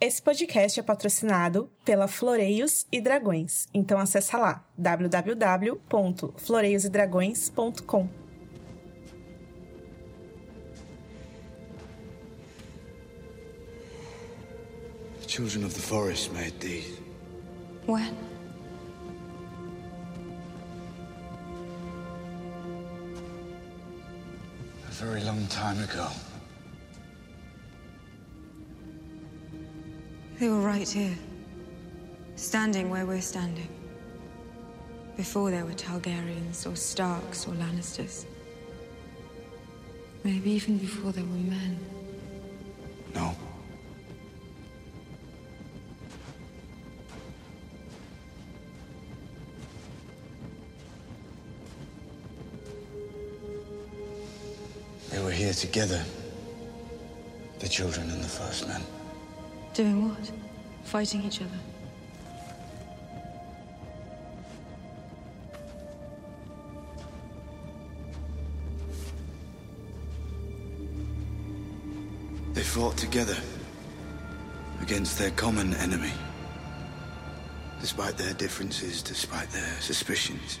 Esse podcast é patrocinado pela Floreios e Dragões, então acessa lá www.floreiosedragões.com. Children of the forest made these. When? A very long time ago. They were right here. Standing where we're standing. Before there were Targaryens, or Starks, or Lannisters. Maybe even before there were men. No. They were here together. The children and the first men. Doing what? Fighting each other. They fought together against their common enemy. Despite their differences, despite their suspicions.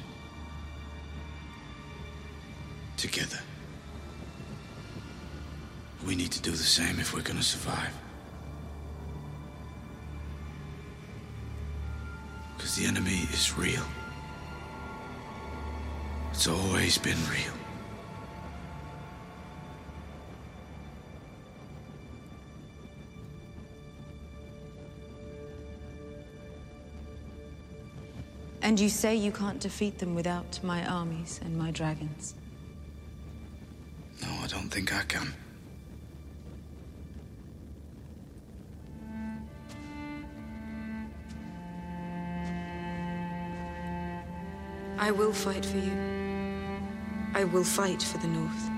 Together. We need to do the same if we're gonna survive. Because the enemy is real. It's always been real. And you say you can't defeat them without my armies and my dragons. No, I don't think I can. I will fight for you. I will fight for the North.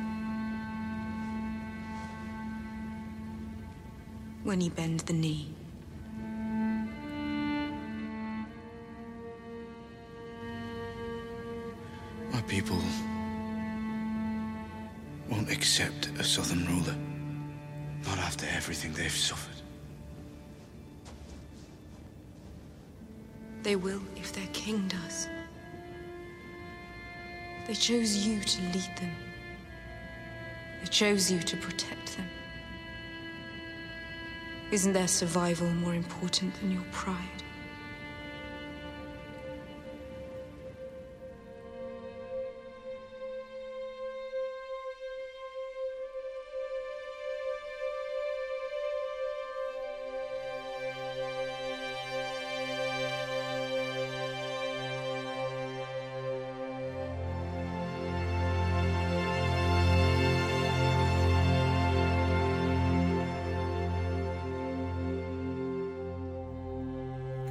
When you bend the knee. My people won't accept a southern ruler. Not after everything they've suffered. They will if their king does. They chose you to lead them. They chose you to protect them. Isn't their survival more important than your pride?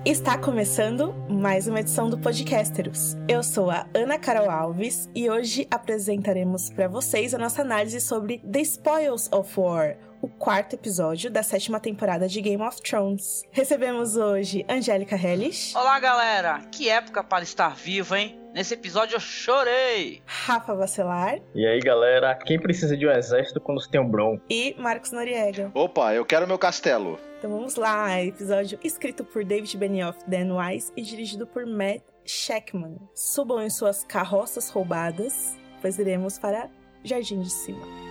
Está começando mais uma edição do Podcasteros. Eu sou a Ana Carol Alves e hoje apresentaremos para vocês a nossa análise sobre The Spoils of War, o quarto episódio da sétima temporada de Game of Thrones. Recebemos hoje Angélica Hellish. Olá, galera! Que época para estar vivo, hein? Nesse episódio eu chorei! Rafa Bacelar. E aí, galera, quem precisa de um exército quando se tem um Bron? E Marcos Noriega. Opa, eu quero meu castelo. Então vamos lá, episódio escrito por David Benioff, Dan Wise e dirigido por Matt Shackman. Subam em suas carroças roubadas, pois iremos para Jardim de Cima.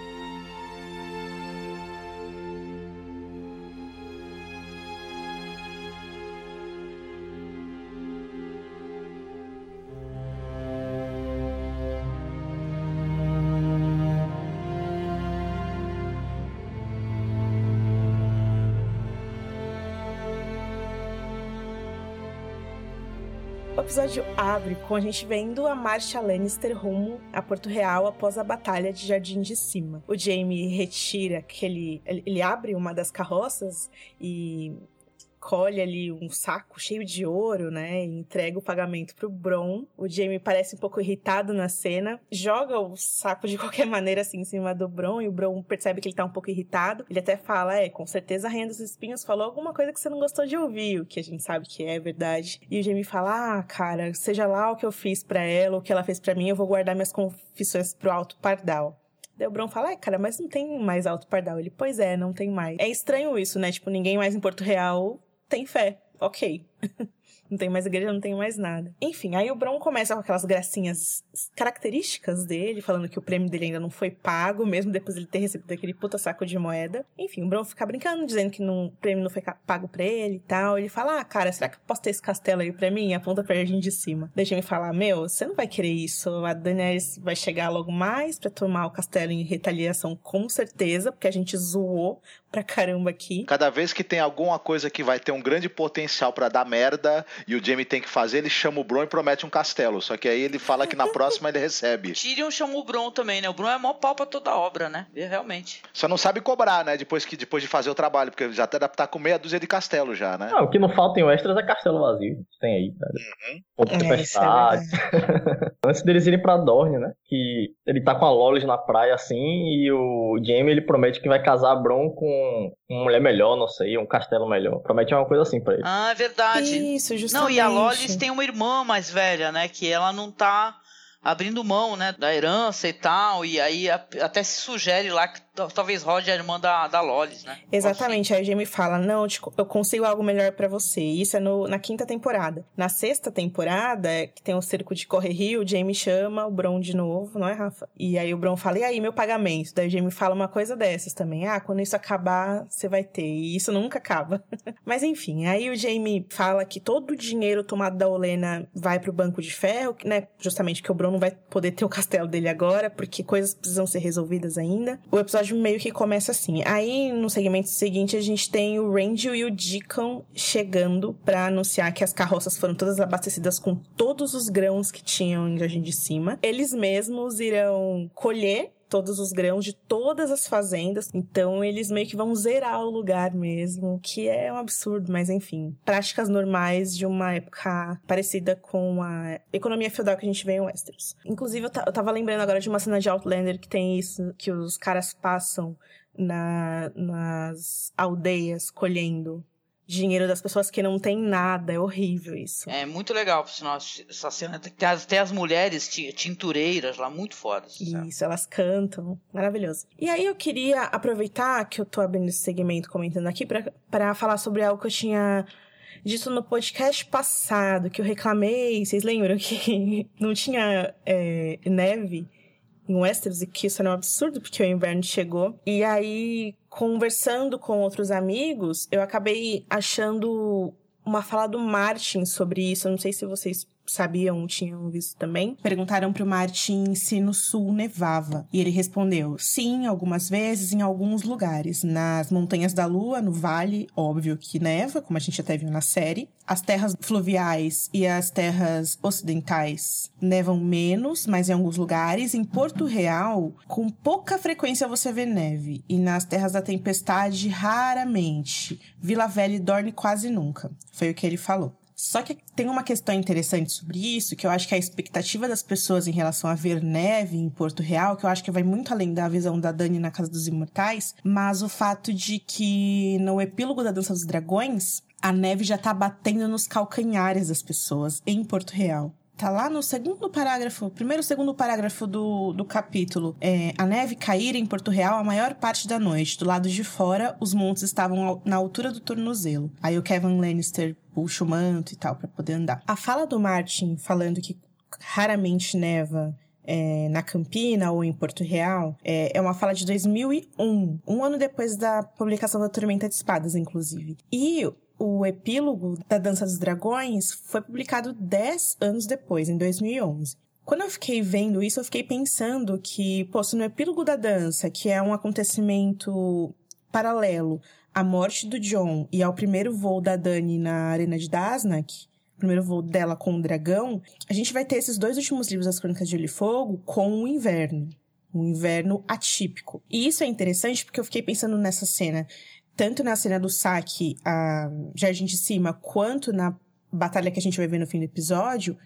O episódio abre com a gente vendo a Marcia Lannister rumo a Porto Real após a batalha de Jardim de Cima. O Jaime retira. Ele, ele abre uma das carroças e colhe ali um saco cheio de ouro, né? E entrega o pagamento pro Bron. O Jaime parece um pouco irritado na cena, joga o saco de qualquer maneira assim em cima do Bron e o Bron percebe que ele tá um pouco irritado. Ele até fala: "É, com certeza a Rainha dos Espinhos falou alguma coisa que você não gostou de ouvir", o que a gente sabe que é verdade. E o Jaime fala: "Ah, cara, seja lá o que eu fiz para ela, o que ela fez para mim, eu vou guardar minhas confissões pro Alto Pardal". Daí o Bron fala, é, cara, mas não tem mais Alto Pardal. Ele, pois é, não tem mais. É estranho isso, né? Tipo, ninguém mais em Porto Real tem fé. Ok. Não tem mais igreja, não tem mais nada. Enfim, aí o Bron começa com aquelas gracinhas características dele, falando que o prêmio dele ainda não foi pago, mesmo depois de ele ter recebido aquele puta saco de moeda. Enfim, o Bron fica brincando, dizendo que não, o prêmio não foi pago pra ele e tal. Ele fala, ah, cara, será que eu posso ter esse castelo aí pra mim? Aponta pra gente de cima. Deixa me falar, meu, você não vai querer isso. A Daenerys vai chegar logo mais pra tomar o castelo em retaliação, com certeza, porque a gente zoou pra caramba aqui. Cada vez que tem alguma coisa que vai ter um grande potencial para dar merda e o Jamie tem que fazer, ele chama o Bron e promete um castelo. Só que aí ele fala que na próxima ele recebe. Tyrion chamou o Bron também, né? O Bron é mó pau pra toda obra, né? E, realmente. Só não sabe cobrar, né? Depois, que, depois de fazer o trabalho, porque já tá, tá com meia dúzia de castelo já, né? Não, o que não falta em extras é castelo vazio. Tem aí, cara. Uhum. Pouco é, tempestade. É Antes deles irem pra Dorne, né? Que ele tá com a Lolis na praia assim e o Jamie ele promete que vai casar Bron com uma mulher melhor, não sei, um castelo melhor. Promete uma coisa assim pra ele. Ah, é verdade. Isso, justamente. Não, e a Lolis tem uma irmã mais velha, né? Que ela não tá abrindo mão, né, da herança e tal, e aí até se sugere lá que talvez Rod é irmã da, da Lolis, né? Exatamente, aí a Jamie fala, não, eu consigo algo melhor para você, isso é no, na quinta temporada. Na sexta temporada, que tem o cerco de Corre Rio, o Jamie chama o Bron de novo, não é, Rafa? E aí o Bron fala, e aí, meu pagamento? Daí o Jamie fala uma coisa dessas também, ah, quando isso acabar, você vai ter, e isso nunca acaba. Mas enfim, aí o Jamie fala que todo o dinheiro tomado da Olena vai pro Banco de Ferro, né, justamente que o Bron não vai poder ter o castelo dele agora, porque coisas precisam ser resolvidas ainda. O episódio meio que começa assim. Aí, no segmento seguinte, a gente tem o Randall e o Deacon chegando para anunciar que as carroças foram todas abastecidas com todos os grãos que tinham em Jardim de Cima. Eles mesmos irão colher todos os grãos de todas as fazendas. Então eles meio que vão zerar o lugar mesmo, que é um absurdo, mas enfim. Práticas normais de uma época parecida com a economia feudal que a gente vê em Westeros. Inclusive, eu, eu tava lembrando agora de uma cena de Outlander que tem isso, que os caras passam na, nas aldeias colhendo dinheiro das pessoas que não tem nada. É horrível isso. É muito legal, sinal, essa cena. Tem as, tem as mulheres tintureiras lá, muito fodas. Isso, elas cantam. Maravilhoso. E aí eu queria aproveitar que eu tô abrindo esse segmento comentando aqui para falar sobre algo que eu tinha dito no podcast passado, que eu reclamei. Vocês lembram que não tinha é, neve? Em Westeros e que isso era um absurdo porque o inverno chegou. E aí, conversando com outros amigos, eu acabei achando uma fala do Martin sobre isso. Eu não sei se vocês sabiam, tinham visto também, perguntaram para o Martin se no sul nevava. E ele respondeu: sim, algumas vezes, em alguns lugares. Nas Montanhas da Lua, no vale, óbvio que neva, como a gente até viu na série. As terras fluviais e as terras ocidentais nevam menos, mas em alguns lugares. Em Porto Real, com pouca frequência você vê neve. E nas terras da tempestade, raramente. Vila Velha e Dorne quase nunca. Foi o que ele falou. Só que tem uma questão interessante sobre isso, que eu acho que a expectativa das pessoas em relação a ver neve em Porto Real, que eu acho que vai muito além da visão da Dani na Casa dos Imortais, mas o fato de que no epílogo da Dança dos Dragões, a neve já tá batendo nos calcanhares das pessoas em Porto Real. Tá lá no segundo parágrafo, primeiro segundo parágrafo do, do capítulo. É, a neve caíra em Porto Real a maior parte da noite. Do lado de fora, os montes estavam na altura do tornozelo. Aí o Kevin Lannister puxa o manto e tal para poder andar. A fala do Martin falando que raramente neva é, na Campina ou em Porto Real, é, é, uma fala de 2001, um ano depois da publicação da Tormenta de Espadas, inclusive. E o epílogo da Dança dos Dragões foi publicado 10 anos depois, em 2011. Quando eu fiquei vendo isso, eu fiquei pensando que, pô, se no epílogo da dança, que é um acontecimento paralelo à morte do John e ao primeiro voo da Dani na Arena de Dasnak, primeiro voo dela com o dragão, a gente vai ter esses dois últimos livros das Crônicas de Gelo e Fogo com o inverno. Um inverno atípico. E isso é interessante porque eu fiquei pensando nessa cena tanto na cena do saque a Jardim de Cima, quanto na batalha que a gente vai ver no fim do episódio,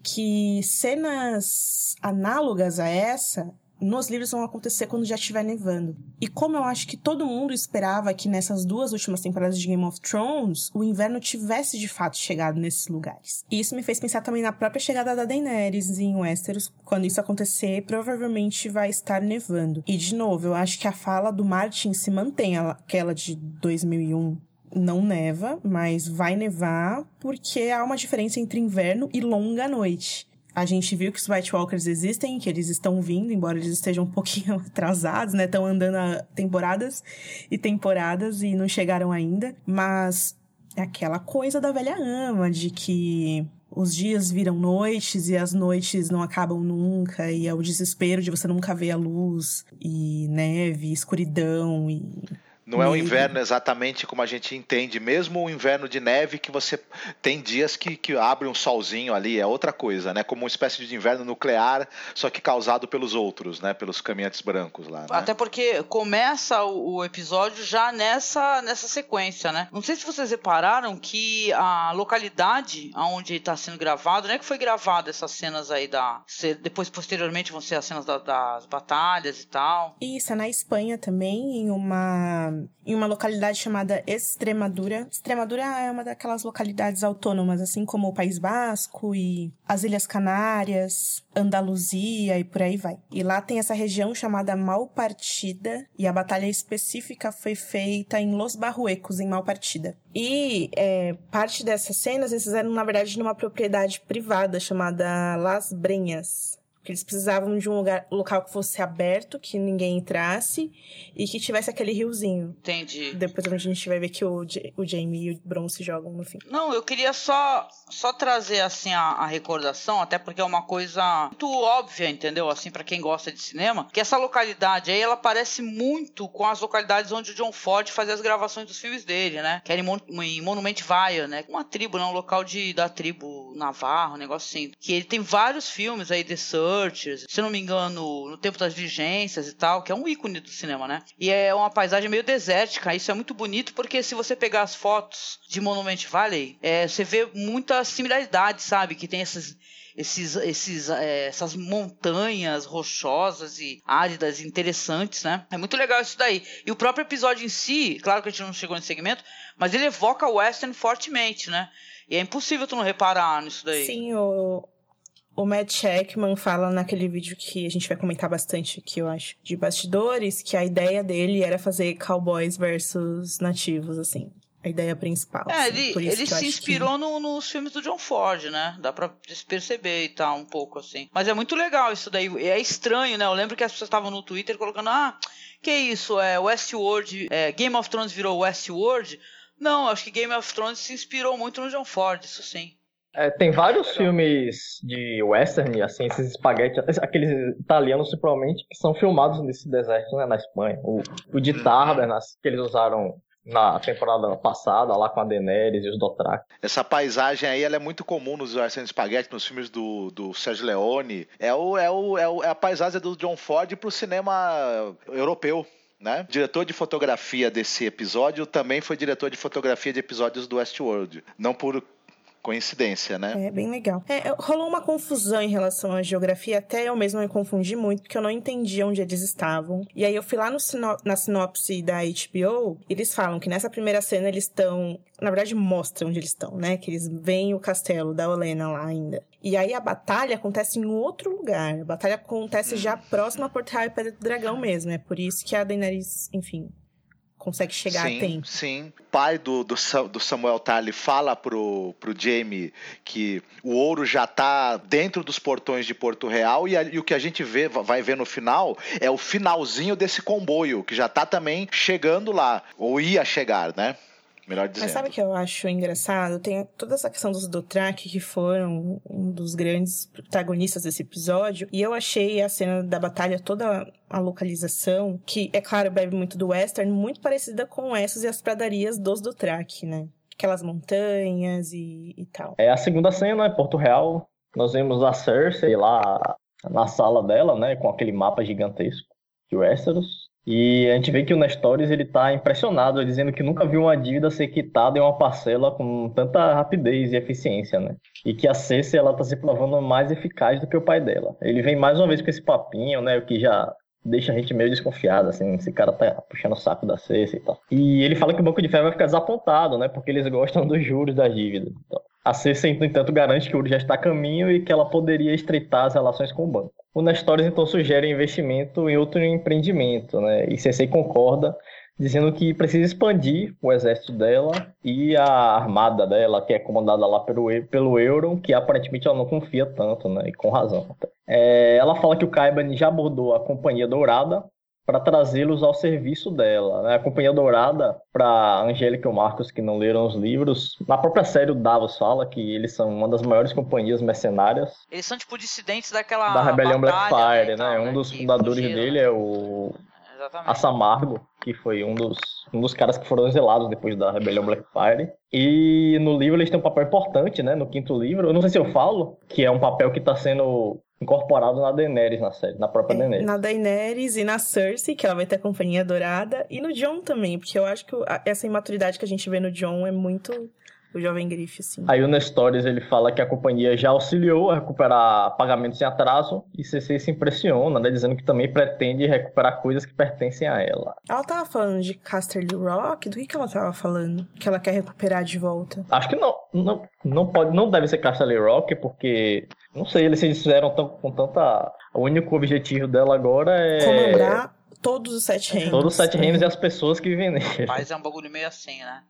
que cenas análogas a essa nos livros vão acontecer quando já estiver nevando. E como eu acho que todo mundo esperava que nessas duas últimas temporadas de Game of Thrones o inverno tivesse de fato chegado nesses lugares. E isso me fez pensar também na própria chegada da Daenerys em Westeros. Quando isso acontecer, provavelmente vai estar nevando. E de novo, eu acho que a fala do Martin se mantém, aquela de 2001 não neva, mas vai nevar porque há uma diferença entre inverno e longa noite. A gente viu que os White Walkers existem, que eles estão vindo, embora eles estejam um pouquinho atrasados, né? Estão andando a temporadas e temporadas e não chegaram ainda. Mas é aquela coisa da velha ama, de que os dias viram noites e as noites não acabam nunca, e é o desespero de você nunca ver a luz, e neve, escuridão e não é o inverno exatamente como a gente entende, mesmo o inverno de neve que você tem dias que, que abre um solzinho ali, é outra coisa, né? Como uma espécie de inverno nuclear, só que causado pelos outros, né? Pelos caminhantes brancos lá. Né? Até porque começa o, o, episódio já nessa, nessa sequência, né? Não sei se vocês repararam que a localidade onde está sendo gravado, não é que foi gravada essas cenas aí da. Depois, posteriormente, vão ser as cenas da, das batalhas e tal. Isso, é na Espanha também, em uma em uma localidade chamada Extremadura. Extremadura é uma daquelas localidades autônomas, assim como o País Basco e as Ilhas Canárias, Andaluzia e por aí vai. E lá tem essa região chamada Malpartida e a batalha específica foi feita em Los Barruecos, em Malpartida. E é, parte dessas cenas eles fizeram, na verdade, numa propriedade privada chamada Las Brenhas. Porque eles precisavam de um lugar, local que fosse aberto, que ninguém entrasse e que tivesse aquele riozinho. Entendi. Depois a gente vai ver que o, o Jamie e o Bron se jogam no fim. Não, eu queria só, só trazer assim a, a recordação, até porque é uma coisa muito óbvia, entendeu? Assim, para quem gosta de cinema, que essa localidade aí ela parece muito com as localidades onde o John Ford fazia as gravações dos filmes dele, né? Que era em, Mon em Monument Valley, né? Uma tribo, né? Um local de, da tribo Navarro, um negócio assim. Que ele tem vários filmes aí, The Sun, Searchers, se não me engano, no Tempo das Vigências e tal, que é um ícone do cinema, né? E é uma paisagem meio desértica. Isso é muito bonito porque se você pegar as fotos de Monument Valley, é, você vê muita similaridade, sabe? Que tem essas esses, esses, é, essas montanhas rochosas e áridas interessantes, né? É muito legal isso daí. E o próprio episódio em si, claro que a gente não chegou nesse segmento, mas ele evoca o western fortemente, né? E é impossível tu não reparar nisso daí. Sim, o, o Matt Checkman fala naquele vídeo que a gente vai comentar bastante aqui, eu acho, de bastidores, que a ideia dele era fazer cowboys versus nativos, assim. A ideia principal. É, assim. ele, ele se inspirou que... no, nos filmes do John Ford, né? Dá pra perceber e tal, um pouco assim. Mas é muito legal isso daí. É estranho, né? Eu lembro que as pessoas estavam no Twitter colocando, ah, que isso? É Westworld, é, Game of Thrones virou Westworld? Não, acho que Game of Thrones se inspirou muito no John Ford, isso sim. É, tem vários filmes de western, assim, esses espaguetes, aqueles italianos principalmente, que são filmados nesse deserto, né, na Espanha. O, o de. Tabernas, que eles usaram na temporada passada, lá com a Daenerys e os Dothraki. Essa paisagem aí ela é muito comum nos western espaguete, nos filmes do, do Sergio Leone. É, o, é, o, é, o, é a paisagem do John Ford pro cinema europeu. Né? O diretor de fotografia desse episódio também foi diretor de fotografia de episódios do Westworld. Não por coincidência, né? É, bem legal. É, rolou uma confusão em relação à geografia, até eu mesma me confundi muito, porque eu não entendi onde eles estavam. E aí eu fui lá no sino na sinopse da HBO, e eles falam que nessa primeira cena eles estão. Na verdade, mostram onde eles estão, né? Que eles veem o castelo da Olena lá ainda. E aí a batalha acontece em outro lugar. A batalha acontece já próxima a Porto Real e Pedra do Dragão mesmo. É por isso que a Daenerys, enfim, consegue chegar sim, a tempo. Sim, o pai do, do, do Samuel Tarly fala pro, pro Jamie que o ouro já tá dentro dos portões de Porto Real e, a, e, o que a gente vê, vai ver no final é o finalzinho desse comboio, que já tá também chegando lá, ou ia chegar, né? Melhor dizendo. Mas sabe o que eu acho engraçado? Tem toda essa questão dos Dothraki que foram um dos grandes protagonistas desse episódio. E eu achei a cena da batalha, toda a localização, que, é claro, bebe muito do western, muito parecida com essas e as pradarias dos Dothraki, né? Aquelas montanhas e, e tal. É a segunda cena, é Porto Real. Nós vemos a Cersei lá na sala dela, né? Com aquele mapa gigantesco de Westeros. E a gente vê que o Nestores ele tá impressionado, dizendo que nunca viu uma dívida ser quitada em uma parcela com tanta rapidez e eficiência, né? E que a Cersei ela tá se provando mais eficaz do que o pai dela. Ele vem mais uma vez com esse papinho, né? O que já deixa a gente meio desconfiado, assim, esse cara tá puxando o saco da Cersei e tal. E ele fala que o Banco de Ferro vai ficar desapontado, né? Porque eles gostam dos juros da dívida. Então, a Cersei, no entanto, garante que o ouro já está a caminho e que ela poderia estreitar as relações com o banco. O Nestores então sugere investimento em outro empreendimento, né? E Cersei concorda, dizendo que precisa expandir o exército dela e a armada dela, que é comandada lá pelo, pelo Euron, que aparentemente ela não confia tanto, né? E com razão. É, ela fala que o Kaiban já abordou a Companhia Dourada para trazê-los ao serviço dela. Né? A Companhia Dourada, para Angélica e o Marcos que não leram os livros, na própria série o Davos fala que eles são uma das maiores companhias mercenárias. Eles são tipo dissidentes daquela da rebelião Blackfire, né? um né? dos fundadores fugiram, dele é o Assamargo, que foi um dos, um dos caras que foram exilados depois da rebelião Blackfire. E no livro eles têm um papel importante, né? No quinto livro. Eu não sei se eu falo, que é um papel que está sendo incorporado na Daenerys na série, na própria é, Daenerys. Na Daenerys e na Cersei, que ela vai ter a companhia dourada, e no Jon também, porque eu acho que essa imaturidade que a gente vê no Jon é muito o jovem grife, sim. Aí o Nestores ele fala que a companhia já auxiliou a recuperar pagamentos em atraso e CC se impressiona, né, dizendo que também pretende recuperar coisas que pertencem a ela. Ela tava falando de Casterly Rock? Do que, que ela tava falando? Que ela quer recuperar de volta? Acho que não, não, não pode, não deve ser Casterly Rock, porque não sei, eles se fizeram tão, com tanta. O único objetivo dela agora é. Comandar todos os sete reinos. Todos os sete reinos e as pessoas que vivem nele. Mas é um bagulho meio assim, né?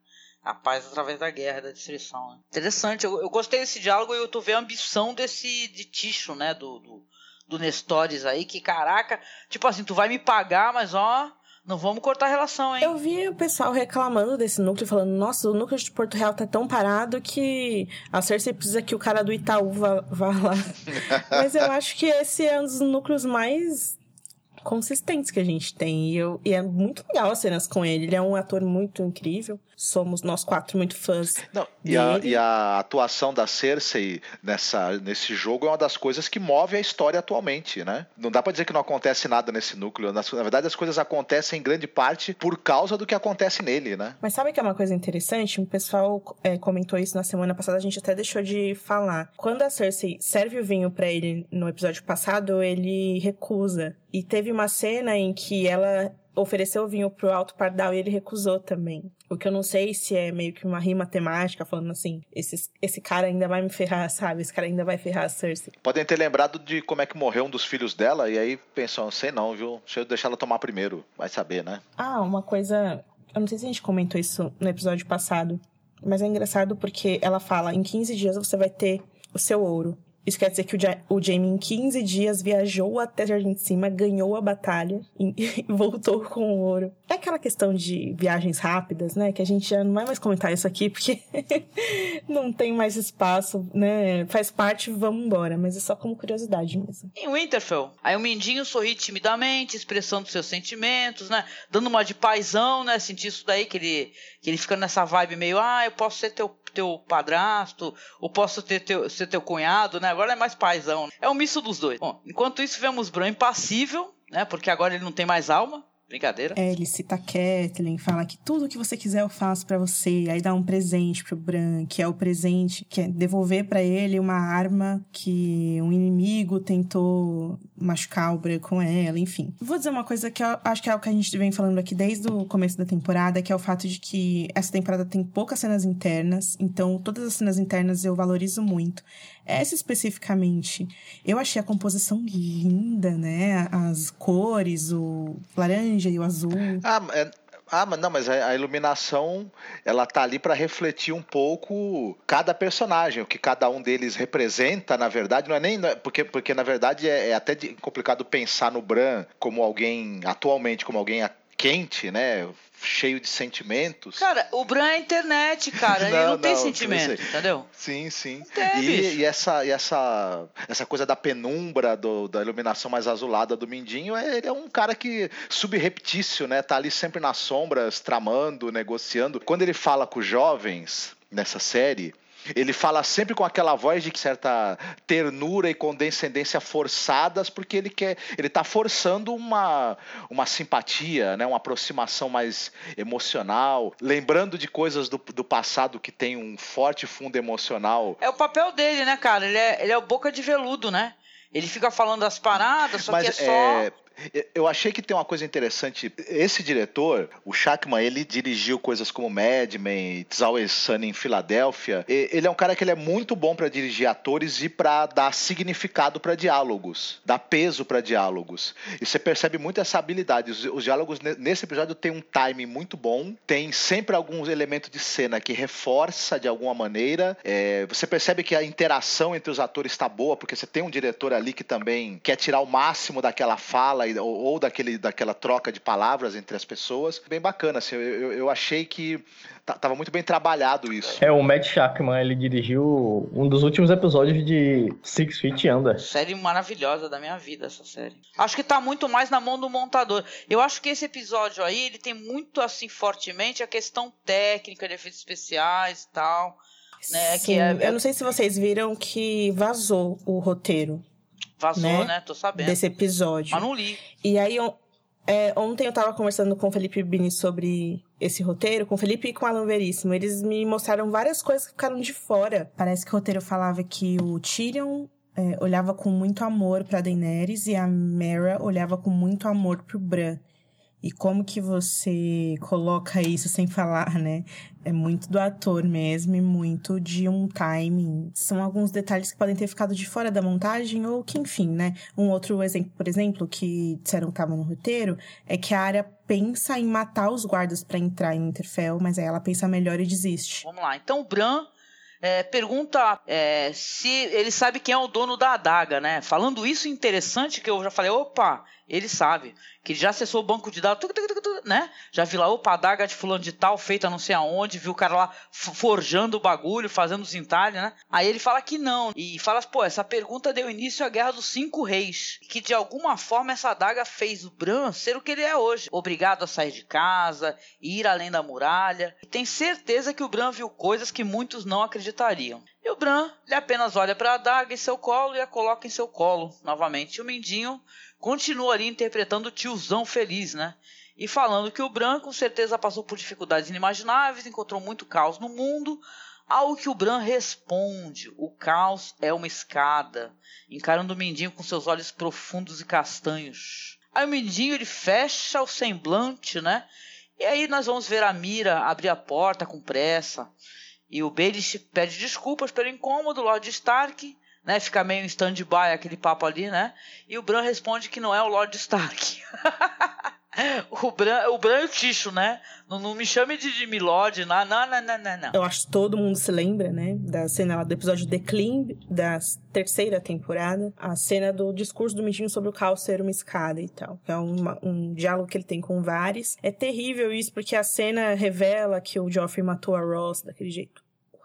A paz através da guerra, da destruição. Né? Interessante, eu, eu, gostei desse diálogo e eu tô vendo a ambição desse de Ticho, né, do, do, do Nestores aí, que caraca, tipo assim, tu vai me pagar, mas ó, não vamos cortar a relação, hein? Eu vi o pessoal reclamando desse núcleo, falando: nossa, o núcleo de Porto Real tá tão parado que a Cersei precisa que o cara do Itaú vá, vá lá. Mas eu acho que esse é um dos núcleos mais consistentes que a gente tem. E, eu, e é muito legal as cenas com ele. Ele é um ator muito incrível. Somos nós quatro muito fãs. Não, e, a, e a atuação da Cersei nessa, nesse jogo é uma das coisas que move a história atualmente, né? Não dá para dizer que não acontece nada nesse núcleo. Na, na, verdade, as coisas acontecem em grande parte por causa do que acontece nele, né? Mas sabe que é uma coisa interessante? O pessoal é, comentou isso na semana passada, a gente até deixou de falar. Quando a Cersei serve o vinho para ele no episódio passado, ele recusa. E teve uma cena em que ela ofereceu o vinho pro Alto Pardal e ele recusou também. O que eu não sei se é meio que uma rima temática, falando assim, esse, esse cara ainda vai me ferrar, sabe? Esse cara ainda vai ferrar a Cersei. Podem ter lembrado de como é que morreu um dos filhos dela e aí pensam, sei não, viu? Deixa eu deixar ela tomar primeiro, vai saber, né? Ah, uma coisa... Eu não sei se a gente comentou isso no episódio passado, mas é engraçado porque ela fala, em 15 dias você vai ter o seu ouro. Isso quer dizer que o, Jamie, em 15 dias, viajou até Jardim de Cima, ganhou a batalha e, voltou com o ouro. É aquela questão de viagens rápidas, né? Que a gente já não vai mais comentar isso aqui, porque não tem mais espaço, né? Faz parte, vamos embora. Mas é só como curiosidade mesmo. Em Winterfell, aí o Mindinho sorri timidamente, expressando seus sentimentos, né? Dando uma de paisão, né? Sentir isso daí, que ele, que ele fica nessa vibe meio, ah, eu posso ser teu teu padrasto, ou posso ter teu, ser teu cunhado, né? Agora é mais paizão. É um misto dos dois. Bom, enquanto isso, vemos Bran impassível, né? Porque agora ele não tem mais alma. Brincadeira. É, ele cita Kathleen, fala que tudo que você quiser eu faço para você. Aí dá um presente pro Bran, que é o presente, que é devolver para ele uma arma que um inimigo tentou machucar o Bran com ela, enfim. Vou dizer uma coisa que eu acho que é o que a gente vem falando aqui desde o começo da temporada, que é o fato de que essa temporada tem poucas cenas internas, então todas as cenas internas eu valorizo muito. Essa especificamente, eu achei a composição linda, né? As cores, o laranja e o azul. Ah, é, ah, mas não, mas a, iluminação ela tá ali para refletir um pouco cada personagem, o que cada um deles representa, na verdade, não é nem é, porque porque na verdade é, é até complicado pensar no Bran como alguém atualmente como alguém quente, né? cheio de sentimentos. Cara, o Bran é internet, cara. Ele não, não tem sentimento, entendeu? Sim, sim. Tem, e, e, essa, e essa, essa coisa da penumbra, do, da iluminação mais azulada do Mindinho, é, ele é um cara que subreptício, né? Tá ali sempre nas sombras, tramando, negociando. Quando ele fala com os jovens nessa série, ele fala sempre com aquela voz de certa ternura e condescendência forçadas, porque ele quer, ele está forçando uma, uma simpatia, né, uma aproximação mais emocional, lembrando de coisas do, do passado que tem um forte fundo emocional. É o papel dele, né, cara? Ele é, ele é o boca de veludo, né? Ele fica falando as paradas, só Mas, que é só. É eu achei que tem uma coisa interessante. Esse diretor, o Shackman, ele dirigiu coisas como Mad Men, It's Always Sunny em Filadélfia. Ele é um cara que ele é muito bom para dirigir atores e para dar significado para diálogos, dar peso para diálogos. E você percebe muito essa habilidade. Os, os, diálogos nesse episódio tem um timing muito bom, tem sempre alguns elementos de cena que reforça de alguma maneira. É, você percebe que a interação entre os atores está boa, porque você tem um diretor ali que também quer tirar o máximo daquela fala ou, ou daquele, daquela troca de palavras entre as pessoas. Bem bacana, assim, eu, eu achei que tava muito bem trabalhado isso. É, o Matt Shackman, ele dirigiu um dos últimos episódios de Six Feet Under. Série maravilhosa da minha vida, essa série. Acho que tá muito mais na mão do montador. Eu acho que esse episódio aí, ele tem muito, assim, fortemente a questão técnica de efeitos especiais e tal. Né, Sim, é... eu não sei se vocês viram que vazou o roteiro Vazou, né? né? Tô sabendo. Desse episódio. Mas não li. E aí, é, ontem eu tava conversando com o Felipe Bini sobre esse roteiro, com o Felipe e com o Alan Veríssimo. Eles me mostraram várias coisas que ficaram de fora. Parece que o roteiro falava que o Tyrion é, olhava com muito amor pra Daenerys e a Mera olhava com muito amor pro Bran. E como que você coloca isso sem falar, né? É muito do ator mesmo e muito de um timing. São alguns detalhes que podem ter ficado de fora da montagem ou que, enfim, né? Um outro exemplo, por exemplo, que disseram que estava no roteiro, é que a área pensa em matar os guardas para entrar em Interfell, mas aí ela pensa melhor e desiste. Vamos lá. Então o Bran é, pergunta é, se ele sabe quem é o dono da adaga, né? Falando isso interessante que eu já falei, opa, ele sabe que já acessou o banco de dados, né? Já vi lá, opa, adaga de fulano de tal, feita não sei aonde, viu o cara lá forjando o bagulho, fazendo os entalhes, né? Aí ele fala que não, e fala, pô, essa pergunta deu início à Guerra dos Cinco Reis, que de alguma forma essa adaga fez o Bran ser o que ele é hoje, obrigado a sair de casa, ir além da muralha, e tem certeza que o Bran viu coisas que muitos não acreditariam. E o Bran, ele apenas olha para a adaga em seu colo e a coloca em seu colo novamente. E o Mendinho continua ali interpretando o tiozão feliz, né? E falando que o Bran com certeza passou por dificuldades inimagináveis, encontrou muito caos no mundo, ao que o Bran responde: o caos é uma escada, encarando o Mindinho com seus olhos profundos e castanhos. Aí o Mindinho ele fecha o semblante, né? E aí nós vamos ver a Mira abrir a porta com pressa. E o Baelish pede desculpas pelo incômodo, Lord Stark né? Fica meio em stand-by aquele papo ali, né? E o Bran responde que não é o Lord Stark. o, Bran, o Bran é o Ticho, né? Não, não me chame de, de Milord, não, não, não, não, não, Eu acho que todo mundo se lembra, né? Da cena lá do episódio Clean, da terceira temporada. A cena do discurso do Midinho sobre o caos ser uma escada e tal. É uma, um diálogo que ele tem com Varys. É terrível isso, porque a cena revela que o Joffrey matou a Ross daquele jeito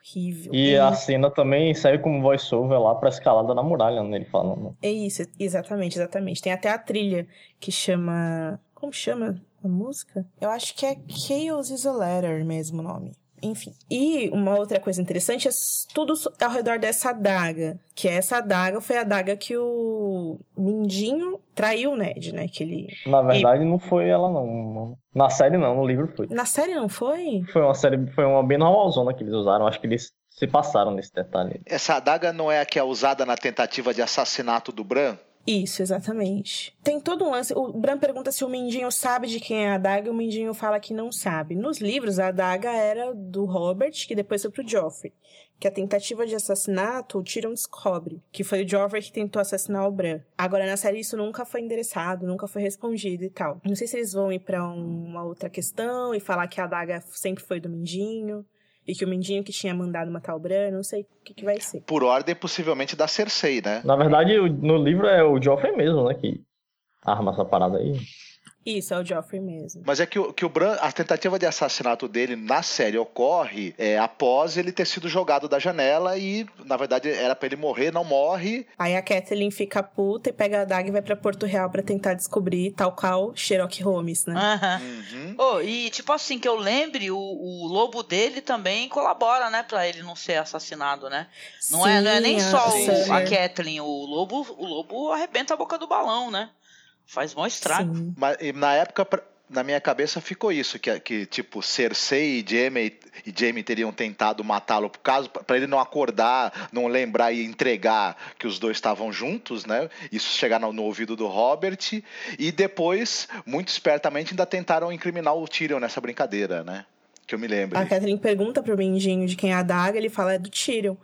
horrível. E é a cena também serve como voice-over lá pra escalada na muralha, né? Ele falando. É isso, exatamente, exatamente. Tem até a trilha que chama. Como chama a música? Eu acho que é Chaos is a Letter mesmo o nome. Enfim. E uma outra coisa interessante é tudo ao redor dessa adaga. Que essa adaga foi a adaga que o Mindinho traiu o Ned, né? Que ele... Na verdade, e... não foi ela, não. Na série, não. No livro foi. Na série, não foi? Foi uma série... Foi uma bem normalzona que eles usaram. Acho que eles se passaram nesse detalhe. Essa adaga não é a que é usada na tentativa de assassinato do Bran? Isso, exatamente. Tem todo um lance. O Bran pergunta se o Mindinho sabe de quem é a adaga e o Mindinho fala que não sabe. Nos livros, a adaga era do Robert, que depois foi pro Joffrey. Que a tentativa de assassinato o Tyrion descobre, que foi o Joffrey que tentou assassinar o Bran. Agora, na série, isso nunca foi endereçado, nunca foi respondido e tal. Não sei se eles vão ir pra uma outra questão e falar que a adaga sempre foi do Mindinho e que o Mindinho que tinha mandado matar o Bran, não sei o que, que vai ser. Por ordem, possivelmente, da Cersei, né? Na verdade, no livro é o Joffrey mesmo, né, que arma essa parada aí. Isso, é o Joffrey mesmo. Mas é que, o, que o Bran, a tentativa de assassinato dele na série ocorre é, após ele ter sido jogado da janela e, na verdade, era para ele morrer, não morre. Aí a Kathleen fica puta e pega a daga e vai para Porto Real para tentar descobrir tal qual Sherlock Holmes, né? Uhum. Oh, e, tipo assim, que eu lembre, o, o lobo dele também colabora, né, pra ele não ser assassinado, né? Não, Sim, é, não é nem só o, a Kathleen, o lobo, o lobo arrebenta a boca do balão, né? Faz mó estrago. Sim. Mas na época, na minha cabeça ficou isso, que, que tipo, Cersei e Jaime, e Jaime teriam tentado matá-lo por caso, para ele não acordar, não lembrar e entregar que os dois estavam juntos, né? Isso chegar no, no, ouvido do Robert, e depois, muito espertamente, ainda tentaram incriminar o Tyrion nessa brincadeira, né? Que eu me lembro. A Kathleen pergunta pro Mindinho de quem é a daga, ele fala é do Tyrion.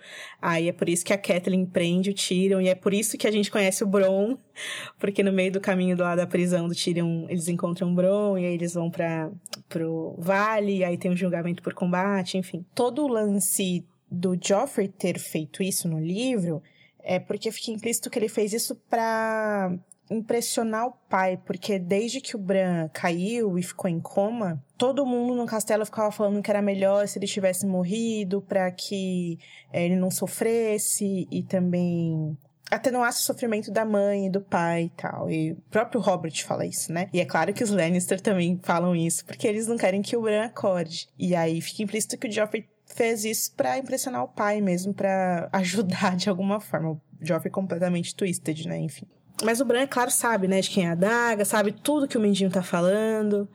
Aí é por isso que a Kathleen prende o Tyrion, e é por isso que a gente conhece o Bron, porque no meio do caminho do lado da prisão do Tyrion, eles encontram o Bron, e aí eles vão para pro vale, e aí tem um julgamento por combate, enfim. Todo o lance do Joffrey ter feito isso no livro é porque fica implícito que ele fez isso para impressionar o pai, porque desde que o Bran caiu e ficou em coma, todo mundo no castelo ficava falando que era melhor se ele tivesse morrido para que é, ele não sofresse e também atenuasse o sofrimento da mãe e do pai e tal. E o próprio Robert fala isso, né? E é claro que os Lannister também falam isso, porque eles não querem que o Bran acorde. E aí fica implícito que o Joffrey fez isso para impressionar o pai mesmo, para ajudar de alguma forma. O Joffrey completamente twisted, né? Enfim. Mas o Bran, é claro, sabe, né, de quem é a daga, sabe tudo que o Mendinho tá falando.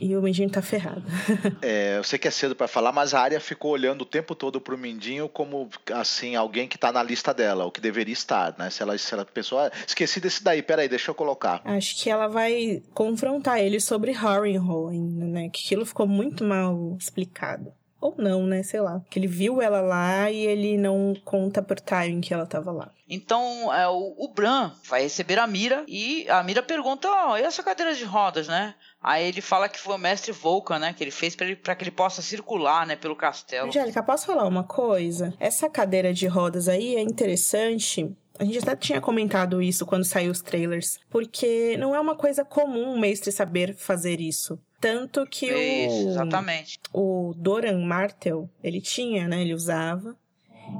E o Mindinho tá ferrado. é, eu sei que é cedo para falar, mas a área ficou olhando o tempo todo pro Mindinho como, assim, alguém que tá na lista dela, o que deveria estar, né? Se ela, se ela pensou, ah, esqueci desse daí, peraí, deixa eu colocar. Acho que ela vai confrontar ele sobre Harrenhal ainda, né? Que aquilo ficou muito mal explicado. Ou não, né? Sei lá. Que ele viu ela lá e ele não conta por Tywin que ela tava lá. Então, é, o, o Bran vai receber a Mira e a Mira pergunta: Ó, oh, e essa cadeira de rodas, né? Aí ele fala que foi o mestre Vulcan, né? Que ele fez para que ele possa circular, né? Pelo castelo. Angélica, posso falar uma coisa? Essa cadeira de rodas aí é interessante a gente até tinha comentado isso quando saiu os trailers, porque não é uma coisa comum o mestre saber fazer isso. Tanto que isso, o. Exatamente. O Doran Martel, ele tinha, né? Ele usava.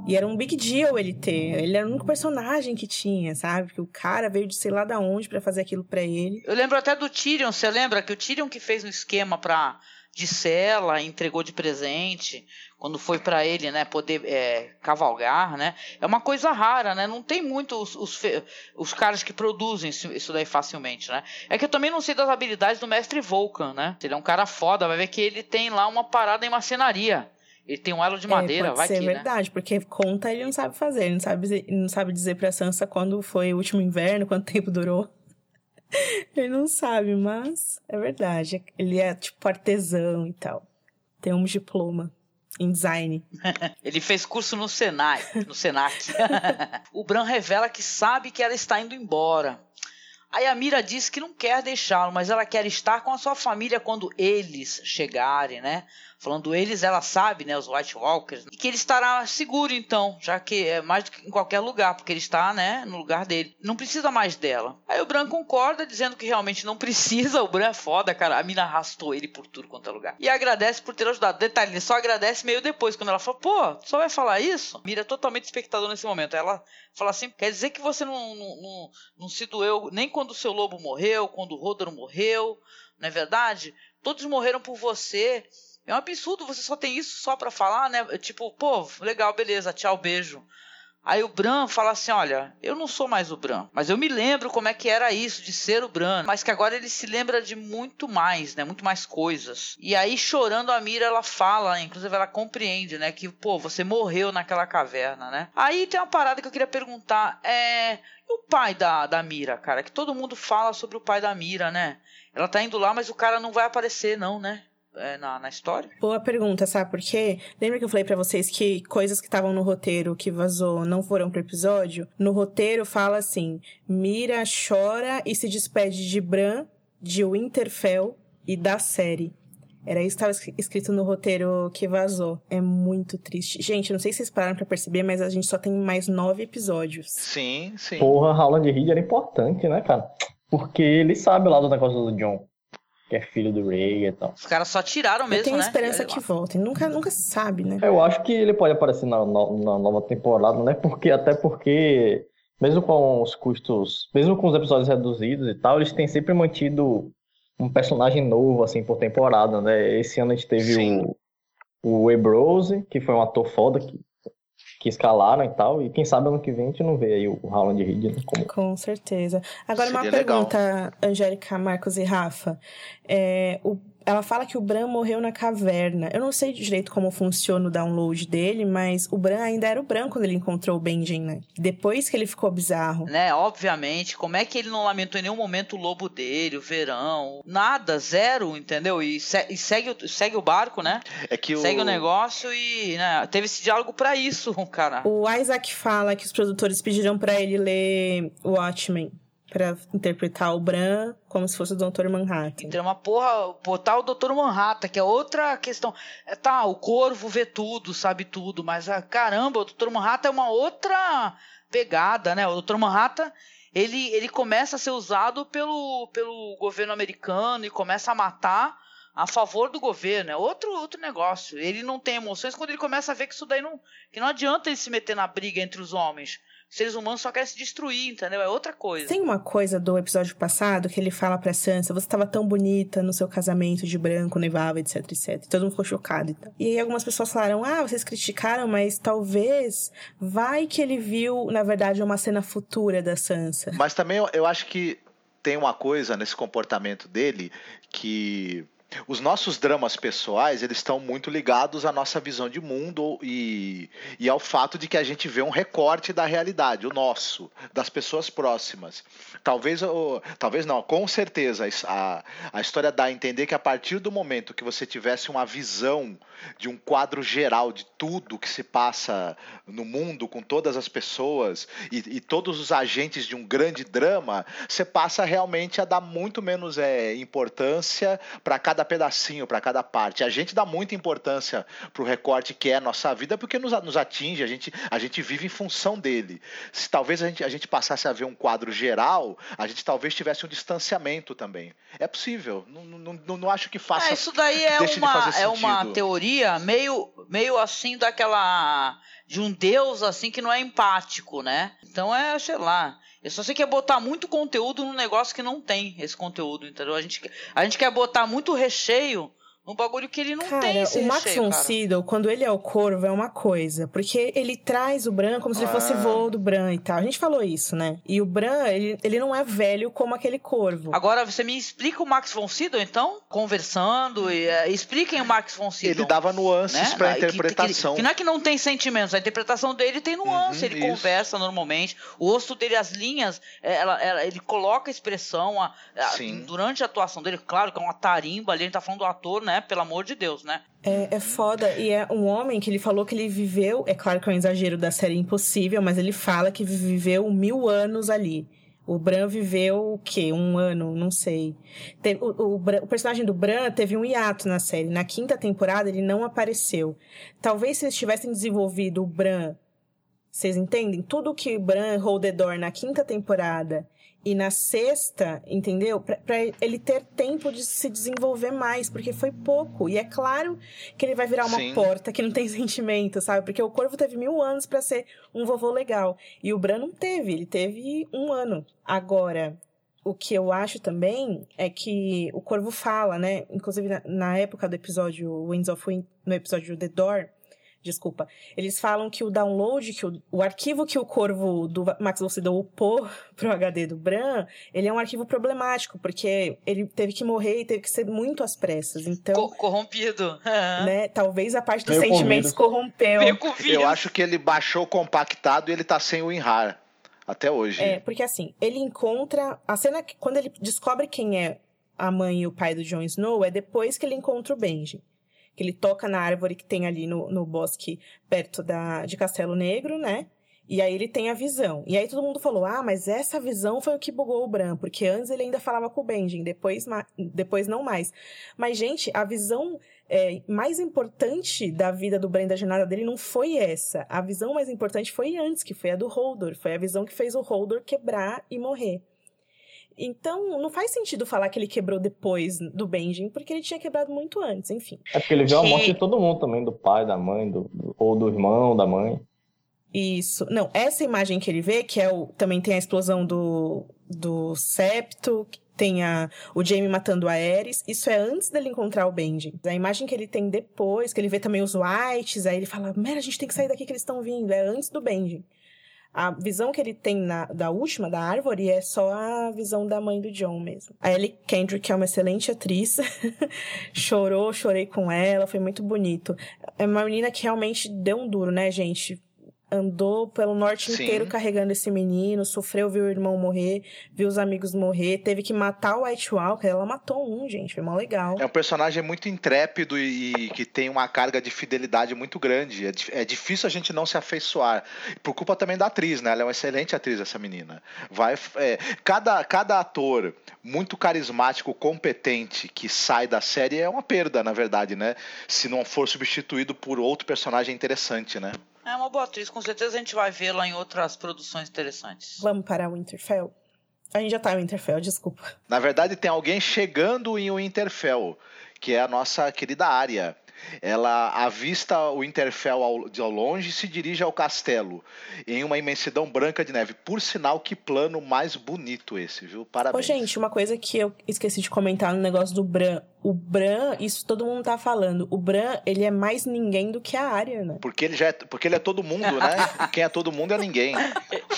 E era um big deal ele ter. Ele era o único personagem que tinha, sabe? Que o cara veio de sei lá da onde para fazer aquilo para ele. Eu lembro até do Tyrion, você lembra que o Tyrion que fez um esquema pra de cela, entregou de presente, quando foi para ele, né, poder é, cavalgar, né? É uma coisa rara, né? Não tem muito os, os, os, caras que produzem isso, daí facilmente, né? É que eu também não sei das habilidades do mestre Vulcan, né? Ele é um cara foda, vai ver que ele tem lá uma parada em macenaria. Ele tem um elo de é, madeira, é, vai ser que, né? verdade, né? porque conta ele não sabe fazer, ele não sabe, ele não sabe dizer pra Sansa quando foi o último inverno, quanto tempo durou. ele não sabe, mas é verdade. Ele é tipo artesão e tal. Tem um diploma em design. ele fez curso no Senai, no Senac. o Bran revela que sabe que ela está indo embora. A Mira diz que não quer deixá-lo, mas ela quer estar com a sua família quando eles chegarem, né? Falando eles, ela sabe, né, os White Walkers, e que ele estará seguro então, já que é mais do que em qualquer lugar, porque ele está, né, no lugar dele. Não precisa mais dela. Aí o Bran concorda, dizendo que realmente não precisa. O Bran é foda, cara. A mina arrastou ele por tudo quanto é lugar. E agradece por ter ajudado. Detalhe, ele só agradece meio depois, quando ela fala, pô, só vai falar isso? Mira é totalmente espectador nesse momento. Ela fala assim, quer dizer que você não, não, não, não se doeu nem quando o seu lobo morreu, quando o Rodor morreu, não é verdade? Todos morreram por você. É um absurdo, você só tem isso só para falar, né? Tipo, pô, legal, beleza, tchau, beijo. Aí o Bran fala assim: Olha, eu não sou mais o Bran, mas eu me lembro como é que era isso de ser o Bran, mas que agora ele se lembra de muito mais, né? Muito mais coisas. E aí, chorando, a Mira ela fala, inclusive ela compreende, né? Que, pô, você morreu naquela caverna, né? Aí tem uma parada que eu queria perguntar: é. O pai da, da Mira, cara? Que todo mundo fala sobre o pai da Mira, né? Ela tá indo lá, mas o cara não vai aparecer, não, né? É, na, na história? Boa pergunta, sabe por quê? Lembra que eu falei para vocês que coisas que estavam no roteiro que vazou não foram pro episódio? No roteiro fala assim: Mira chora e se despede de Bran, de Winterfell e da série. Era isso que estava escrito no roteiro que vazou. É muito triste. Gente, não sei se vocês pararam pra perceber, mas a gente só tem mais nove episódios. Sim, sim. Porra, Howland Reed era importante, né, cara? Porque ele sabe lá do negócio do John. Que é filho do Rey e tal. Os caras só tiraram mesmo, Eu tenho né? esperança que voltem. Nunca, nunca se sabe, né? Eu acho que ele pode aparecer na, na, na nova temporada, né? Porque, até porque, mesmo com os custos, mesmo com os episódios reduzidos e tal, eles têm sempre mantido um personagem novo, assim, por temporada, né? Esse ano a gente teve Sim. o, o Ebrose, que foi um ator foda, que que escalaram e tal. E quem sabe ano que vem a gente não vê aí o Howland Reed. Né, como... Com certeza. Agora, Seria uma pergunta, legal. Angélica, Marcos e Rafa. É, o ela fala que o Bran morreu na caverna. Eu não sei direito como funciona o download dele, mas o Bran ainda era o Bran quando ele encontrou o Benjen, né? Depois que ele ficou bizarro. Né, obviamente. Como é que ele não lamentou em nenhum momento o lobo dele, o verão? Nada, zero, entendeu? E, se, e segue, segue o barco, né? É que o... Segue o negócio e né, teve esse diálogo para isso, cara. O Isaac fala que os produtores pediram para ele ler Watchmen para interpretar o Bran como se fosse o Dr. Manhattan. Então, uma porra, botar o Dr. Manhattan, que é outra questão. É, tá, o Corvo vê tudo, sabe tudo, mas ah, caramba, o Dr. Manhattan é uma outra pegada, né? O Dr. Manhattan, ele, ele começa a ser usado pelo, pelo governo americano e começa a matar a favor do governo, é outro outro negócio. Ele não tem emoções quando ele começa a ver que isso daí não que não adianta ele se meter na briga entre os homens seres humanos só querem se destruir, entendeu? É outra coisa. Tem uma coisa do episódio passado que ele fala pra Sansa: você estava tão bonita no seu casamento de branco, nevava, etc, etc. Todo mundo ficou chocado e tal. E aí algumas pessoas falaram: ah, vocês criticaram, mas talvez vai que ele viu, na verdade, uma cena futura da Sansa. Mas também eu, eu acho que tem uma coisa nesse comportamento dele que os nossos dramas pessoais eles estão muito ligados à nossa visão de mundo e, e ao fato de que a gente vê um recorte da realidade, o nosso, das pessoas próximas. Talvez, ou, talvez não, com certeza a, a história dá a entender que a partir do momento que você tivesse uma visão de um quadro geral de tudo que se passa no mundo com todas as pessoas e, e todos os agentes de um grande drama, você passa realmente a dar muito menos é, importância para cada cada pedacinho, para cada parte. A gente dá muita importância para o recorte que é a nossa vida, porque nos, nos atinge, a gente, a gente vive em função dele. Se talvez a gente, a gente passasse a ver um quadro geral, a gente talvez tivesse um distanciamento também. É possível. Não, não, não, não acho que faça. É, isso daí é uma, é uma teoria meio, meio assim daquela. De um deus assim que não é empático, né? Então é, sei lá. Eu só sei que é botar muito conteúdo num negócio que não tem esse conteúdo, entendeu? A gente, a gente quer botar muito recheio um bagulho que ele não cara, tem esse o Max von Sydow, quando ele é o Corvo, é uma coisa. Porque ele traz o Bran como se ele fosse ah. voo do Bran e tal. A gente falou isso, né? E o Bran, ele, ele não é velho como aquele Corvo. Agora, você me explica o Max von Sydow, então? Conversando, e, uh, expliquem o Max von Sydow. Ele dava nuances né? pra interpretação. Que, que, que, não é que não tem sentimentos, a interpretação dele tem nuance, uhum, ele isso. conversa normalmente. O rosto dele, as linhas, é, ela, ela, ele coloca a expressão a, a, durante a atuação dele. Claro que é uma tarimba ali, a gente tá falando do ator, né? Pelo amor de Deus. Né? É, é foda. E é um homem que ele falou que ele viveu. É claro que é um exagero da série Impossível, mas ele fala que viveu mil anos ali. O Bran viveu o quê? Um ano? Não sei. o, o, o, personagem do Bran teve um hiato na série. Na quinta temporada ele não apareceu. Talvez se eles tivessem desenvolvido o Bran. Vocês entendem? Tudo que Bran Holdedor na quinta temporada e na sexta, entendeu? Para ele ter tempo de se desenvolver mais, porque foi pouco. E é claro que ele vai virar uma Sim. porta que não tem sentimento, sabe? Porque o Corvo teve mil anos para ser um vovô legal. E o Bran não teve, ele teve um ano. Agora, o que eu acho também é que o Corvo fala, né? Inclusive na, na época do episódio Winds of Wind, no episódio The Door, desculpa. Eles falam que o download, que o, o arquivo que o Corvo do Max Lucido upou pro HD do Bran, ele é um arquivo problemático, porque ele teve que morrer e teve que ser muito às pressas. Então. Co corrompido. né? Talvez a parte dos Meio sentimentos corrompeu. Eu acho que ele baixou compactado e ele tá sem o WinRAR. Até hoje. É, porque assim, ele encontra. A cena que. Quando ele descobre quem é a mãe e o pai do Jon Snow, é depois que ele encontra o Benji que ele toca na árvore que tem ali no, no bosque perto da, de Castelo Negro, né? E aí ele tem a visão. E aí todo mundo falou: ah, mas essa visão foi o que bugou o Bran, porque antes ele ainda falava com o Benjen, depois, depois não mais. Mas, gente, a visão é, mais importante da vida do Bran da jornada dele não foi essa. A visão mais importante foi antes, que foi a do Holdor. Foi a visão que fez o Holdor quebrar e morrer. Então, não faz sentido falar que ele quebrou depois do Benjamin, porque ele tinha quebrado muito antes, enfim. É porque ele viu a morte de todo mundo também, do pai, da mãe, do, ou do irmão, da mãe. Isso. Não, essa imagem que ele vê, que é o. Também tem a explosão do, do septo, tem a, o Jamie matando a Ares, isso é antes dele encontrar o Benji. A imagem que ele tem depois, que ele vê também os Whites, aí ele fala, Mera, a gente tem que sair daqui que eles estão vindo, é antes do Benji. A visão que ele tem na, da última, da árvore, é só a visão da mãe do John mesmo. A Ellie Kendrick é uma excelente atriz. Chorou, chorei com ela, foi muito bonito. É uma menina que realmente deu um duro, né, gente? Andou pelo norte Sim. inteiro carregando esse menino, sofreu, viu o irmão morrer, viu os amigos morrer, teve que matar o White Walker, ela matou um, gente, foi mó legal. É um personagem muito intrépido e, que tem uma carga de fidelidade muito grande, é, é, difícil a gente não se afeiçoar, por culpa também da atriz, né, ela é uma excelente atriz, essa menina. Vai, é, cada, cada ator muito carismático, competente, que sai da série é uma perda, na verdade, né, se não for substituído por outro personagem interessante, né. É uma boa atriz, com certeza a gente vai vê-la em outras produções interessantes. Vamos para o Winterfell? A gente já tá em Winterfell, desculpa. Na verdade, tem alguém chegando em Winterfell, que é a nossa querida Arya. Ela avista o Interfell ao, de ao longe e se dirige ao castelo, em uma imensidão branca de neve. Por sinal, que plano mais bonito esse, viu? Parabéns. Ô, gente, uma coisa que eu esqueci de comentar no negócio do Bran. O Bran, isso todo mundo tá falando. O Bran, ele é mais ninguém do que a Arya, né? Porque ele, já é, porque ele é todo mundo, né? Quem é todo mundo é ninguém.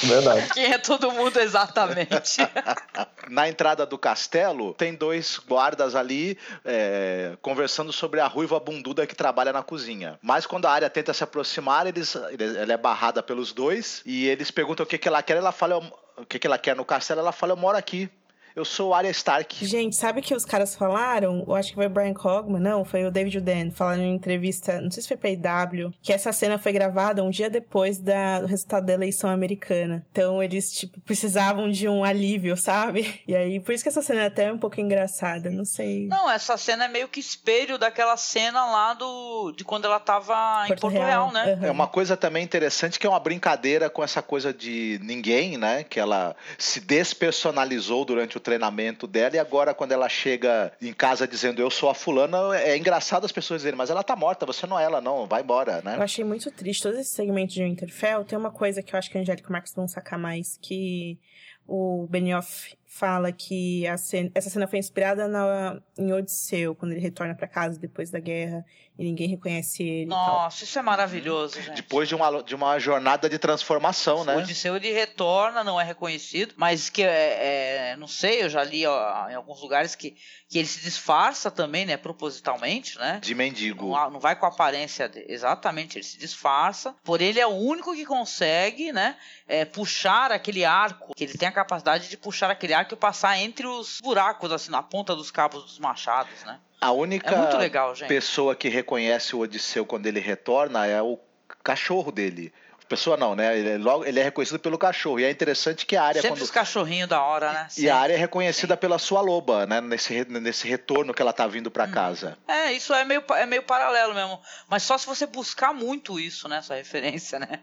Verdade. Quem é todo mundo, exatamente. Na entrada do castelo, tem dois guardas ali é, conversando sobre a ruiva bunduda que trabalha na cozinha. Mas quando a área tenta se aproximar, eles, ela é barrada pelos dois e eles perguntam o que, que ela quer. Ela fala o que, que ela quer no castelo. Ela fala: Eu moro aqui. Eu sou Arya Stark. Gente, sabe o que os caras falaram? Eu acho que foi o Brian Cogman, não, foi o David Dan, falando em entrevista, não sei se foi pra IW, que essa cena foi gravada um dia depois da, do resultado da eleição americana. Então eles, tipo, precisavam de um alívio, sabe? E aí, por isso que essa cena é até um pouco engraçada, não sei. Não, essa cena é meio que espelho daquela cena lá do de quando ela tava Porto em Porto Real, Real né? Uhum. É uma coisa também interessante que é uma brincadeira com essa coisa de ninguém, né? Que ela se despersonalizou durante o treinamento dela e agora quando ela chega em casa dizendo eu sou a fulana, é engraçado as pessoas dizerem, mas ela tá morta, você não é ela não, vai embora, né? Eu achei muito triste todo esse segmento de Winterfell. Tem uma coisa que eu acho que a Angélica e o Marcos vão sacar mais, que o Benioff fala que cena, essa cena foi inspirada na, em Odisseu, quando ele retorna para casa depois da guerra e ninguém reconhece ele. Nossa, isso é maravilhoso, gente. Depois de uma, de uma jornada de transformação, né? O Odisseu ele retorna, não é reconhecido, mas que é, é não sei, eu já li ó, em alguns lugares que, que ele se disfarça também, né, propositalmente, né? De mendigo. Não, não vai com a aparência, de, exatamente, ele se disfarça, porém ele é o único que consegue, né, é, puxar aquele arco, que ele tem a capacidade de puxar aquele arco e passar entre os buracos, assim, na ponta dos cabos dos machados, né? A única é legal, pessoa que reconhece o Odisseu quando ele retorna é o cachorro dele. Pessoa não, né? Ele é, logo, ele é reconhecido pelo cachorro. E é interessante que a área. Sempre quando... os cachorrinhos da hora, né? Sempre. E a área é reconhecida Sim. pela sua loba, né? Nesse, nesse retorno que ela tá vindo para hum. casa. É, isso é meio, é meio paralelo mesmo. Mas só se você buscar muito isso, né? Essa referência, né?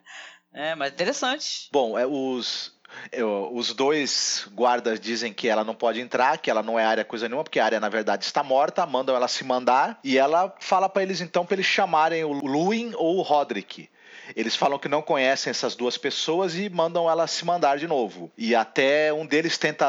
É, mas interessante. Bom, é, os, eu, os dois guardas dizem que ela não pode entrar, que ela não é área coisa nenhuma, porque a área na verdade está morta, mandam ela se mandar e ela fala para eles então para eles chamarem o Luin ou o Roderick. Eles falam que não conhecem essas duas pessoas e mandam ela se mandar de novo. E até um deles tenta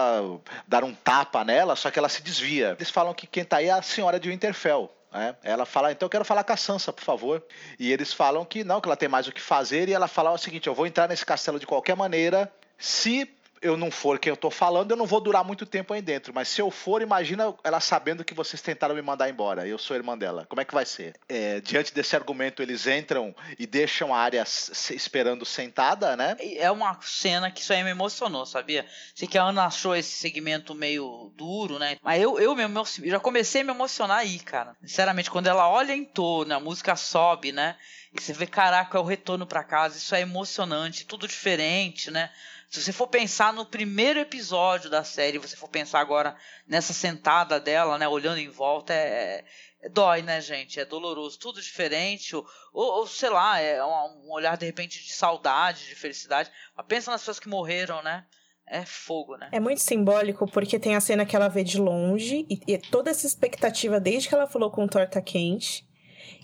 dar um tapa nela, só que ela se desvia. Eles falam que quem tá aí é a senhora de Winterfell. Né? Ela fala, então eu quero falar com a Sansa, por favor. E eles falam que não, que ela tem mais o que fazer. E ela fala o seguinte: eu vou entrar nesse castelo de qualquer maneira se eu não for quem eu tô falando, eu não vou durar muito tempo aí dentro. Mas se eu for, imagina ela sabendo que vocês tentaram me mandar embora. Eu sou irmã dela. Como é que vai ser? É, diante desse argumento, eles entram e deixam a área esperando sentada, né? É uma cena que isso aí me emocionou, sabia? Sei que a Ana achou esse segmento meio duro, né? Mas eu, eu mesmo já comecei a me emocionar aí, cara. Sinceramente, quando ela olha em torno, a música sobe, né? E você vê, caraca, é o retorno para casa. Isso é emocionante, tudo diferente, né? Se você for pensar no primeiro episódio da série, você for pensar agora nessa sentada dela, né, olhando em volta, é, é dói, né, gente? É doloroso, tudo diferente, ou, ou, sei lá, é um, um, olhar de repente de saudade, de felicidade. Mas pensa nas pessoas que morreram, né? é fogo, né? É muito simbólico porque tem a cena que ela vê de longe e, e toda essa expectativa desde que ela falou com torta quente.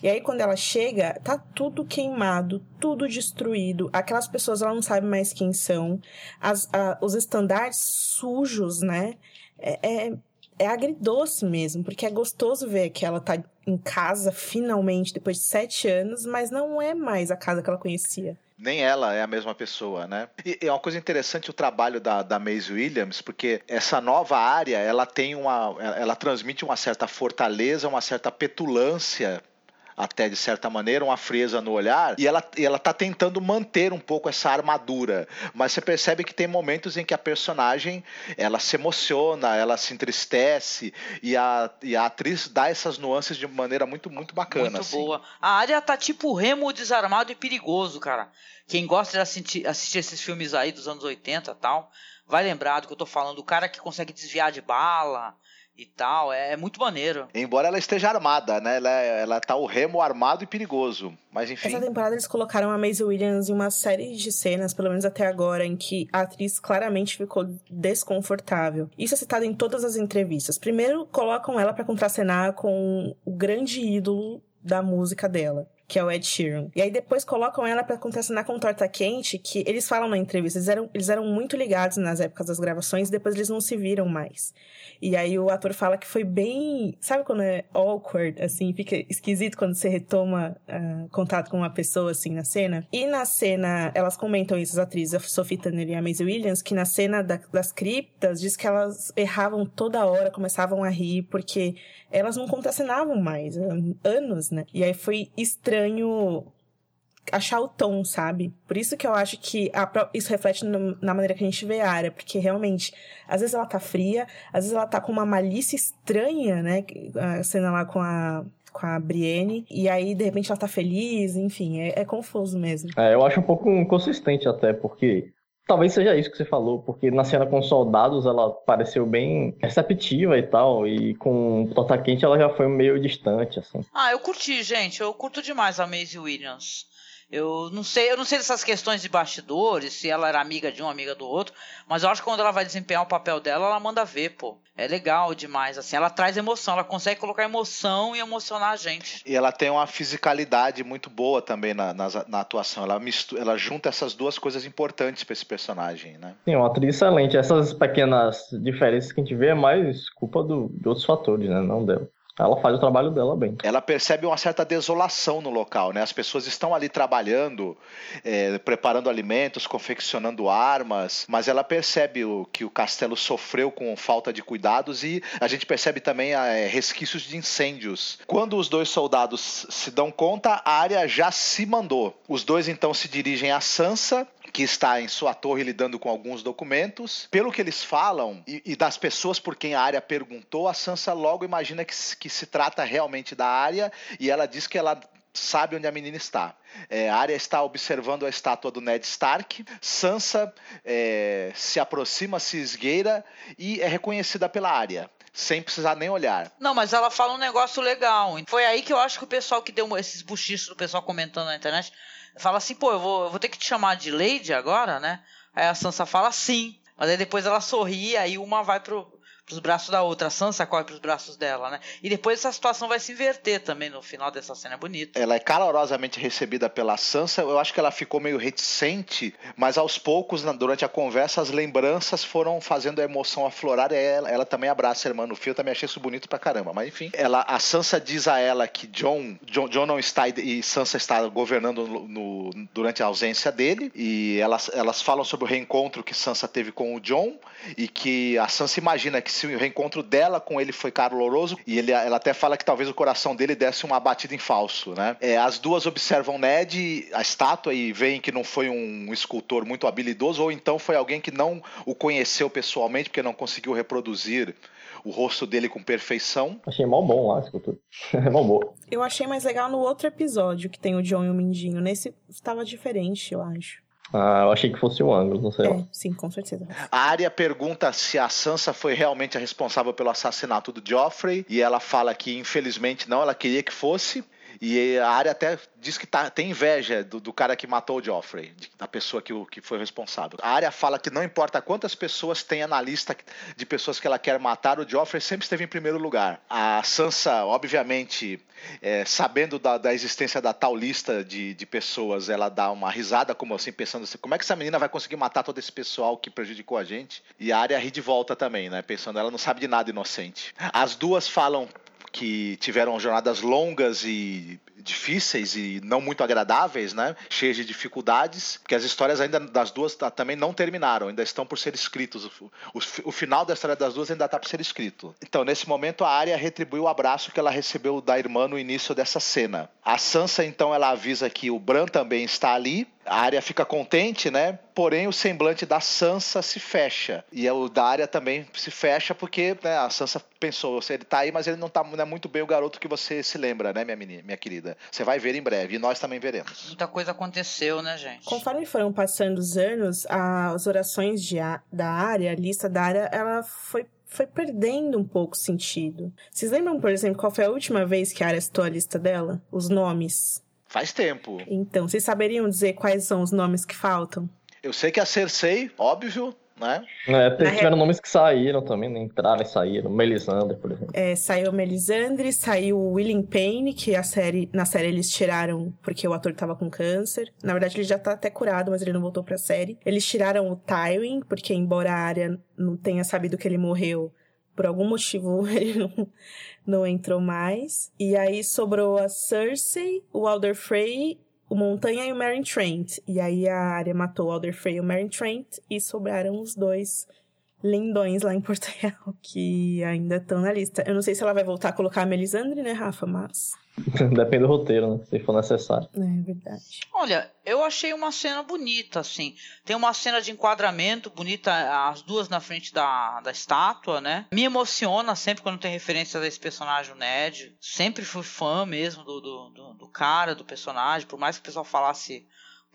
E aí, quando ela chega, tá tudo queimado, tudo destruído. Aquelas pessoas, ela não sabe mais quem são. As, a, os estandartes sujos, né? É, é, é agridoce mesmo, porque é gostoso ver que ela tá em casa, finalmente, depois de sete anos, mas não é mais a casa que ela conhecia nem ela é a mesma pessoa, né? E é uma coisa interessante o trabalho da, da Maisie Williams, porque essa nova área, ela tem uma, ela transmite uma certa fortaleza, uma certa petulância até de certa maneira, uma frieza no olhar, e ela, e ela tá tentando manter um pouco essa armadura. Mas você percebe que tem momentos em que a personagem ela se emociona, ela se entristece, e a, e a atriz dá essas nuances de maneira muito, muito bacana. Muito assim. boa. A área tá tipo remo desarmado e perigoso, cara. Quem gosta de assistir, assistir esses filmes aí dos anos 80 e tal, vai lembrar do que eu tô falando. O cara que consegue desviar de bala, e tal. É, é, muito maneiro. Embora ela esteja armada, né? Ela, é, ela tá o remo armado e perigoso. Mas enfim. Essa temporada eles colocaram a Maisie Williams em uma série de cenas, pelo menos até agora, em que a atriz claramente ficou desconfortável. Isso é citado em todas as entrevistas. Primeiro, colocam ela para contracenar com o grande ídolo da música dela que é o Ed Sheeran. E aí depois colocam ela para contracenar com Torta Quente, que eles falam na entrevista, eles eram, eles eram muito ligados nas épocas das gravações, depois eles não se viram mais. E aí o ator fala que foi bem. Sabe quando é awkward, assim, fica esquisito quando você retoma uh, contato com uma pessoa, assim, na cena? E na cena, elas comentam isso, as atrizes, a Sophie Turner e a Maisie Williams, que na cena da, das criptas, diz que elas erravam toda hora, começavam a rir, porque elas não contracenavam mais, anos, né? E aí foi estranho achar o tom, sabe? Por isso que eu acho que a, isso reflete no, na maneira que a gente vê a área, porque realmente, às vezes ela tá fria, às vezes ela tá com uma malícia estranha, né? A cena lá com a com a Brienne, e aí de repente ela tá feliz, enfim, é, é confuso mesmo. É, eu acho um pouco inconsistente até, porque Talvez seja isso que você falou, porque na cena com soldados ela pareceu bem receptiva e tal, e com Tota Quente ela já foi meio distante, assim. Ah, eu curti, gente, eu curto demais a Maisie Williams. Eu não sei, eu não sei dessas questões de bastidores, se ela era amiga de um, amiga do outro, mas eu acho que quando ela vai desempenhar o papel dela, ela manda ver, pô. É legal demais, assim, ela traz emoção, ela consegue colocar emoção e emocionar a gente. E ela tem uma fisicalidade muito boa também na, na, na atuação, ela, mistura, ela junta essas duas coisas importantes para esse personagem, né? Sim, uma atriz excelente. Essas pequenas diferenças que a gente vê é mais culpa do, de outros fatores, né? Não dela. Ela faz o trabalho dela bem. Ela percebe uma certa desolação no local, né? As pessoas estão ali trabalhando, é, preparando alimentos, confeccionando armas, mas ela percebe o, que o castelo sofreu com falta de cuidados e a gente percebe também é, resquícios de incêndios. Quando os dois soldados se dão conta, a área já se mandou. Os dois então se dirigem a Sansa que está em sua torre lidando com alguns documentos. Pelo que eles falam e, e das pessoas por quem a área perguntou, a Sansa logo imagina que, que se trata realmente da área e ela diz que ela sabe onde a menina está. É, a área está observando a estátua do Ned Stark. Sansa é, se aproxima, se esgueira e é reconhecida pela área sem precisar nem olhar. Não, mas ela fala um negócio legal. Foi aí que eu acho que o pessoal que deu esses buchichos do pessoal comentando na internet fala assim, pô, eu vou, eu vou ter que te chamar de Lady agora, né? Aí a Sansa fala sim. Mas aí depois ela sorri, aí uma vai pro, pros braços da outra, a Sansa corre pros braços dela, né? E depois essa situação vai se inverter também no final dessa cena bonita. Ela é calorosamente recebida pela Sansa, eu acho que ela ficou meio reticente, mas aos poucos, durante a conversa, as lembranças foram fazendo a emoção aflorar e ela, ela também abraça a irmã no fio, eu também achei isso bonito pra caramba, mas enfim. Ela, a Sansa diz a ela que John, John, John não está e Sansa está governando no, no, durante a ausência dele, e elas, elas falam sobre o reencontro que Sansa teve com o John, e que a Sansa imagina que se o reencontro dela com ele foi caloroso e ele, ela até fala que talvez o coração dele desse uma batida em falso, né? É, as duas observam Ned, a estátua, e veem que não foi um escultor muito habilidoso ou então foi alguém que não o conheceu pessoalmente porque não conseguiu reproduzir o rosto dele com perfeição. Achei mó bom lá, escultura. É mó boa. Eu achei mais legal no outro episódio que tem o John e o Mindinho. Nesse estava diferente, eu acho. Ah, eu achei que fosse o ângulo, não sei. É, sim, com certeza. A Arya pergunta se a Sansa foi realmente a responsável pelo assassinato do Joffrey, e ela fala que infelizmente não, ela queria que fosse. E a área até diz que tá, tem inveja do, do cara que matou o Joffrey, da pessoa que, que foi responsável. A área fala que não importa quantas pessoas tenha na lista de pessoas que ela quer matar, o Joffrey sempre esteve em primeiro lugar. A Sansa, obviamente, é, sabendo da, da, existência da tal lista de, de pessoas, ela dá uma risada, como assim, pensando assim, como é que essa menina vai conseguir matar todo esse pessoal que prejudicou a gente? E a área ri de volta também, né? Pensando, ela não sabe de nada inocente. As duas falam que tiveram jornadas longas e difíceis e não muito agradáveis, né? Cheias de dificuldades, que as histórias ainda das duas também não terminaram, ainda estão por ser escritos. O, o, final da história das duas ainda está por ser escrito. Então, nesse momento, a Arya retribui o abraço que ela recebeu da irmã no início dessa cena. A Sansa, então, ela avisa que o Bran também está ali, a área fica contente, né? Porém, o semblante da Sansa se fecha. E o da área também se fecha porque né, a Sansa pensou: ele tá aí, mas ele não tá não é muito bem o garoto que você se lembra, né, minha, menina, minha querida? Você vai ver em breve. E nós também veremos. Muita coisa aconteceu, né, gente? Conforme foram passando os anos, as orações de, da área, a lista da área, ela foi foi perdendo um pouco sentido. Vocês lembram, por exemplo, qual foi a última vez que a área citou a lista dela? Os nomes. Faz tempo. Então, vocês saberiam dizer quais são os nomes que faltam? Eu sei que a Cersei, óbvio, né? É, tiveram nomes que saíram também, né? entraram e saíram. Melisandre, por exemplo. É, saiu Melisandre, saiu o William Payne, que a série, na série eles tiraram porque o ator tava com câncer. Na verdade, ele já tá até curado, mas ele não voltou pra série. Eles tiraram o Tywin, porque embora a área não tenha sabido que ele morreu, por algum motivo ele não, não entrou mais. E aí sobrou a Cersei, o Alder Frey, o Montanha e o Meryn Trent. E aí a área matou o Alder Frey e o Meryn Trent e sobraram os dois lindões lá em Porto Real, que ainda estão na lista. Eu não sei se ela vai voltar a colocar a Melisandre, né, Rafa? Mas. Depende do roteiro, né? Se for necessário. É verdade. Olha, eu achei uma cena bonita, assim. Tem uma cena de enquadramento bonita, as duas na frente da, da estátua, né? Me emociona sempre quando tem referência a esse personagem, o Ned. Sempre fui fã mesmo do, do, do, do cara, do personagem. Por mais que o pessoal falasse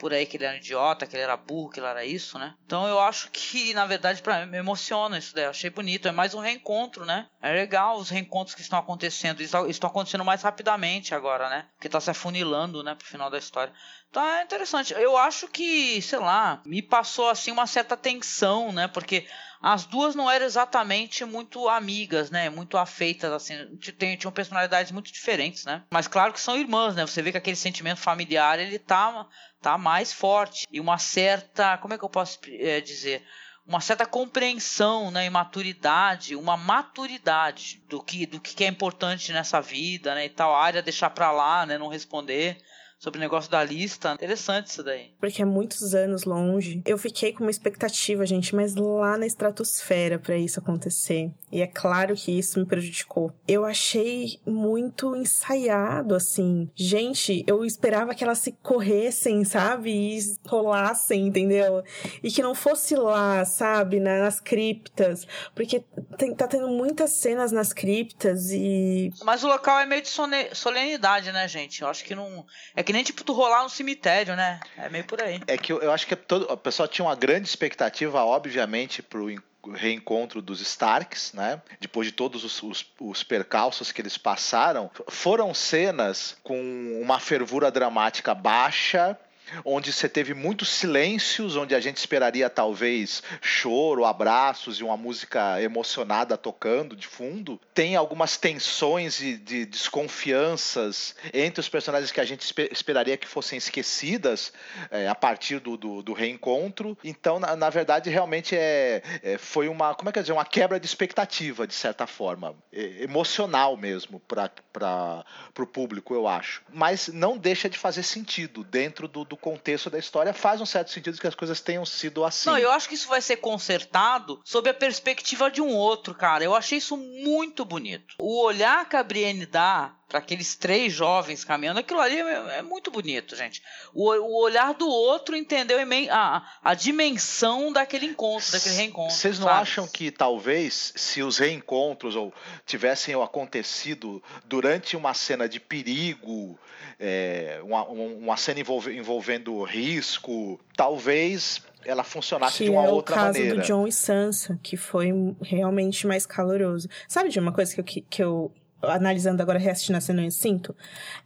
por aí que ele era um idiota, que ele era burro, que ele era isso, né? Então eu acho que, na verdade, para mim, me emociona isso daí. Eu achei bonito. É mais um reencontro, né? É legal os reencontros que estão acontecendo. Eles estão acontecendo mais rapidamente agora, né? Porque tá se afunilando, né, pro final da história. Então é interessante. Eu acho que, sei lá, me passou assim uma certa tensão, né? Porque as duas não eram exatamente muito amigas, né? Muito afeitas, assim. Tem, tinham personalidades muito diferentes, né? Mas claro que são irmãs, né? Você vê que aquele sentimento familiar, ele tá, tá mais forte. E uma certa, como é que eu posso é, dizer? uma certa compreensão, né, e maturidade, uma maturidade do que do que é importante nessa vida, né, e tal área deixar para lá, né, não responder sobre o negócio da lista. Interessante isso daí. Porque é muitos anos longe. Eu fiquei com uma expectativa, gente, mas lá na estratosfera para isso acontecer. E é claro que isso me prejudicou. Eu achei muito ensaiado, assim. Gente, eu esperava que elas se corressem, sabe? E rolassem, entendeu? E que não fosse lá, sabe? Nas criptas. Porque tem, tá tendo muitas cenas nas criptas e. Mas o local é meio de solenidade, né, gente? Eu acho que não. É que nem tipo tu rolar no cemitério, né? É meio por aí. É que eu, eu acho que todo, o pessoal tinha uma grande expectativa, obviamente, pro reencontro dos Starks, né? Depois de todos os, os, os, percalços que eles passaram, foram cenas com uma fervura dramática baixa onde você teve muitos silêncios, onde a gente esperaria talvez choro, abraços e uma música emocionada tocando de fundo. Tem algumas tensões e de desconfianças entre os personagens que a gente esperaria que fossem esquecidas é, a partir do, do, do, reencontro. Então, na, na verdade, realmente é, é, foi uma, como é que eu dizer, uma quebra de expectativa, de certa forma, é, emocional mesmo para o público, eu acho. Mas não deixa de fazer sentido dentro do, do contexto da história, faz um certo sentido que as coisas tenham sido assim. Não, eu acho que isso vai ser consertado sob a perspectiva de um outro, cara. Eu achei isso muito bonito. O olhar que a Brienne dá para aqueles três jovens caminhando, aquilo ali é, é muito bonito, gente. O, o, olhar do outro entendeu a, a dimensão daquele encontro, daquele reencontro. Vocês não sabe? acham que talvez se os reencontros ou tivessem acontecido durante uma cena de perigo, é, uma, uma cena envolve, envolvendo risco, talvez ela funcionasse que de uma é outra maneira. o caso do John e Sansa, que foi realmente mais caloroso. Sabe de uma coisa que eu, que eu analisando agora, reassistindo a cena, eu sinto.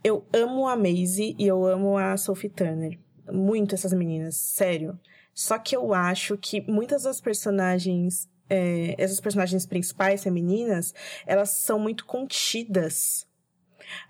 Eu amo a Maisie e eu amo a Sophie Turner. Muito essas meninas, sério. Só que eu acho que muitas das personagens, é, essas personagens principais femininas, elas são muito contidas.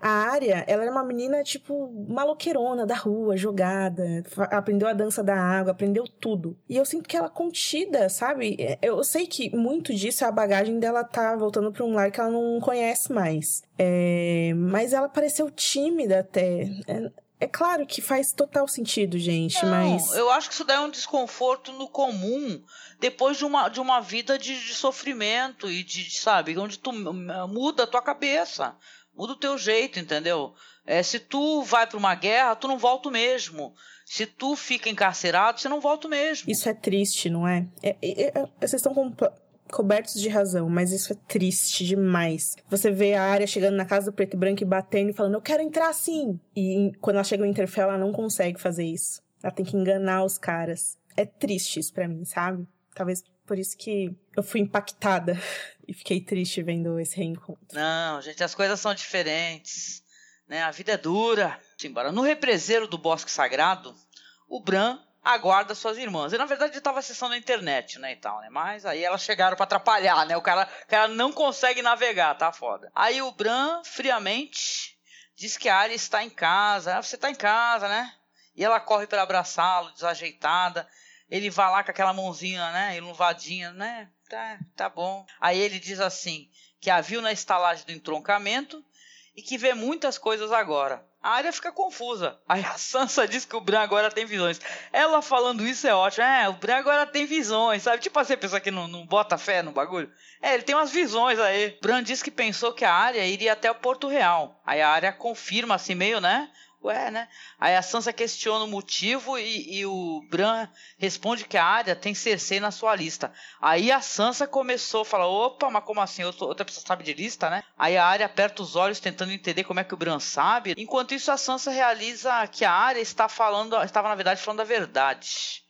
A Arya, ela era uma menina, tipo, maloqueirona da rua, jogada, aprendeu a dança da água, aprendeu tudo. E eu sinto que ela contida, sabe? É, eu sei que muito disso é a bagagem dela tá voltando pra um lar que ela não conhece mais. É... Mas ela pareceu tímida até. É... É claro que faz total sentido, gente, não, mas. Eu acho que isso daí é um desconforto no comum depois de uma, de uma vida de, de sofrimento e de, sabe, onde tu muda a tua cabeça. Muda o teu jeito, entendeu? É, se tu vai para uma guerra, tu não volta mesmo. Se tu fica encarcerado, você não volta mesmo. Isso é triste, não é? é, é, é vocês estão com, cobertos de razão, mas isso é triste demais. Você vê a área chegando na casa do preto e branco e batendo e falando, eu quero entrar sim. E quando ela chega no Interfell, ela não consegue fazer isso. Ela tem que enganar os caras. É triste isso pra mim, sabe? Talvez por isso que eu fui impactada e fiquei triste vendo esse reencontro. Não, gente, as coisas são diferentes. Né? A vida é dura. Embora no represeiro do Bosque Sagrado, o Bran aguarda suas irmãs. E na verdade ele estava acessando a internet, né, e tal, né? Mas aí elas chegaram para atrapalhar, né? O cara, o cara não consegue navegar, tá foda. Aí o Bran, friamente, diz que a Arya está em casa. Ah, você está em casa, né? E ela corre para abraçá-lo, desajeitada. Ele vai lá com aquela mãozinha, né, iluvadinha, né? Tá, tá bom. Aí ele diz assim, que a viu na estalagem do entroncamento e que vê muitas coisas agora. A área fica confusa. Aí a Sansa diz que o Bran agora tem visões. Ela falando isso é ótimo. É, o Bran agora tem visões, sabe? Tipo assim, a pessoa que não, não bota fé no bagulho. É, ele tem umas visões aí. Bran diz que pensou que a área iria até o Porto Real. Aí a área confirma assim meio, né? Ué, né? Aí a Sansa questiona o motivo e, e, o Bran responde que a área tem Cersei na sua lista. Aí a Sansa começou a falar: opa, mas como assim? Outra pessoa sabe de lista, né? Aí a área aperta os olhos tentando entender como é que o Bran sabe. Enquanto isso, a Sansa realiza que a área está falando, estava na verdade falando a verdade.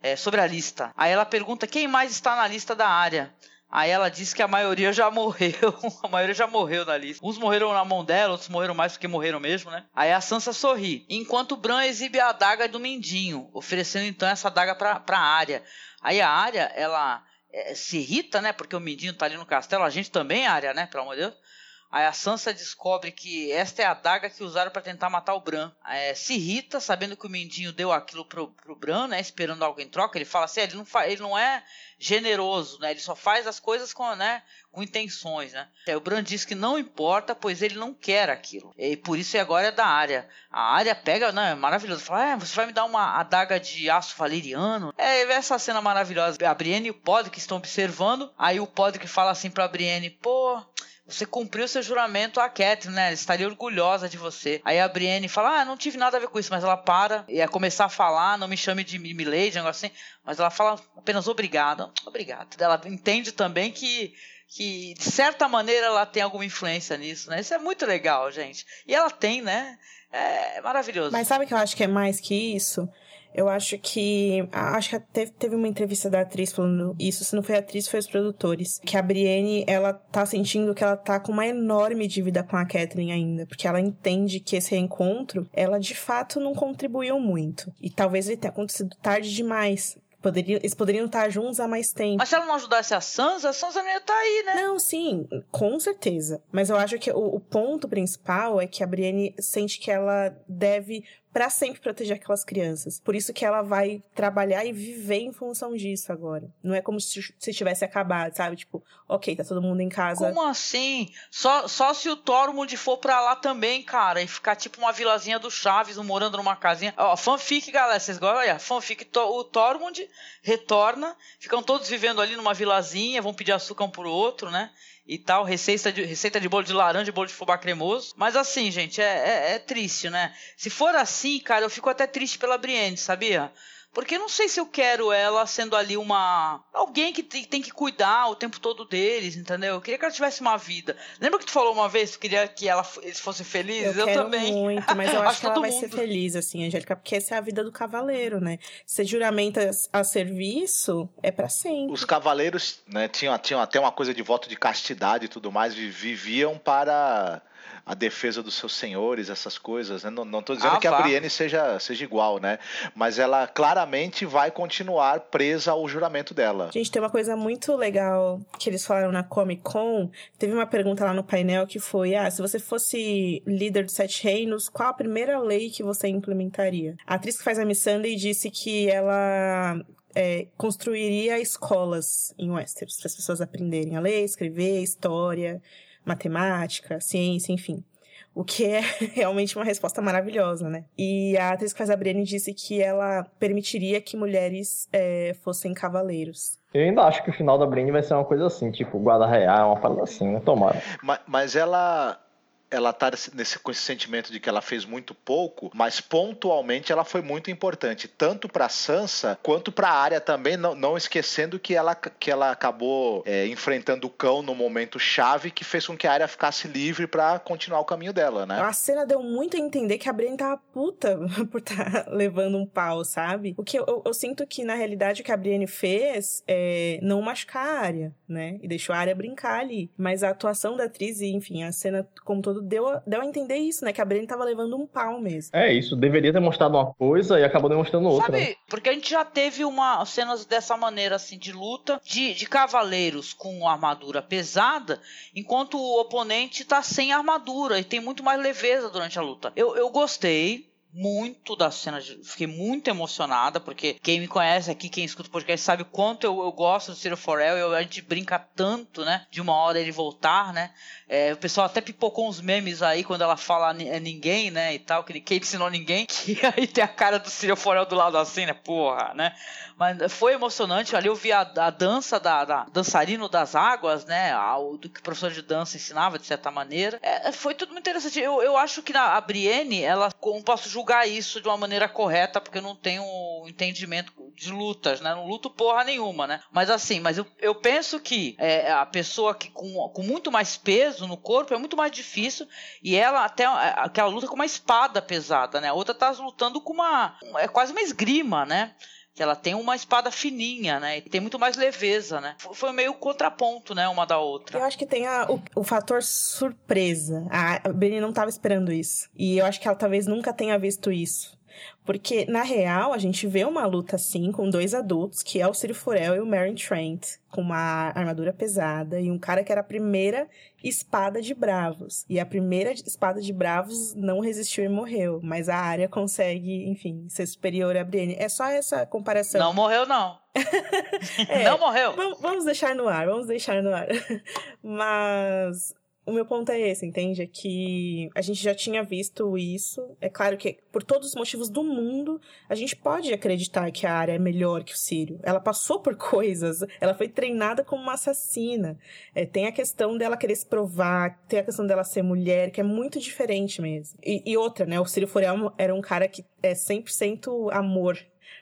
É, sobre a lista. Aí ela pergunta quem mais está na lista da área. Aí ela disse que a maioria já morreu. a maioria já morreu na lista. Uns morreram na mão dela, outros morreram mais porque morreram mesmo, né? Aí a Sansa sorri. Enquanto Bran exibe a adaga do Mendinho, oferecendo então essa adaga pra, pra área. Aí a área, ela é, se irrita, né? Porque o Mendinho tá ali no castelo. A gente também, área, né? Pelo amor de Deus. Aí a Sansa descobre que esta é a adaga que usaram para tentar matar o Bran. É, se irrita, sabendo que o Mendinho deu aquilo pro, pro Bran, né? Esperando algo em troca. Ele fala assim: é, ele, não ele não é generoso, né? Ele só faz as coisas com, né, com intenções, né? Aí o Bran diz que não importa, pois ele não quer aquilo. E por isso agora é da área. A área pega? É maravilhoso. Fala, é, você vai me dar uma adaga de aço valeriano? É, essa cena maravilhosa. A Brienne e o Podrick estão observando. Aí o Podrick fala assim pra Brienne: pô você cumpriu seu juramento à Catherine, né? Estaria orgulhosa de você. Aí a Brienne fala: Ah, não tive nada a ver com isso, mas ela para e ia começar a falar, não me chame de Milady, um negócio assim. Mas ela fala apenas obrigada. Obrigado. Ela entende também que que de certa maneira ela tem alguma influência nisso, né? Isso é muito legal, gente. E ela tem, né? É maravilhoso. Mas sabe que eu acho que é mais que isso? Eu acho que. Acho que teve, teve uma entrevista da atriz falando isso. Se não foi a atriz, foi os produtores. Que a Brienne, ela tá sentindo que ela tá com uma enorme dívida com a Catherine ainda. Porque ela entende que esse reencontro, ela de fato não contribuiu muito. E talvez ele tenha acontecido tarde demais. Poderia, eles poderiam estar juntos há mais tempo. Mas se ela não ajudasse a Sansa, a Sansa não ia estar tá aí, né? Não, sim, com certeza. Mas eu acho que o, o ponto principal é que a Brienne sente que ela deve para sempre proteger aquelas crianças. Por isso que ela vai trabalhar e viver em função disso agora. Não é como se, se tivesse acabado, sabe? Tipo, ok, tá todo mundo em casa. Como assim? Só, só se o Tormund for pra lá também, cara, e ficar tipo uma vilazinha do Chaves, morando numa casinha. Ó, fanfic, galera, vocês gostam? Olha, fanfic, o Tormund retorna, ficam todos vivendo ali numa vilazinha, vão pedir açúcar um pro outro, né? E tal, receita de, receita de bolo de laranja e bolo de fubá cremoso. Mas assim, gente, é, é, é, triste, né? Se for assim, cara, eu fico até triste pela Brienne, sabia? Porque eu não sei se eu quero ela sendo ali uma. alguém que tem, tem que cuidar o tempo todo deles, entendeu? Eu queria que ela tivesse uma vida. Lembra que tu falou uma vez que queria que ela, eles fossem felizes? Eu, eu quero também. muito, mas eu acho, Acho que ela todo vai mundo. ser feliz, assim, Angélica, porque essa é a vida do cavaleiro, né? Você juramenta a serviço, é pra sempre. Os cavaleiros né, tinham, tinham até uma coisa de voto de castidade e tudo mais, viviam para a defesa dos seus senhores, essas coisas. Né? Não, não tô dizendo Ah, que a vá. Brienne seja, seja igual, né? Mas ela claramente vai continuar presa ao juramento dela. Gente, tem uma coisa muito legal que eles falaram na Comic Con. Teve uma pergunta lá no painel que foi: ah, se você fosse líder dos Sete Reinos, qual a primeira lei que você implementaria? A atriz que faz a Miss Sunday disse que ela é, construiria escolas em Westeros para as pessoas aprenderem a ler, escrever, história, matemática, ciência, enfim. O que é realmente uma resposta maravilhosa, né? E a atriz que faz a Brienne disse que ela permitiria que mulheres é, fossem cavaleiros. Eu ainda acho que o final da Brienne vai ser uma coisa assim, tipo, guarda real, uma parada assim, né? Tomara. Ma- Mas ela ela tá nesse- com esse sentimento de que ela fez muito pouco, mas pontualmente ela foi muito importante, tanto para Sansa quanto para a área também, não, não esquecendo que ela, que ela acabou é, enfrentando o cão no momento chave que fez com que a área ficasse livre para continuar o caminho dela, né? A cena deu muito a entender que a Brienne tava puta por estar levando um pau, sabe? O que eu, eu- eu sinto que, na realidade, o que a Brienne fez é não machucar a área, né? E deixou a área brincar ali. Mas a atuação da atriz e, enfim, a cena como todo deu, a- deu a entender isso, né? Que a Brienne tava levando um pau mesmo. É isso, deveria ter mostrado uma coisa e acabou demonstrando outra. né? Sabe, porque a gente já teve uma cenas dessa maneira, assim, de luta, de, de cavaleiros com armadura pesada, enquanto o oponente tá sem armadura e tem muito mais leveza durante a luta. Eu, eu gostei muito da cena, fiquei muito emocionada, porque quem me conhece aqui, quem escuta o podcast, sabe o quanto eu, eu gosto do Ciro Forel, eu, a gente brinca tanto, né, de uma hora ele voltar, né, é, o pessoal até pipocou uns memes aí quando ela fala é ninguém, né, e tal, que quem ensinou ninguém, que aí tem a cara do Ciro Forel do lado assim, né, porra, né, mas foi emocionante, ali eu vi a, a dança da, da dançarino das águas, né, ao, do que o professor de dança ensinava, de certa maneira, É, foi tudo muito interessante, eu, eu acho que na, a Brienne, ela, não posso julgar isso de uma maneira correta, porque eu não tenho entendimento de lutas, né, não luto porra nenhuma, né, mas assim, mas eu, eu penso que é, a pessoa que com, com muito mais peso no corpo é muito mais difícil, e ela até, é, aquela luta com uma espada pesada, né, a outra tá lutando com uma, é quase uma esgrima, né, que ela tem uma espada fininha, né? E tem muito mais leveza, né? Foi- meio contraponto, né? Uma da outra. Eu acho que tem a- o, o fator surpresa. A Brienne não tava esperando isso. E eu acho que ela talvez nunca tenha visto isso. Porque, na real, a gente vê uma luta assim, com dois adultos, que é o Ciro Forel e o Meryn Trent, com uma armadura pesada, e um cara que era a primeira espada de Bravos. E a primeira espada de Bravos não resistiu e morreu, mas a área consegue, enfim, ser superior a Brienne. É só essa comparação. Não morreu, não. É, Não morreu. Vam- Vamos deixar no ar, vamos deixar no ar. Mas o meu ponto é esse, entende? É que a gente já tinha visto isso. É claro que, por todos os motivos do mundo, a gente pode acreditar que a área é melhor que o Sírio. Ela passou por coisas, ela foi treinada como uma assassina. É, tem a questão dela querer se provar, tem a questão dela ser mulher, que é muito diferente mesmo. E, e outra, né? O Sírio Forel era um cara que é 100% amor.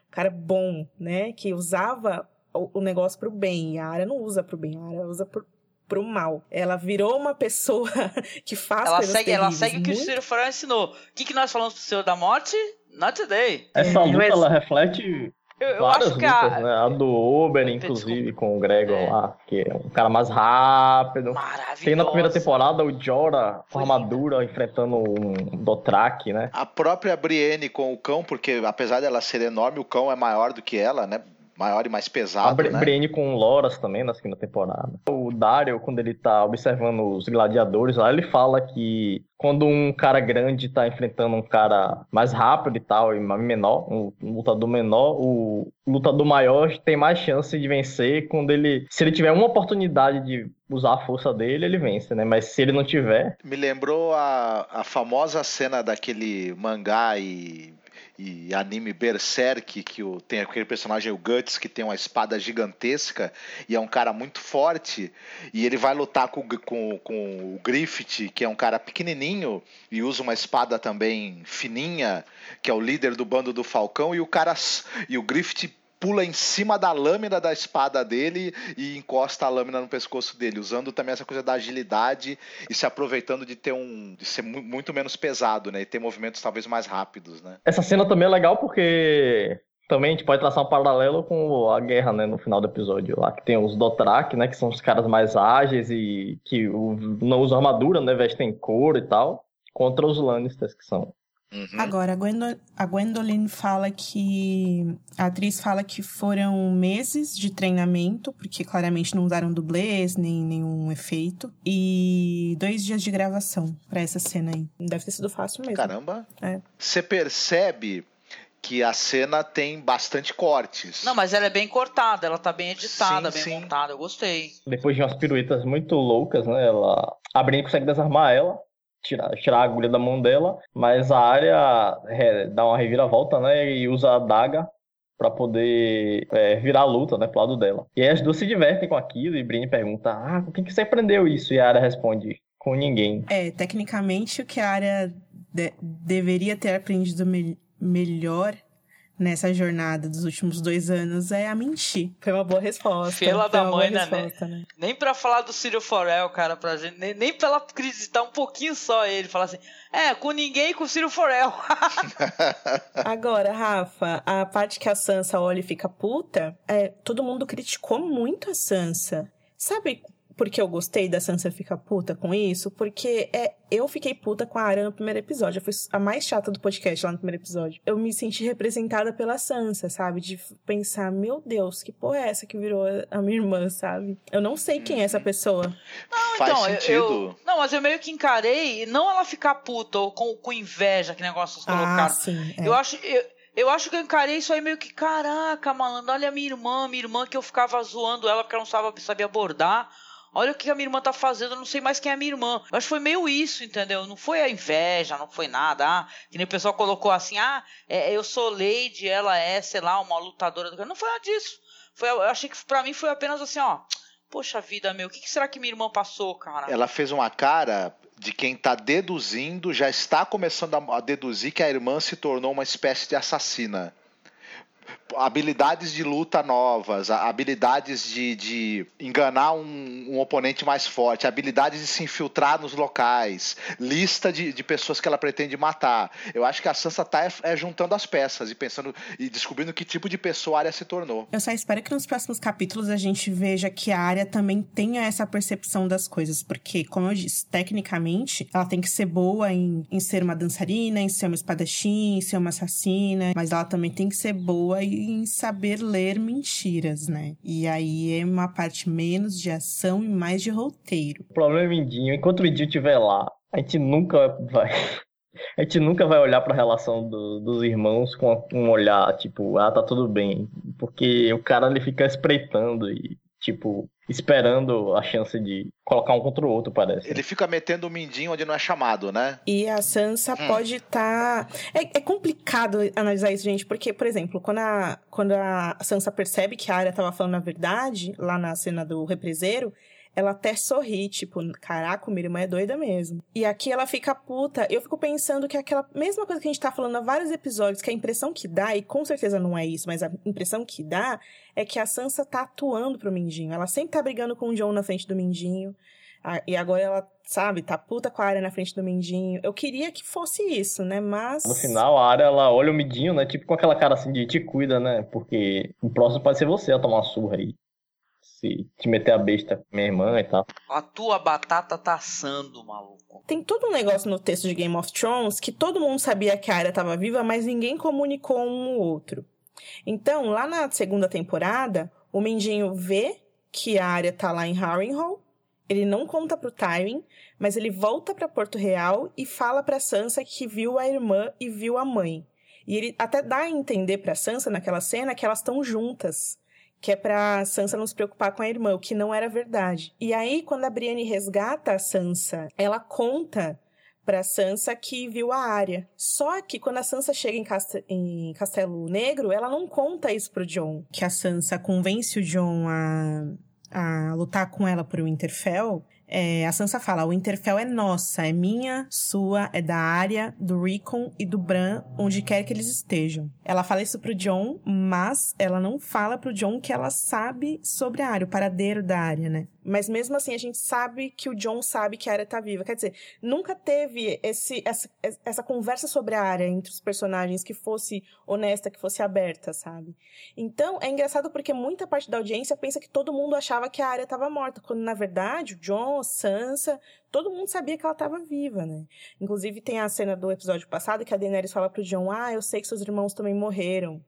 Um cara bom, né? Que usava o, o negócio pro bem. E a área não usa pro bem, a área usa pro, pro mal. Ela virou uma pessoa que faz Ela coisas segue, ela terríveis, segue o que o Ciro Forel ensinou. O que, que nós falamos pro Senhor da Morte? Not today. Essa luta, Mas- ela reflete Eu, eu várias acho que lutas, a. né? A do Oberyn, Desculpa. inclusive, com o Gregor É. lá, que é um cara mais rápido. Tem na primeira temporada o Jorah com armadura enfrentando um Dothraki, né? A própria Brienne com o cão, porque apesar dela ser enorme, o cão é maior do que ela, né? Maior e mais A pesado, Bri né? Brienne com Loras também na segunda temporada. O Dario, quando ele tá observando os gladiadores lá, ele fala que quando um cara grande tá enfrentando um cara mais rápido e tal, e menor, um lutador menor, o lutador maior tem mais chance de vencer quando ele. Se ele tiver uma oportunidade de usar a força dele, ele vence, né? Mas se ele não tiver, Me lembrou a, a famosa cena daquele mangá e, e anime Berserk, que o, tem aquele personagem, o Guts, que tem uma espada gigantesca e é um cara muito forte, e ele vai lutar com, com, com o Griffith, que é um cara pequenininho e usa uma espada também fininha, que é o líder do bando do Falcão, e o cara e o Griffith pula em cima da lâmina da espada dele e encosta a lâmina no pescoço dele, usando também essa coisa da agilidade e se aproveitando de ter um de ser muito menos pesado, né, e ter movimentos talvez mais rápidos, né? Essa cena também é legal porque também a gente pode traçar um paralelo com a guerra, né, no final do episódio lá, que tem os Dothraki, né, que são os caras mais ágeis e que não usam armadura, né, vestem couro e tal, contra os Lannisters, que são Uhum. Agora, a, Gwendo a Gwendolyn fala que. A atriz fala que foram meses de treinamento, porque claramente não usaram dublês, nem nenhum efeito. E dois dias de gravação para essa cena aí. Deve ter sido fácil mesmo. Caramba! É. Você percebe que a cena tem bastante cortes. Não, mas ela é bem cortada, ela tá bem editada, sim, bem sim. montada, eu gostei. Depois de umas piruetas muito loucas, né? Ela. A Brin consegue desarmar ela tirar, tirar a agulha da mão dela, mas a área é, dá uma reviravolta, né? E usa a daga para poder é, virar a luta, né, pro lado dela. E aí as duas se divertem com aquilo e Brini pergunta: "Ah, com quem que você aprendeu isso?" E a área responde: "Com ninguém". É, tecnicamente o que a área de deveria ter aprendido me melhor nessa jornada dos últimos dois anos é a mentir. Foi uma boa resposta. Fila da mãe, né? Resposta, né? Nem pra falar do Círio Forel, cara, pra gente, nem, nem pra ela acreditar um pouquinho só ele, falar assim, é, com ninguém com o Círio Forel. Agora, Rafa, a parte que a Sansa olha e fica puta, é, todo mundo criticou muito a Sansa. Sabe porque eu gostei da Sansa ficar puta com isso, porque é, eu fiquei puta com a Arya no primeiro episódio. Eu fui a mais chata do podcast lá no primeiro episódio. Eu me senti representada pela Sansa, sabe? De pensar, meu Deus, que porra é essa que virou a minha irmã, sabe? Eu não sei quem é essa pessoa. Não, Faz então, sentido. Eu, não, mas eu meio que encarei, não ela ficar puta ou com, com inveja, que negócio vocês colocaram. Ah, sim, é. Eu acho. Eu, eu acho que eu encarei isso aí meio que, caraca, malandro, olha a minha irmã, minha irmã que eu ficava zoando ela porque ela não sabia, sabia abordar. Olha o que a minha irmã tá fazendo, eu não sei mais quem é a minha irmã. Eu acho que foi meio isso, entendeu? Não foi a inveja, não foi nada. Ah, que nem o pessoal colocou assim, ah, é, eu sou Lady, ela é, sei lá, uma lutadora do Não foi nada disso. Foi, eu achei que pra mim foi apenas assim, ó. Poxa vida, meu, o que, que será que minha irmã passou, cara? Ela fez uma cara de quem está deduzindo, já está começando a deduzir que a irmã se tornou uma espécie de assassina habilidades de luta novas, habilidades de, de enganar um, um, oponente mais forte, habilidades de se infiltrar nos locais, lista de, de pessoas que ela pretende matar. Eu acho que a Sansa tá é, é juntando as peças e pensando e descobrindo que tipo de pessoa a Arya se tornou. Eu só espero que nos próximos capítulos a gente veja que a Arya também tenha essa percepção das coisas, porque, como eu disse, tecnicamente ela tem que ser boa em, em ser uma dançarina, em ser uma espadachim, em ser uma assassina, mas ela também tem que ser boa em saber ler mentiras, né? E aí é uma parte menos de ação e mais de roteiro. O problema é Mindinho. Enquanto o Mindinho estiver lá, a gente nunca vai. A gente nunca vai olhar para a relação do, dos irmãos com um olhar tipo, ah, tá tudo bem. Porque o cara ele fica espreitando e, tipo, esperando a chance de colocar um contra o outro, parece. Ele fica metendo o mindinho onde não é chamado, né? E a Sansa hum. pode estar. Tá... É, é, complicado analisar isso, gente, porque, por exemplo, quando a, quando a Sansa percebe que a Arya estava falando a verdade, lá na cena do represeiro, ela até sorri, tipo, caraca, minha irmã é doida mesmo. E aqui ela fica puta. Eu fico pensando que é aquela mesma coisa que a gente tá falando há vários episódios, que a impressão que dá, e com certeza não é isso, mas a impressão que dá é que a Sansa tá atuando pro Mindinho. Ela sempre tá brigando com o John na frente do Mindinho. E agora ela, sabe, tá puta com a área na frente do Mindinho. Eu queria que fosse isso, né? Mas. No final, a área, ela olha o Mindinho, né? Tipo com aquela cara assim de te cuida, né? Porque o próximo pode ser você a tomar surra aí se te meter a besta com minha irmã e tal. A tua batata tá assando, maluco. Tem todo um negócio no texto de Game of Thrones que todo mundo sabia que a Arya tava viva, mas ninguém comunicou um ao outro. Então, lá na segunda temporada, o Mendinho vê que a Arya tá lá em Harrenhal, ele não conta pro Tywin, mas ele volta para Porto Real e fala para Sansa que viu a irmã e viu a mãe. E ele até dá a entender para Sansa naquela cena que elas estão juntas que é pra Sansa não se preocupar com a irmã, o que não era verdade. E aí, quando a Brienne resgata a Sansa, ela conta pra Sansa que viu a área. Só que quando a Sansa chega em, Cast em Castelo Negro, ela não conta isso pro John. Que a Sansa convence o John a, a lutar com ela por Winterfell. É, a Sansa fala: o Winterfell é nossa, é minha, sua, é da área, do Rickon e do Bran, onde quer que eles estejam. Ela fala isso pro John, mas ela não fala pro John que ela sabe sobre a área, o paradeiro da área, né? Mas mesmo assim, a gente sabe que o John sabe que a área tá viva. Quer dizer, nunca teve esse, essa, essa conversa sobre a área entre os personagens que fosse honesta, que fosse aberta, sabe? Então, é engraçado porque muita parte da audiência pensa que todo mundo achava que a área estava morta, quando na verdade o John, Sansa, todo mundo sabia que ela estava viva, né? Inclusive, tem a cena do episódio passado que a Daenerys fala pro John: Ah, eu sei que seus irmãos também morreram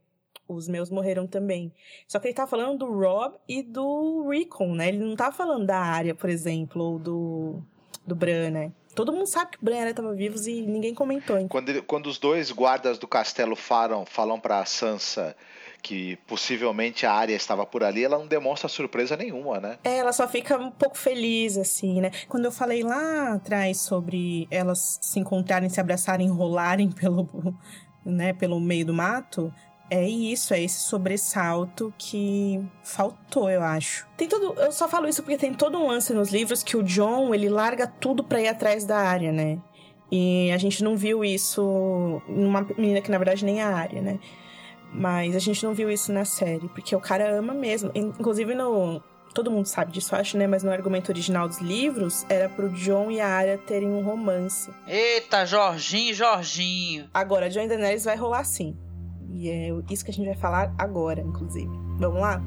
os meus morreram também. Só que ele tá falando do Rob e do Rickon, né? Ele não tá falando da área, por exemplo, ou do, do Bran, né? Todo mundo sabe que o Bran e a área estavam vivos e ninguém comentou. Hein? Quando, ele, quando os dois guardas do castelo falam, falam pra Sansa que possivelmente a área estava por ali, ela não demonstra surpresa nenhuma, né? É, ela só fica um pouco feliz, assim, né? Quando eu falei lá atrás sobre elas se encontrarem, se abraçarem, rolarem pelo, né, pelo meio do mato, é isso, é esse sobressalto que faltou, eu acho. Tem todo, eu só falo isso porque tem todo um lance nos livros que o John, ele larga tudo para ir atrás da área, né? E a gente não viu isso numa menina que na verdade nem é a área, né? Mas a gente não viu isso na série, porque o cara ama mesmo. Inclusive no todo mundo sabe disso, acho, né? Mas no argumento original dos livros, era pro John e a Arya terem um romance. Eita, Jorginho, Jorginho. Agora, John e Daenerys vai rolar sim. E é isso que a gente vai falar agora, inclusive. Vamos lá?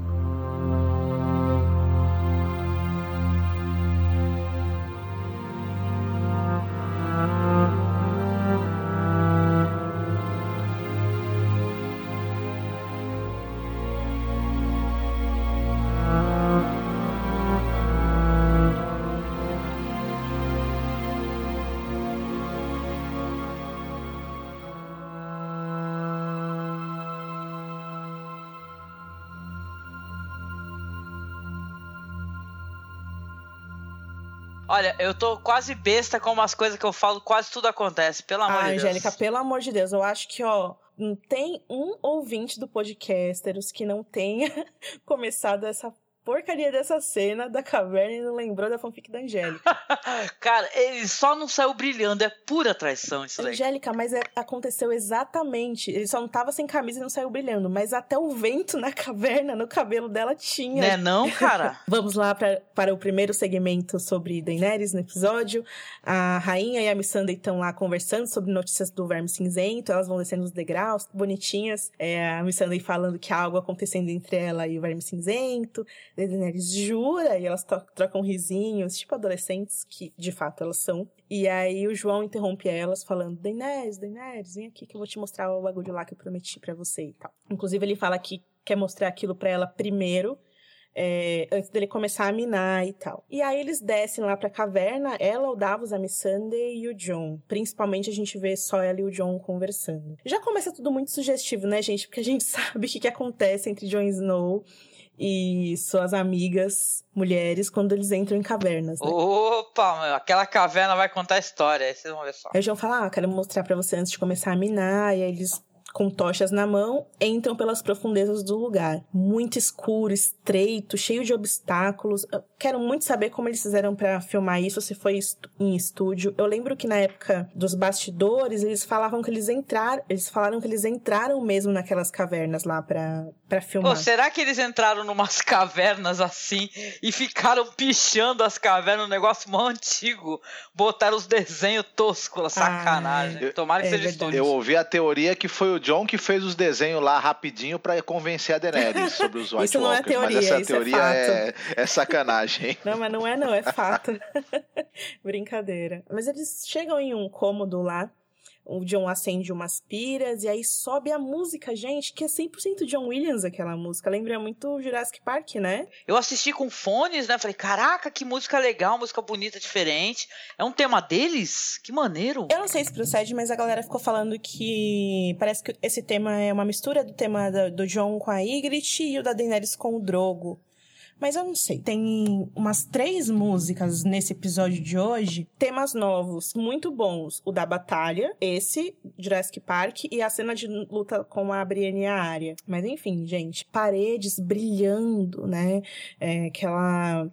Olha, eu tô quase besta com umas coisas que eu falo, quase tudo acontece, pelo amor ah, de Deus. Angélica, pelo amor de Deus, eu acho que, ó, não tem um ouvinte do Podcasteros que não tenha começado essa porcaria dessa cena da caverna e não lembrou da fanfic da Angélica. Cara, ele só não saiu brilhando, é pura traição isso daí. Angélica, mas é, aconteceu exatamente. Ele só não tava sem camisa e não saiu brilhando, mas até o vento na caverna, no cabelo dela tinha. Né não, cara? Vamos lá pra, para o primeiro segmento sobre Daenerys no episódio. A rainha e a Missandei estão lá conversando sobre notícias do Verme Cinzento, elas vão descendo os degraus, bonitinhas. É, a Missandei falando que há algo acontecendo entre ela e o Verme Cinzento. Daenerys jura e elas trocam risinhos, tipo adolescentes, que de fato elas são. E aí o João interrompe elas falando: Daenerys, Daenerys, vem aqui que eu vou te mostrar o bagulho lá que eu prometi para você e tal. Inclusive ele fala que quer mostrar aquilo para ela primeiro. É, antes dele começar a minar e tal. E aí eles descem lá pra caverna, ela, o Davos, a Missandei e o John. Principalmente a gente vê só ela e o John conversando. Já começa tudo muito sugestivo, né, gente? Porque a gente sabe o que, que acontece entre Jon Snow e suas amigas mulheres quando eles entram em cavernas. Né? Opa, meu, aquela caverna vai contar a história, aí vocês vão ver só. Aí o João fala: Ah, quero mostrar para você antes de começar a minar, e aí eles com tochas na mão, entram pelas profundezas do lugar. Muito escuro, estreito, cheio de obstáculos. Eu quero muito saber como eles fizeram para filmar isso, se foi em estúdio. Eu lembro que na época dos bastidores, eles falavam que eles entraram, eles falaram que eles entraram mesmo naquelas cavernas lá para para filmar. Pô, será que eles entraram numas cavernas assim e ficaram pichando as cavernas, um negócio mó antigo? Botaram os desenhos toscos, sacanagem. Ah, Tomara que é seja estúdio. Eu ouvi a teoria que foi o John que fez os desenhos lá rapidinho para convencer a Daenerys sobre os White Isso não Walkers, é teoria, mas essa isso teoria é, é, é, sacanagem. Não, mas não é não, é fato. Brincadeira. Mas eles chegam em um cômodo lá o John acende umas piras e aí sobe a música, gente, que é 100% John Williams aquela música. Lembra muito Jurassic Park, né? Eu assisti com fones, né? Falei, caraca, que música legal, música bonita, diferente. É um tema deles? Que maneiro. Eu não sei se procede, mas a galera ficou falando que parece que esse tema é uma mistura do tema do John com a Ygritte e o da Daenerys com o Drogo. Mas eu não sei. Tem umas três músicas nesse episódio de hoje, temas novos, muito bons. O da batalha, esse, Jurassic Park, e a cena de luta com a Brienne e a Arya. Mas enfim, gente, paredes brilhando, né? É, aquela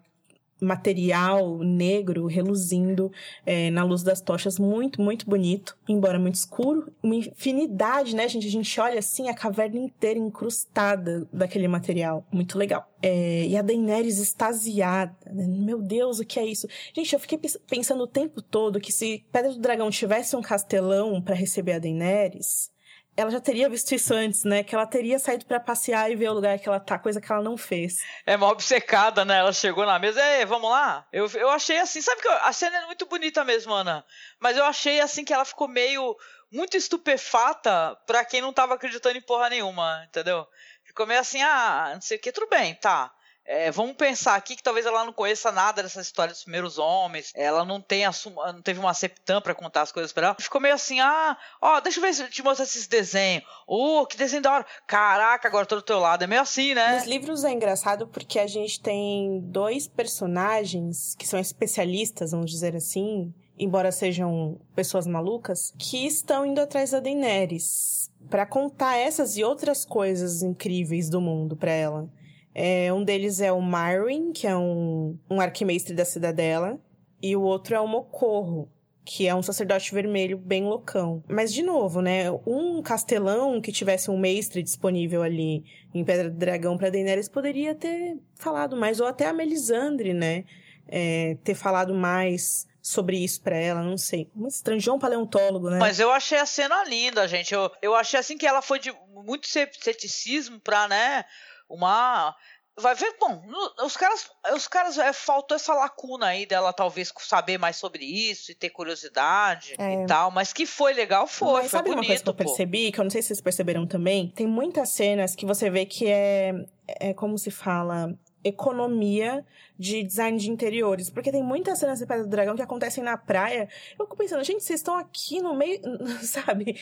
material negro reluzindo é, na luz das tochas, muito, muito bonito, embora muito escuro. Uma infinidade, né, gente? A gente olha assim, a caverna inteira incrustada daquele material. Muito legal. É, e a Daenerys extasiada. Né? Meu Deus, o que é isso? Gente, eu fiquei pensando o tempo todo que se Pedra do Dragão tivesse um castelão para receber a Daenerys, ela já teria visto isso antes, né? Que ela teria saído para passear e ver o lugar que ela tá, coisa que ela não fez. É uma obcecada, né? Ela chegou na mesa, ei, vamos lá? Eu, eu achei assim, sabe que eu, a cena é muito bonita mesmo, Ana? Mas eu achei assim que ela ficou meio muito estupefata pra quem não tava acreditando em porra nenhuma, entendeu? Ficou meio assim, ah, não sei o que, tudo bem, tá. É, vamos pensar aqui que talvez ela não conheça nada dessa história dos primeiros homens, ela não tem não teve uma septã para contar as coisas para ela. Ficou meio assim, ah, ó, deixa eu ver se eu te mostro esses desenhos. Oh, que desenho da hora. Caraca, agora tô do teu lado. É meio assim, né? Nos livros é engraçado porque a gente tem dois personagens que são especialistas, vamos dizer assim, embora sejam pessoas malucas, que estão indo atrás da Daenerys para contar essas e outras coisas incríveis do mundo para ela. É, um deles é o Myrwin, que é um, um arquimestre da cidadela, e o outro é o Mocorro, que é um sacerdote vermelho bem loucão. Mas, de novo, né? Um castelão que tivesse um mestre disponível ali em Pedra do Dragão para Daenerys poderia ter falado mais, ou até a Melisandre, né? É, ter falado mais sobre isso para ela, não sei. Um estranjão paleontólogo, né? Mas eu achei a cena linda, gente. Eu, eu achei assim que ela foi de muito ceticismo pra, né? Uma vai ver, bom, os caras, os caras é, faltou essa lacuna aí dela talvez saber mais sobre isso e ter curiosidade é. e tal, mas que foi legal foi, mas foi sabe bonito, uma coisa que eu pô. percebi, que eu não sei se vocês perceberam também, tem muitas cenas que você vê que é é como se fala, economia de design de interiores. Porque tem muitas cenas de Pedra do Dragão que acontecem na praia. Eu fico pensando, gente, vocês estão aqui no meio, sabe?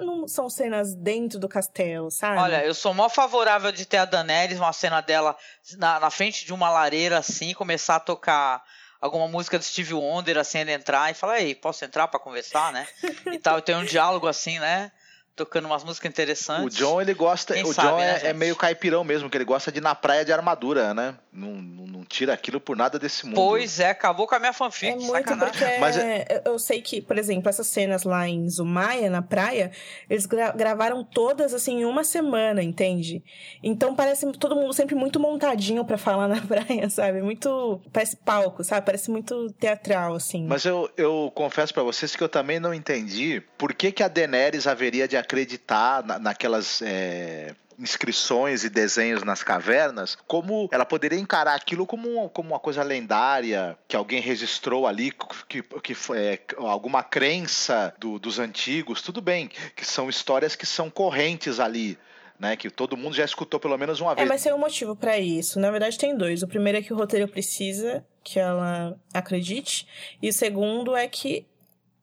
Não são cenas dentro do castelo, sabe? Olha, eu sou mó favorável de ter a Daenerys, uma cena dela na, na frente de uma lareira assim, começar a tocar alguma música do Steve Wonder, assim, ele entrar e falar, ei, posso entrar para conversar, né? e tal, tem um diálogo assim, né? Tocando umas músicas interessantes. O John, ele gosta. Quem o sabe, John né, é, é, meio caipirão mesmo, que ele gosta de ir na praia de armadura, né? Não, não, não, tira aquilo por nada desse mundo. Pois é, acabou com a minha fanfic. É muito sacanagem. porque Mas é... eu sei que, por exemplo, essas cenas lá em Zumaya, na praia, eles gra gravaram todas assim em uma semana, entende? Então parece todo mundo sempre muito montadinho para falar na praia, sabe? Muito. Parece palco, sabe? Parece muito teatral, assim. Mas eu, eu confesso para vocês que eu também não entendi por que, que a Daenerys haveria de acreditar na, naquelas é, inscrições e desenhos nas cavernas, como ela poderia encarar aquilo como, como uma coisa lendária, que alguém registrou ali, que, que foi é, alguma crença do, dos antigos, tudo bem, que são histórias que são correntes ali. Né, que todo mundo já escutou pelo menos uma é, vez. É, mas tem um motivo para isso. Na verdade, tem dois. O primeiro é que o roteiro precisa que ela acredite, e o segundo é que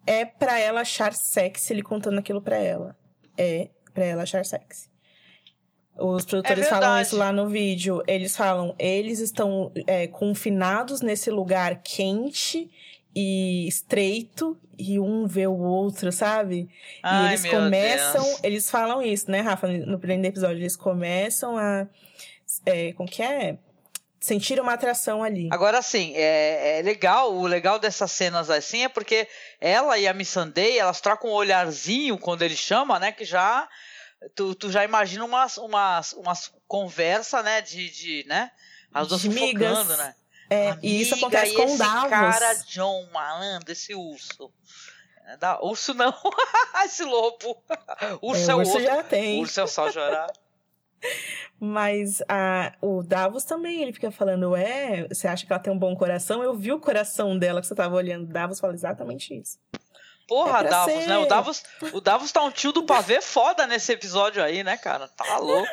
é para ela achar sexy ele contando aquilo para ela é para ela achar sexy. Os produtores é falam isso lá no vídeo. Eles falam, eles estão é, confinados nesse lugar quente e estreito e um vê o outro, sabe? Ai, e eles começam, Deus. eles falam isso, né, Rafa? No primeiro episódio, eles começam a. É, como que é? Sentir uma atração ali. Agora, assim, é, é, legal, o legal dessas cenas assim é porque ela e a Missandei, elas trocam um olharzinho quando ele chama, né, que já, tu, tu já imagina umas, umas, umas conversa, né, de, de né, as duas fofocando, né. É, Amiga, e isso acontece com o Davos. cara John, malandro, esse urso. É da, urso não, esse lobo. Urso é, é o urso outro. já tem. Urso é o só chorar. Mas a, o Davos também, ele fica falando, é, você acha que ela tem um bom coração? Eu vi o coração dela que você tava olhando. Davos fala exatamente isso. Porra, é Davos, ser. né? O Davos, o Davos tá um tio do pavê foda nesse episódio aí, né, cara? Tá louco.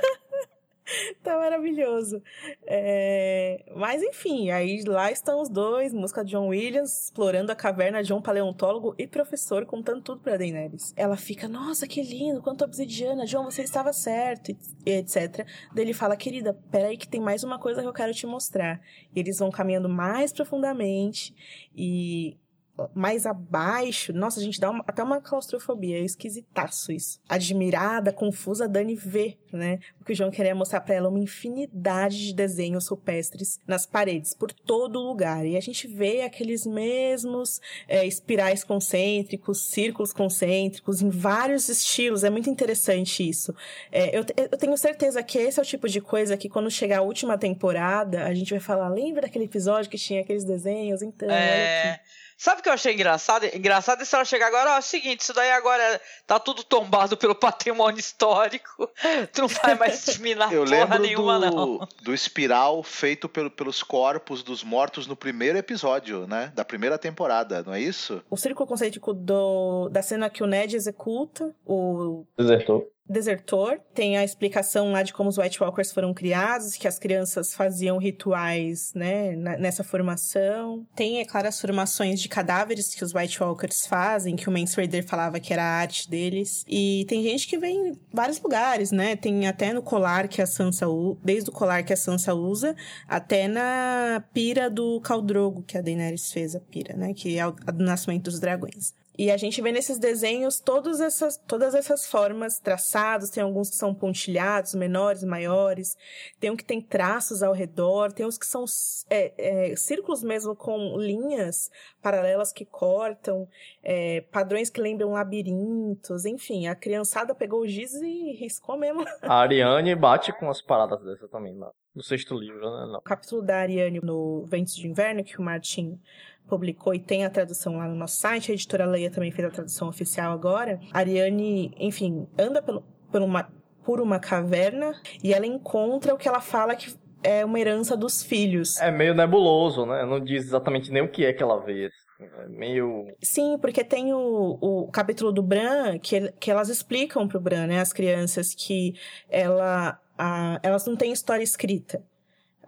tá maravilhoso. É... Mas enfim, aí lá estão os dois, música de John Williams, explorando a caverna de um paleontólogo e professor, contando tudo pra Daenerys. Ela fica, nossa, que lindo, quanto obsidiana, John, você estava certo, e etc. Daí ele fala, querida, peraí que tem mais uma coisa que eu quero te mostrar. E eles vão caminhando mais profundamente e mais abaixo, nossa, a gente dá uma, até uma claustrofobia, é esquisitaço isso. Admirada, confusa, Dani vê, né? O que o João queria mostrar para ela uma infinidade de desenhos rupestres nas paredes, por todo lugar. E a gente vê aqueles mesmos é, espirais concêntricos, círculos concêntricos, em vários estilos. É muito interessante isso. É, eu, eu tenho certeza que esse é o tipo de coisa que quando chegar a última temporada, a gente vai falar, lembra daquele episódio que tinha aqueles desenhos? Então, é... olha aqui. Sabe o que eu achei engraçado? Engraçado é se ela chegar agora, ó, é o seguinte, isso daí agora tá tudo tombado pelo patrimônio histórico, tu não vai mais diminar eu porra lembro nenhuma, do, não. do espiral feito pelo, pelos corpos dos mortos no primeiro episódio, né? Da primeira temporada, não é isso? O círculo concêntrico do, da cena que o Ned executa, o... Desertou desertor. Tem a explicação lá de como os White Walkers foram criados, que as crianças faziam rituais, né, nessa formação. Tem, é claro, as formações de cadáveres que os White Walkers fazem, que o Mance Raider falava que era a arte deles. E tem gente que vem em vários lugares, né? Tem até no colar que a Sansa usa, desde o colar que a Sansa usa, até na pira do Caldrogo que a Daenerys fez, a pira, né? Que é o nascimento dos dragões. E a gente vê nesses desenhos todas essas, todas essas formas traçados, tem alguns que são pontilhados, menores, maiores, tem um que tem traços ao redor, tem uns que são é, é, círculos mesmo com linhas paralelas que cortam, é, padrões que lembram labirintos, enfim, a criançada pegou o giz e riscou mesmo. A Ariane bate com as paradas dessa também, no sexto livro, né? Não. O capítulo da Ariane no Ventos de Inverno, que o Martin publicou e tem a tradução lá no nosso site. A editora Leia também fez a tradução oficial agora. A Ariane, enfim, anda pelo, por, uma, por uma caverna e ela encontra o que ela fala que é uma herança dos filhos. É meio nebuloso, né? Não diz exatamente nem o que é que ela vê. É meio. Sim, porque tem o, o capítulo do Bran que, que elas explicam pro Bran, né? As crianças, que ela, a, elas não têm história escrita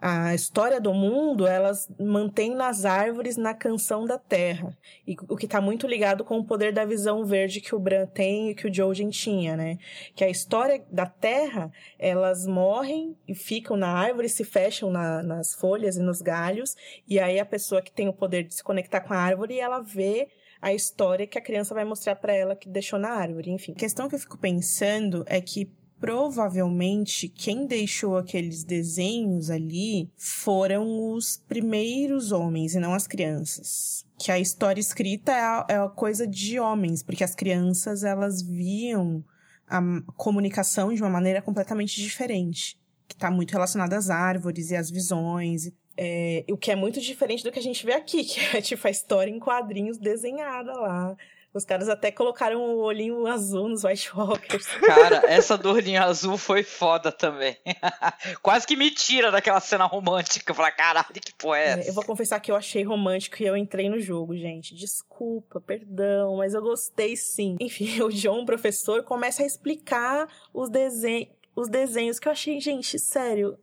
a história do mundo, elas mantêm nas árvores, na canção da terra. E o que está muito ligado com o poder da visão verde que o Bran tem e que o Jojen tinha, né? Que a história da terra, elas morrem e ficam na árvore, se fecham na, nas folhas e nos galhos. E aí a pessoa que tem o poder de se conectar com a árvore, ela vê a história que a criança vai mostrar para ela que deixou na árvore. Enfim, a questão que eu fico pensando é que provavelmente quem deixou aqueles desenhos ali foram os primeiros homens e não as crianças. Que a história escrita é a, é a coisa de homens, porque as crianças elas viam a comunicação de uma maneira completamente diferente, que está muito relacionada às árvores e às visões. É, o que é muito diferente do que a gente vê aqui, que é tipo a história em quadrinhos desenhada lá os caras até colocaram o olhinho azul nos White Walkers. Cara, essa do olhinho azul foi foda também. Quase que me tira daquela cena romântica. Falar, caralho, que porra é essa? É, eu vou confessar que eu achei romântico e eu entrei no jogo, gente. Desculpa, perdão, mas eu gostei sim. Enfim, o John, professor, começa a explicar os desenhos os desenhos que eu achei, gente, sério,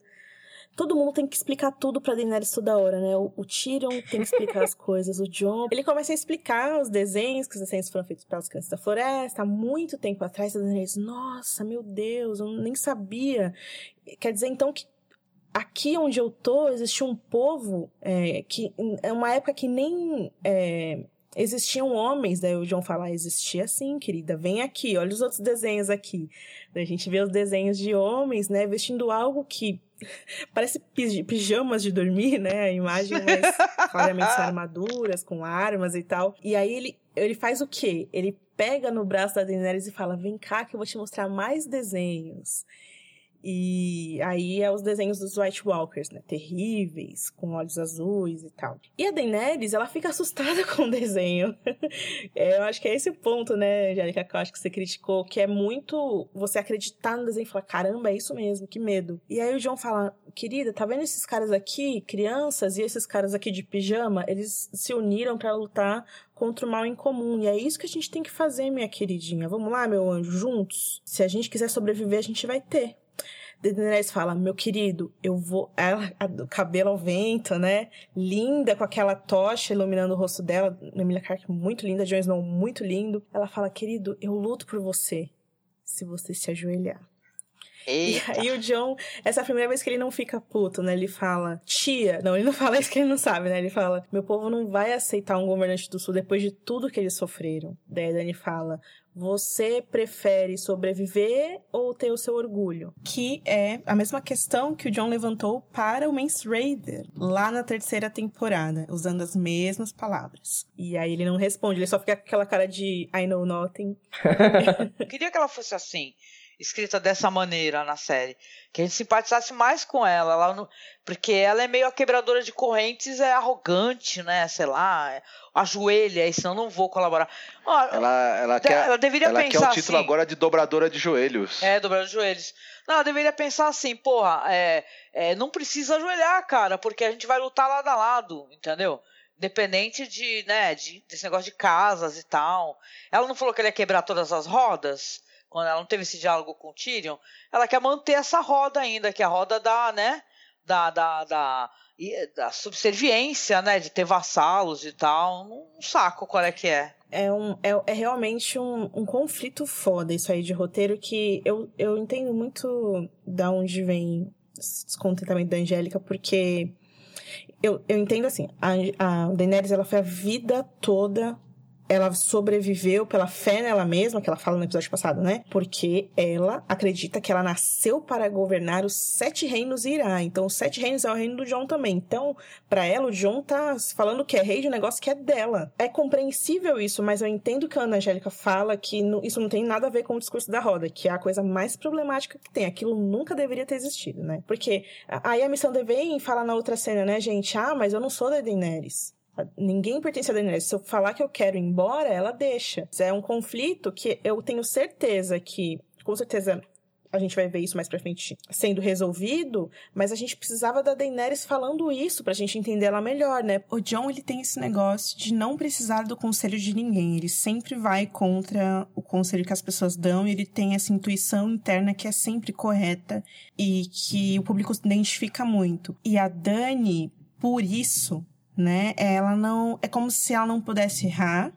todo mundo tem que explicar tudo pra Daenerys toda hora, né? O, o Tyrion tem que explicar as coisas, o Jon. Ele começa a explicar os desenhos, que os desenhos foram feitos pelas crianças da floresta, há muito tempo atrás. A Daenerys, nossa, meu Deus, eu nem sabia. Quer dizer, então, que aqui onde eu tô, existia um povo é, que, é uma época que nem. É, existiam homens, daí o John fala, ah, existia sim, querida, vem aqui, olha os outros desenhos aqui. Daí a gente vê os desenhos de homens, né, vestindo algo que Parece pijamas de dormir, né? A imagem, mas claramente são armaduras, com armas e tal. E aí ele, ele faz o quê? Ele pega no braço da Daenerys e fala: Vem cá que eu vou te mostrar mais desenhos. E aí é os desenhos dos White Walkers, né? Terríveis, com olhos azuis e tal. E a Daenerys, ela fica assustada com o desenho. é, eu acho que é esse o ponto, né, Angélica, que eu acho que você criticou, que é muito você acreditar no desenho e falar, caramba, é isso mesmo, que medo. E aí o John fala, querida, tá vendo esses caras aqui, crianças, e esses caras aqui de pijama, eles se uniram para lutar contra o mal em comum. E é isso que a gente tem que fazer, minha queridinha. Vamos lá, meu anjo, juntos? Se a gente quiser sobreviver, a gente vai ter. Daenerys fala, meu querido, eu vou... Ela, o cabelo ao vento, né? Linda, com aquela tocha iluminando o rosto dela. Emilia Clarke muito linda, Jon Snow muito lindo. Ela fala, querido, eu luto por você se você se ajoelhar. Eita. E aí o John, essa é a primeira vez que ele não fica puto, né? Ele fala, tia. Não, ele não fala isso que ele não sabe, né? Ele fala, meu povo não vai aceitar um governante do sul depois de tudo que eles sofreram. Daí a Dani fala, você prefere sobreviver ou ter o seu orgulho? Que é a mesma questão que o John levantou para o Mance Raider lá na terceira temporada, usando as mesmas palavras. E aí ele não responde, ele só fica com aquela cara de I know nothing. Eu queria que ela fosse assim escrita dessa maneira na série. Que a gente simpatizasse mais com ela. ela não, porque ela é meio a quebradora de correntes, é arrogante, né? Sei lá, ajoelha, e senão não vou colaborar. ela, ela, quer, ela deveria ela pensar quer o título assim, agora de dobradora de joelhos. É, dobradora de joelhos. Não, ela deveria pensar assim, porra, é, é, não precisa ajoelhar, cara, porque a gente vai lutar lado a lado, entendeu? Independente de, né, de, desse negócio de casas e tal. Ela não falou que ela ia quebrar todas as rodas? Quando ela não teve esse diálogo com o Tyrion, ela quer manter essa roda ainda, que é a roda da, né, da, da, da, da subserviência, né, de ter vassalos e tal. Um saco qual é que é. É, um, é, é realmente um, um conflito foda isso aí de roteiro que eu, eu entendo muito da onde vem esse descontentamento da Angélica, porque eu, eu entendo assim, a, a Daenerys ela foi a vida toda ela sobreviveu pela fé nela mesma, que ela fala no episódio passado, né? Porque ela acredita que ela nasceu para governar os sete reinos e irá. Então, os sete reinos é o reino do John também. Então, para ela, o John tá falando que é rei de um negócio que é dela. É compreensível isso, mas eu entendo que a Ana Angélica fala que isso não tem nada a ver com o discurso da roda, que é a coisa mais problemática que tem. Aquilo nunca deveria ter existido, né? Porque aí a missão de vem fala na outra cena, né, gente? Ah, mas eu não sou da Daenerys. Ninguém pertence a Daenerys. Se eu falar que eu quero ir embora, ela deixa. É um conflito que eu tenho certeza que, com certeza, a gente vai ver isso mais pra frente sendo resolvido, mas a gente precisava da Daenerys falando isso pra gente entender ela melhor, né? O John, ele tem esse negócio de não precisar do conselho de ninguém. Ele sempre vai contra o conselho que as pessoas dão e ele tem essa intuição interna que é sempre correta e que o público se identifica muito. E a Dani, por isso, né? Ela não. É como se ela não pudesse errar.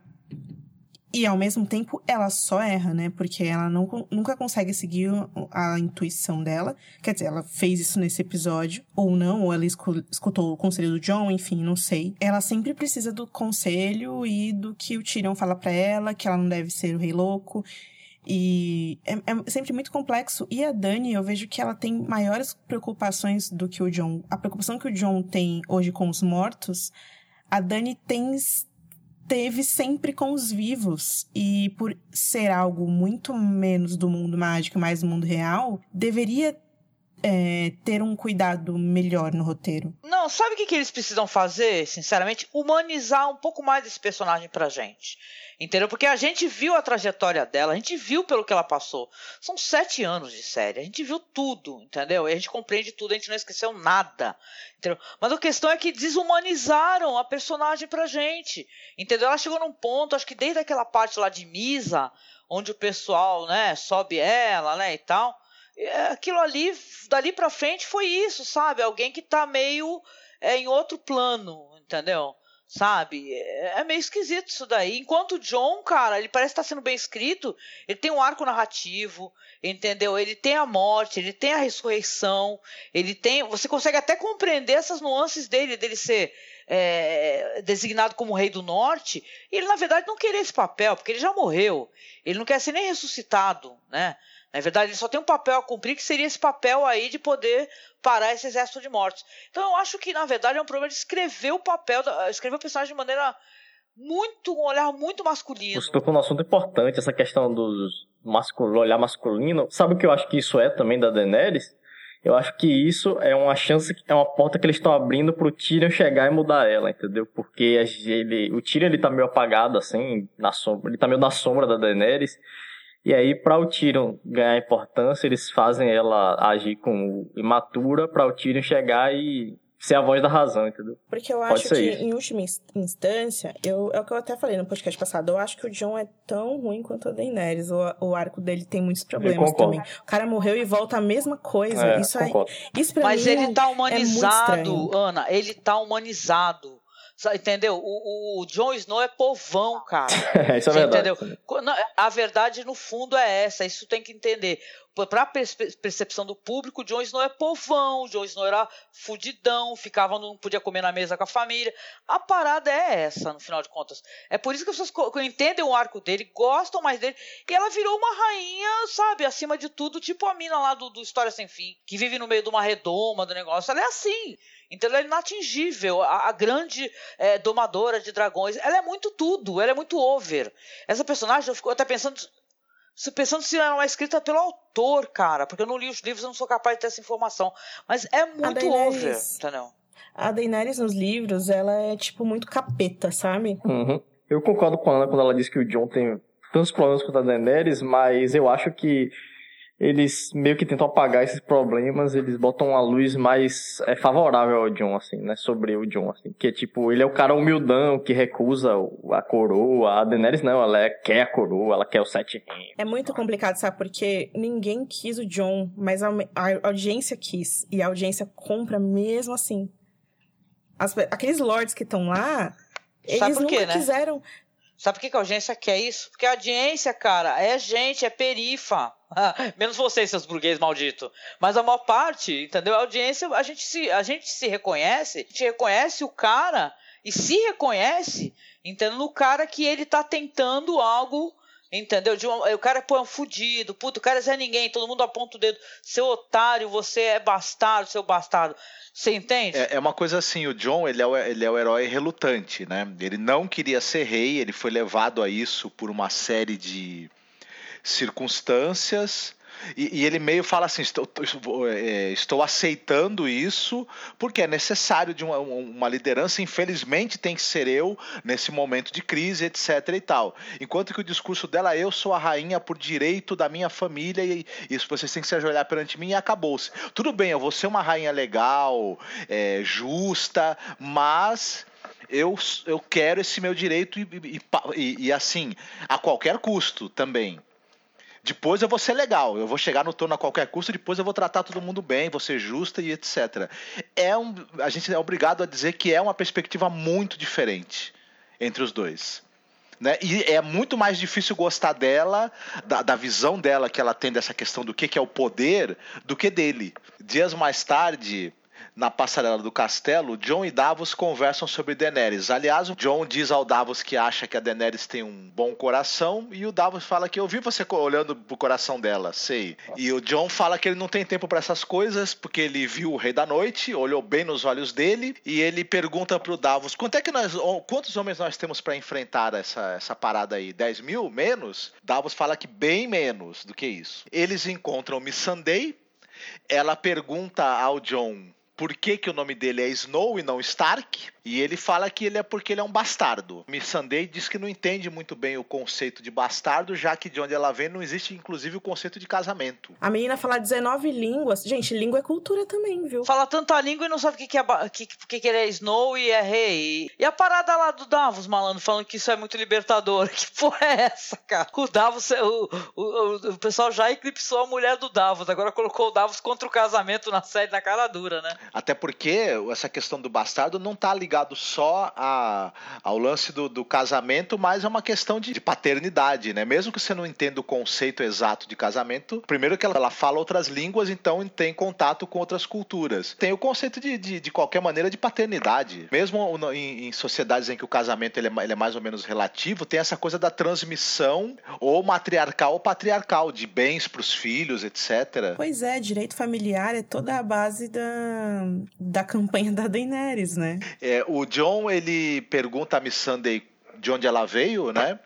E ao mesmo tempo ela só erra, né? Porque ela não, nunca consegue seguir a intuição dela. Quer dizer, ela fez isso nesse episódio, ou não, ou ela escutou o conselho do John, enfim, não sei. Ela sempre precisa do conselho e do que o Tyrion fala para ela, que ela não deve ser o rei louco. E é, é, sempre muito complexo. E a Dani, eu vejo que ela tem maiores preocupações do que o John. A preocupação que o John tem hoje com os mortos, a Dani tem teve sempre com os vivos. E por ser algo muito menos do mundo mágico, mais do mundo real, deveria é, ter um cuidado melhor no roteiro. Não, sabe o que, que eles precisam fazer, sinceramente? Humanizar um pouco mais esse personagem pra gente. Entendeu? Porque a gente viu a trajetória dela, a gente viu pelo que ela passou. São sete anos de série, a gente viu tudo, entendeu? E a gente compreende tudo, a gente não esqueceu nada. Entendeu? Mas a questão é que desumanizaram a personagem pra gente. Entendeu? Ela chegou num ponto, acho que desde aquela parte lá de Misa, onde o pessoal, né, sobe ela, né, e tal. Aquilo ali, dali pra frente foi isso, sabe? Alguém que tá meio é, em outro plano, entendeu? sabe? É, é meio esquisito isso daí. Enquanto o John, cara, ele parece estar sendo bem escrito, ele tem um arco narrativo, entendeu? Ele tem a morte, ele tem a ressurreição, ele tem. Você consegue até compreender essas nuances dele, dele ser é, designado como rei do norte, e ele, na verdade, não querer esse papel, porque ele já morreu. Ele não quer ser nem ressuscitado, né? Na verdade, ele só tem um papel a cumprir, que seria esse papel aí de poder parar esse exército de mortos. Então eu acho que, na verdade, é um problema de escrever o papel, escrever o personagem de maneira muito, um olhar muito masculino. Você tocou num assunto importante, essa questão do masculino, olhar masculino. Sabe o que eu acho que isso é também da Daenerys? Eu acho que isso é uma chance, é uma porta que eles estão abrindo pro Tyrion chegar e mudar ela, entendeu? Porque ele, o Tyrion ele tá meio apagado, assim, na sombra, ele tá meio na sombra da Daenerys. E aí, para o Tyrion ganhar importância, eles fazem ela agir como imatura para o Tyrion chegar e ser a voz da razão, entendeu? Porque eu acho que, isso. em última instância, eu, é o que eu até falei no podcast passado, eu acho que o John é tão ruim quanto a Daenerys. O, o arco dele tem muitos problemas também. O cara morreu e volta a mesma coisa. É, isso, aí, isso pra Mas mim ele é, tá humanizado, é Ana. Ele tá humanizado. Entendeu? O, o Jon Snow é povão, cara. isso é verdade. Entendeu? A verdade, no fundo, é essa. Isso tem que entender. Pra percepção do público, Jon Snow é povão. Jon Snow era fudidão, ficava, não podia comer na mesa com a família. A parada é essa, no final de contas. É por isso que as pessoas entendem o arco dele, gostam mais dele. E ela virou uma rainha, sabe, acima de tudo, tipo a mina lá do, do História Sem Fim, que vive no meio de uma redoma do negócio. Ela é assim. Então ela é inatingível. A, a grande é, domadora de dragões. Ela é muito tudo. Ela é muito over. Essa personagem, eu fico até pensando. Pensando se ela não é escrita pelo autor, cara. Porque eu não li os livros, eu não sou capaz de ter essa informação. Mas é muito Daenerys, over, entendeu? A Daenerys nos livros, ela é, tipo, muito capeta, sabe? Uhum. Eu concordo com a Ana quando ela diz que o John tem tantos problemas quanto a Daenerys, mas eu acho que eles meio que tentam apagar esses problemas, eles botam uma luz mais é, favorável ao John, assim, né? Sobre o John, assim. Que, tipo, ele é o cara humildão que recusa a coroa. A Daenerys não, ela é, quer a coroa, ela quer o sete reinos. É muito complicado, sabe? Porque ninguém quis o John, mas a, a audiência quis. E a audiência compra mesmo assim. As, aqueles lords que estão lá, eles quê, nunca né? quiseram... Sabe por que a audiência quer isso? Porque a audiência, cara, é gente, é perifa. Menos vocês, seus burguês malditos. Mas a maior parte, entendeu? A audiência, a gente se, a gente se reconhece, a gente reconhece o cara e se reconhece, entendeu? No cara que ele tá tentando algo Entendeu? De uma, o cara pô, é um fudido, puto, o cara é ninguém, todo mundo aponta o dedo. Seu otário, você é bastardo, seu bastardo. Você entende? É, é, uma coisa assim, o John, ele é o, ele é o herói relutante, né? Ele não queria ser rei, ele foi levado a isso por uma série de circunstâncias. E, e, ele meio fala assim: estou, é, estou, aceitando isso porque é necessário de uma, uma, liderança. Infelizmente, tem que ser eu nesse momento de crise, etc. e tal. Enquanto que o discurso dela, eu sou a rainha por direito da minha família e isso vocês têm que se ajoelhar perante mim e acabou-se. Tudo bem, eu vou ser uma rainha legal, é, justa, mas eu, eu quero esse meu direito e, e, e, e, assim, a qualquer custo também. Depois eu vou ser legal, eu vou chegar no trono a qualquer custo, depois eu vou tratar todo mundo bem, vou ser justa e etc. É um, a gente é obrigado a dizer que é uma perspectiva muito diferente entre os dois. Né? E é muito mais difícil gostar dela, da, da, visão dela que ela tem dessa questão do que, que é o poder, do que dele. Dias mais tarde, na passarela do castelo, John e Davos conversam sobre Daenerys. Aliás, o John diz ao Davos que acha que a Daenerys tem um bom coração e o Davos fala que eu vi você olhando pro coração dela, sei. E o John fala que ele não tem tempo para essas coisas porque ele viu o Rei da Noite, olhou bem nos olhos dele e ele pergunta pro Davos quanto é que nós, quantos homens nós temos para enfrentar essa, essa parada aí? 10 mil? Menos? Davos fala que bem menos do que isso. Eles encontram Missandei. Ela pergunta ao John por que, que o nome dele é Snow e não Stark. E ele fala que ele é porque ele é um bastardo. Missandei diz que não entende muito bem o conceito de bastardo, já que de onde ela vem não existe inclusive o conceito de casamento. A menina fala 19 línguas. Gente, língua é cultura também, viu? Fala tanta língua e não sabe o que, que, é, que, que, que ele é Snow e é rei. E a parada lá do Davos, malandro, falando que isso é muito libertador. Que porra é essa, cara? O Davos, o, o, o, pessoal já eclipsou a mulher do Davos, agora colocou o Davos contra o casamento na série na cara dura, né? Até porque essa questão do bastardo não tá ligado só a, ao lance do, do casamento, mas é uma questão de, de, paternidade, né? Mesmo que você não entenda o conceito exato de casamento, primeiro que ela, ela fala outras línguas, então tem contato com outras culturas. Tem o conceito de, de, de qualquer maneira de paternidade. Mesmo em, em, sociedades em que o casamento ele é, ele é mais ou menos relativo, tem essa coisa da transmissão ou matriarcal ou patriarcal de bens para os filhos, etc. Pois é, direito familiar é toda a base da, da campanha da Daenerys, né? É, o John, ele pergunta a Miss Sunday de onde ela veio, né?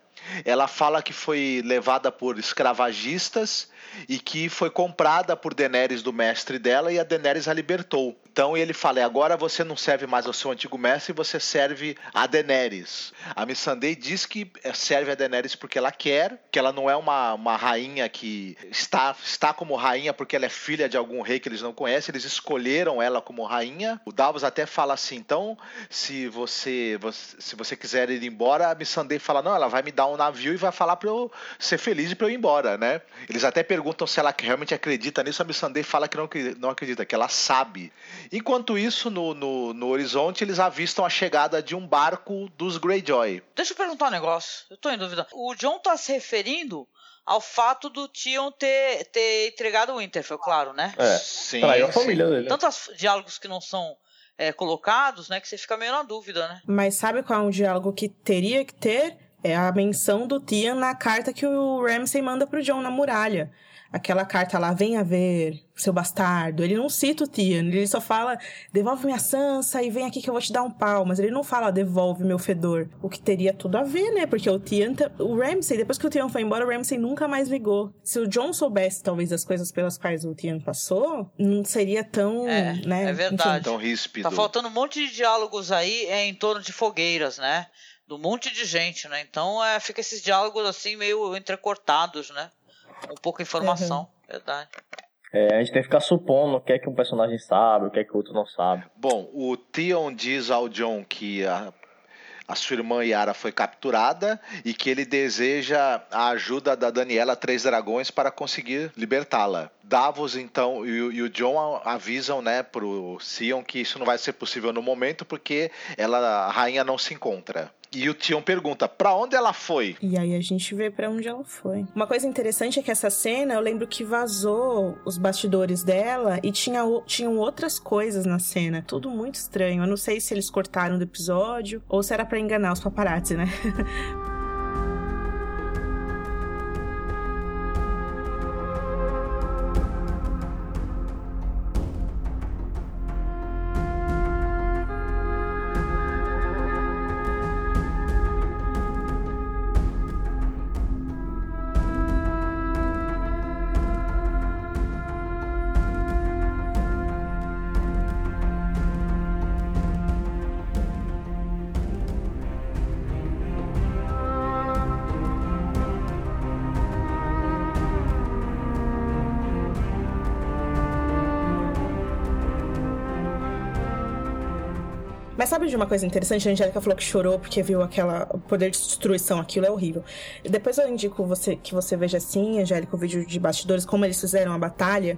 ela fala que foi levada por escravagistas e que foi comprada por Daenerys do mestre dela e a Daenerys a libertou. Então ele fala: agora você não serve mais ao seu antigo mestre, você serve a Daenerys. A Missandei diz que serve a Daenerys porque ela quer, que ela não é uma, uma rainha que está, está como rainha porque ela é filha de algum rei que eles não conhecem, eles escolheram ela como rainha. O Davos até fala assim: então, se você, se você quiser ir embora, a Missandei fala: não, ela vai me dar um navio e vai falar para eu ser feliz e para eu ir embora, né? Eles até perguntam se ela realmente acredita nisso, a Missandei fala que não, não acredita, que ela sabe. Enquanto isso, no, no, no, horizonte, eles avistam a chegada de um barco dos Greyjoy. Deixa eu perguntar um negócio, eu tô em dúvida. O John tá se referindo ao fato do Tion ter, ter entregado o Winterfell, claro, né? É, sim. Traiu a família dele. Tantos diálogos que não são é, colocados, né, que você fica meio na dúvida, né? Mas sabe qual é um diálogo que teria que ter? É a menção do Tian na carta que o Ramsay manda pro John na muralha aquela carta lá, venha ver, seu bastardo. Ele não cita o Tian, ele só fala, devolve minha Sansa e vem aqui que eu vou te dar um pau. Mas ele não fala, devolve meu fedor. O que teria tudo a ver, né? Porque o Tian, o Ramsay, depois que o Tian foi embora, o Ramsay nunca mais ligou. Se o John soubesse, talvez, as coisas pelas quais o Tian passou, não seria tão, é, né? É verdade. Enfim. Tão ríspido. Tá faltando um monte de diálogos aí é, em torno de fogueiras, né? Do monte de gente, né? Então é, fica esses diálogos assim meio entrecortados, né? Com pouca informação, uhum. verdade. É, a gente tem que ficar supondo o que é que um personagem sabe, o que é que o outro não sabe. Bom, o Theon diz ao John que a, a sua irmã Yara foi capturada e que ele deseja a ajuda da Daniela Três Dragões para conseguir libertá-la. Davos, então, e, e, o John avisam, né, pro Sion que isso não vai ser possível no momento porque ela, a rainha não se encontra. E o Tion pergunta: para onde ela foi? E aí a gente vê para onde ela foi. Uma coisa interessante é que essa cena, eu lembro que vazou os bastidores dela e tinha, tinham outras coisas na cena. Tudo muito estranho. Eu não sei se eles cortaram do episódio ou se era para enganar os paparazzi, né? de uma coisa interessante? A Angélica falou que chorou porque viu aquela poder de destruição, aquilo é horrível. Depois eu indico você que você veja assim, Angélica, o vídeo de bastidores, como eles fizeram a batalha.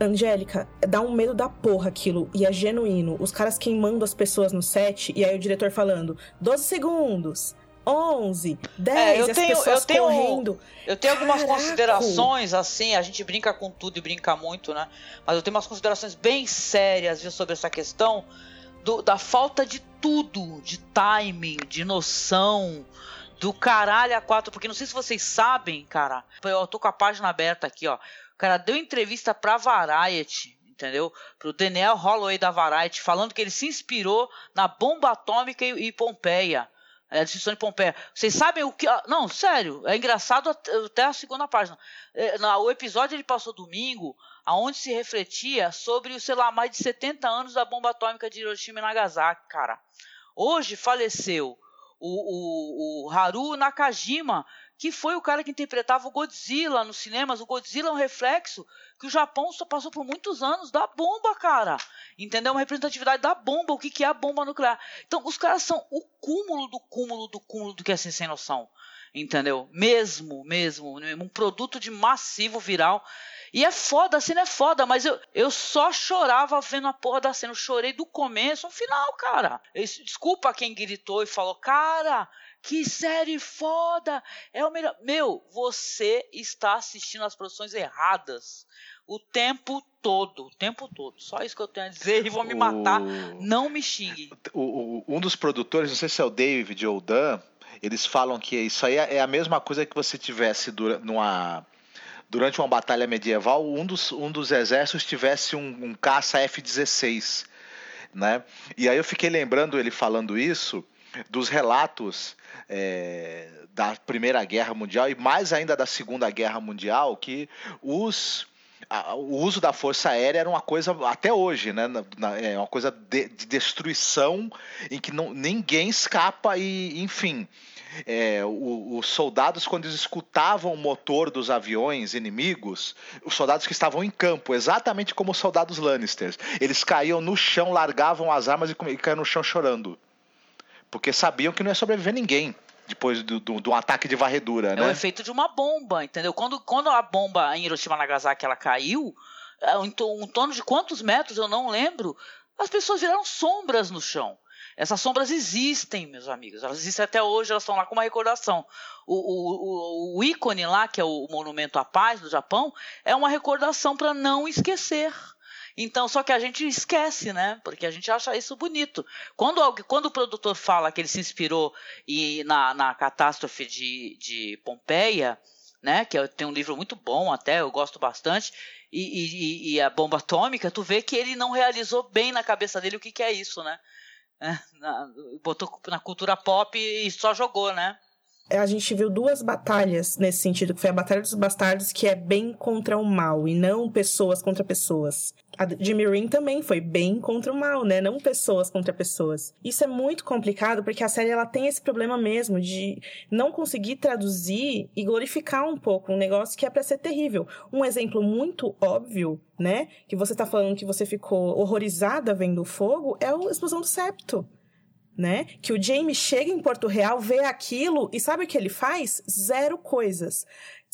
Angélica, dá um medo da porra aquilo. E é genuíno. Os caras queimando as pessoas no set, e aí o diretor falando: 12 segundos. 11, 10, é, eu tenho, eu tenho, correndo. Eu tenho algumas Caraca. considerações, assim, a gente brinca com tudo e brinca muito, né? Mas eu tenho umas considerações bem sérias viu, sobre essa questão do, da falta de tudo, de timing, de noção, do caralho a quatro, porque não sei se vocês sabem, cara, eu tô com a página aberta aqui, ó. O cara deu entrevista pra Variety, entendeu? Pro Daniel Holloway da Variety, falando que ele se inspirou na bomba atômica e, e Pompeia. É, a destruição de Pompeia. Vocês sabem o que. Não, sério, é engraçado até a segunda página. É, o episódio ele passou domingo, aonde se refletia sobre, sei lá, mais de 70 anos da bomba atômica de Hiroshima e Nagasaki, cara. Hoje faleceu o, o, o Haru Nakajima, que foi o cara que interpretava o Godzilla nos cinemas. O Godzilla é um reflexo que o Japão só passou por muitos anos da bomba, cara. Entendeu? Uma representatividade da bomba, o que, que é a bomba nuclear. Então, os caras são o cúmulo do cúmulo do cúmulo do que é assim, sem noção. Entendeu? Mesmo, mesmo. Um produto de massivo viral e é foda, a cena é foda, mas eu, eu só chorava vendo a porra da cena. Eu chorei do começo ao final, cara. Desculpa quem gritou e falou, cara, que série foda! É o melhor. Meu, você está assistindo as produções erradas o tempo todo, o tempo todo. Só isso que eu tenho a dizer e vou me matar. O... Não me xingue. O, o, um dos produtores, não sei se é o David ou o Dan, eles falam que isso aí é a mesma coisa que você tivesse numa durante uma batalha medieval, um dos, um dos exércitos tivesse um, um caça F-16. Né? E aí eu fiquei lembrando ele falando isso, dos relatos é, da Primeira Guerra Mundial e mais ainda da Segunda Guerra Mundial que os o uso da força aérea era uma coisa até hoje, né? É uma coisa de, de destruição em que não, ninguém escapa e, enfim, é, os soldados, quando eles escutavam o motor dos aviões inimigos, os soldados que estavam em campo, exatamente como os soldados Lannisters, eles caíam no chão, largavam as armas e, e caíam no chão chorando. Porque sabiam que não ia sobreviver ninguém depois do, do, do, ataque de varredura, né? É o efeito de uma bomba, entendeu? Quando, quando a bomba em Hiroshima Nagasaki ela caiu, é, em, um torno de quantos metros eu não lembro, as pessoas viraram sombras no chão. Essas sombras existem, meus amigos. Elas existem até hoje, elas estão lá com uma recordação. O, o, o, o ícone lá, que é o Monumento à Paz do Japão, é uma recordação para não esquecer. Então, só que a gente esquece, né? Porque a gente acha isso bonito. Quando, quando o produtor fala que ele se inspirou e na, na catástrofe de, de Pompeia, né? Que tem um livro muito bom até, eu gosto bastante. E, e, e, a bomba atômica, tu vê que ele não realizou bem na cabeça dele o que, que é isso, né? É, na, botou na cultura pop e só jogou, né? A gente viu duas batalhas nesse sentido, que foi a Batalha dos Bastardos, que é bem contra o mal, e não pessoas contra pessoas a Jimmy Ring também foi bem contra o mal, né? Não pessoas contra pessoas. Isso é muito complicado porque a série ela tem esse problema mesmo de não conseguir traduzir e glorificar um pouco um negócio que é para ser terrível. Um exemplo muito óbvio, né? Que você tá falando que você ficou horrorizada vendo o fogo é a explosão do septo. Né? Que o Jamie chega em Porto Real, vê aquilo e sabe o que ele faz? Zero coisas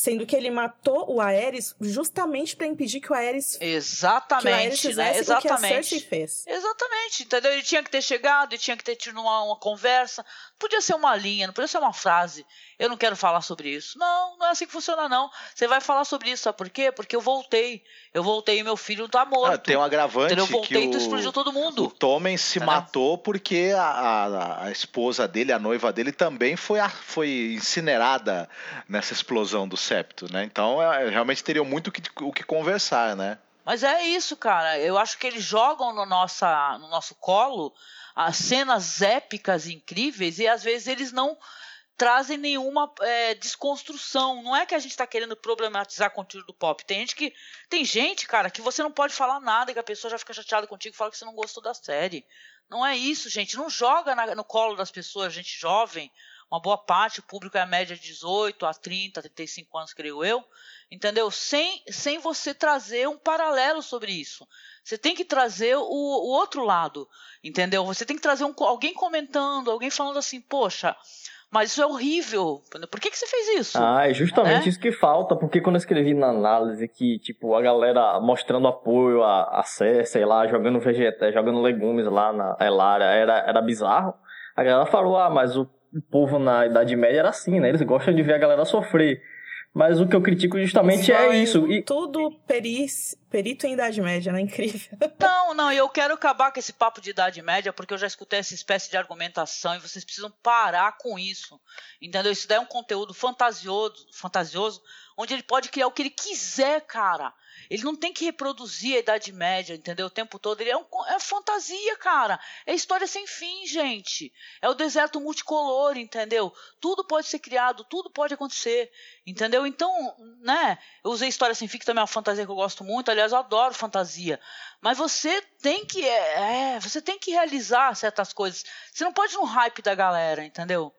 sendo que ele matou o Aerys justamente para impedir que o Aerys exatamente, que o fizesse né? exatamente. o que a Cersei fez. Exatamente, entendeu? Ele tinha que ter chegado, ele tinha que ter tido uma, uma conversa. Podia ser uma linha, não podia ser uma frase. Eu não quero falar sobre isso. Não, não é assim que funciona não. Você vai falar sobre isso, sabe por quê? Porque eu voltei. Eu voltei e meu filho tá morto. Ah, tem um agravante entendeu? Eu voltei que e tu explodiu todo mundo. O Tommen se entendeu? matou porque a, a, a, esposa dele, a noiva dele também foi, a, foi incinerada nessa explosão do septo, né? Então então, é, realmente teriam muito o que, o que conversar, né? Mas é isso, cara. Eu acho que eles jogam no, nossa, no nosso colo as cenas épicas incríveis e às vezes eles não trazem nenhuma é, desconstrução. Não é que a gente está querendo problematizar conteúdo do pop. Tem gente que. Tem gente, cara, que você não pode falar nada que a pessoa já fica chateada contigo e fala que você não gostou da série. Não é isso, gente. Não joga na, no colo das pessoas, gente jovem, uma boa parte, o público é a média de 18 a 30, 35 anos, creio eu, entendeu? Sem, sem você trazer um paralelo sobre isso. Você tem que trazer o, o outro lado, entendeu? Você tem que trazer um, alguém comentando, alguém falando assim, poxa, mas isso é horrível. Por que, que você fez isso? Ah, é justamente né? isso que falta, porque quando eu escrevi na análise que, tipo, a galera mostrando apoio a, a sei lá, jogando vegetais, jogando legumes lá na Elária, era, era bizarro. A galera falou, ah, mas o o povo na Idade Média era assim, né? Eles gostam de ver a galera sofrer. Mas o que eu critico justamente é isso. E... Tudo peris, perito em Idade Média, né? Incrível. Não, não, eu quero acabar com esse papo de Idade Média, porque eu já escutei essa espécie de argumentação e vocês precisam parar com isso. Entendeu? Isso daí é um conteúdo fantasioso, fantasioso onde ele pode criar o que ele quiser, cara. Ele não tem que reproduzir a Idade Média, entendeu? O tempo todo. Ele é, um, é fantasia, cara. É história sem fim, gente. É o deserto multicolor, entendeu? Tudo pode ser criado, tudo pode acontecer, entendeu? Então, né? Eu usei história sem fim, que também é uma fantasia que eu gosto muito. Aliás, eu adoro fantasia. Mas você tem que, é, é você tem que realizar certas coisas. Você não pode ir no hype da galera, entendeu?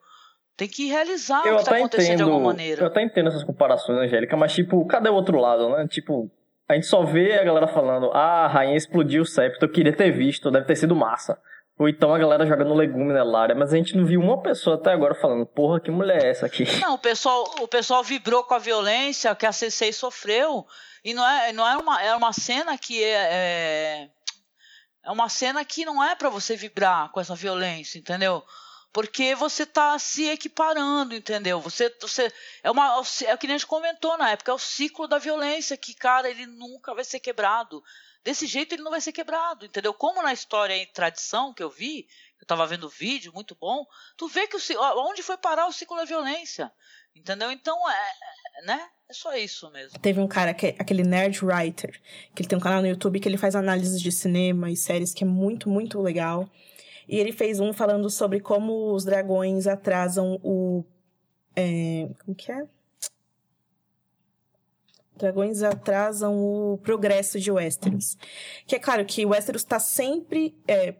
Tem que realizar eu o que está acontecendo entendo, de alguma maneira. Eu até entendo essas comparações, Angélica, mas tipo, cadê o outro lado, né? Tipo, a gente só vê a galera falando, ah, a rainha explodiu o septo, eu queria ter visto, deve ter sido massa. Ou então a galera jogando legume na área, mas a gente não viu uma pessoa até agora falando, porra, que mulher é essa aqui? Não, o pessoal, o pessoal vibrou com a violência que a C6 sofreu, e não é, não é uma, é uma cena que é, é, é uma cena que não é para você vibrar com essa violência, entendeu? Porque você está se equiparando, entendeu? Você, você é uma é o que a gente comentou na época, é o ciclo da violência que, cara, ele nunca vai ser quebrado. Desse jeito ele não vai ser quebrado, entendeu? Como na história em tradição que eu vi, eu estava vendo vídeo, muito bom, tu vê que o onde foi parar o ciclo da violência, entendeu? Então é, é, né? É só isso mesmo. Teve um cara, que, é aquele Nerd Writer, que ele tem um canal no YouTube que ele faz análises de cinema e séries que é muito, muito legal. E ele fez um falando sobre como os dragões atrasam o. É, como que é? Dragões atrasam o progresso de Westeros. Que é claro que Westeros está sempre é,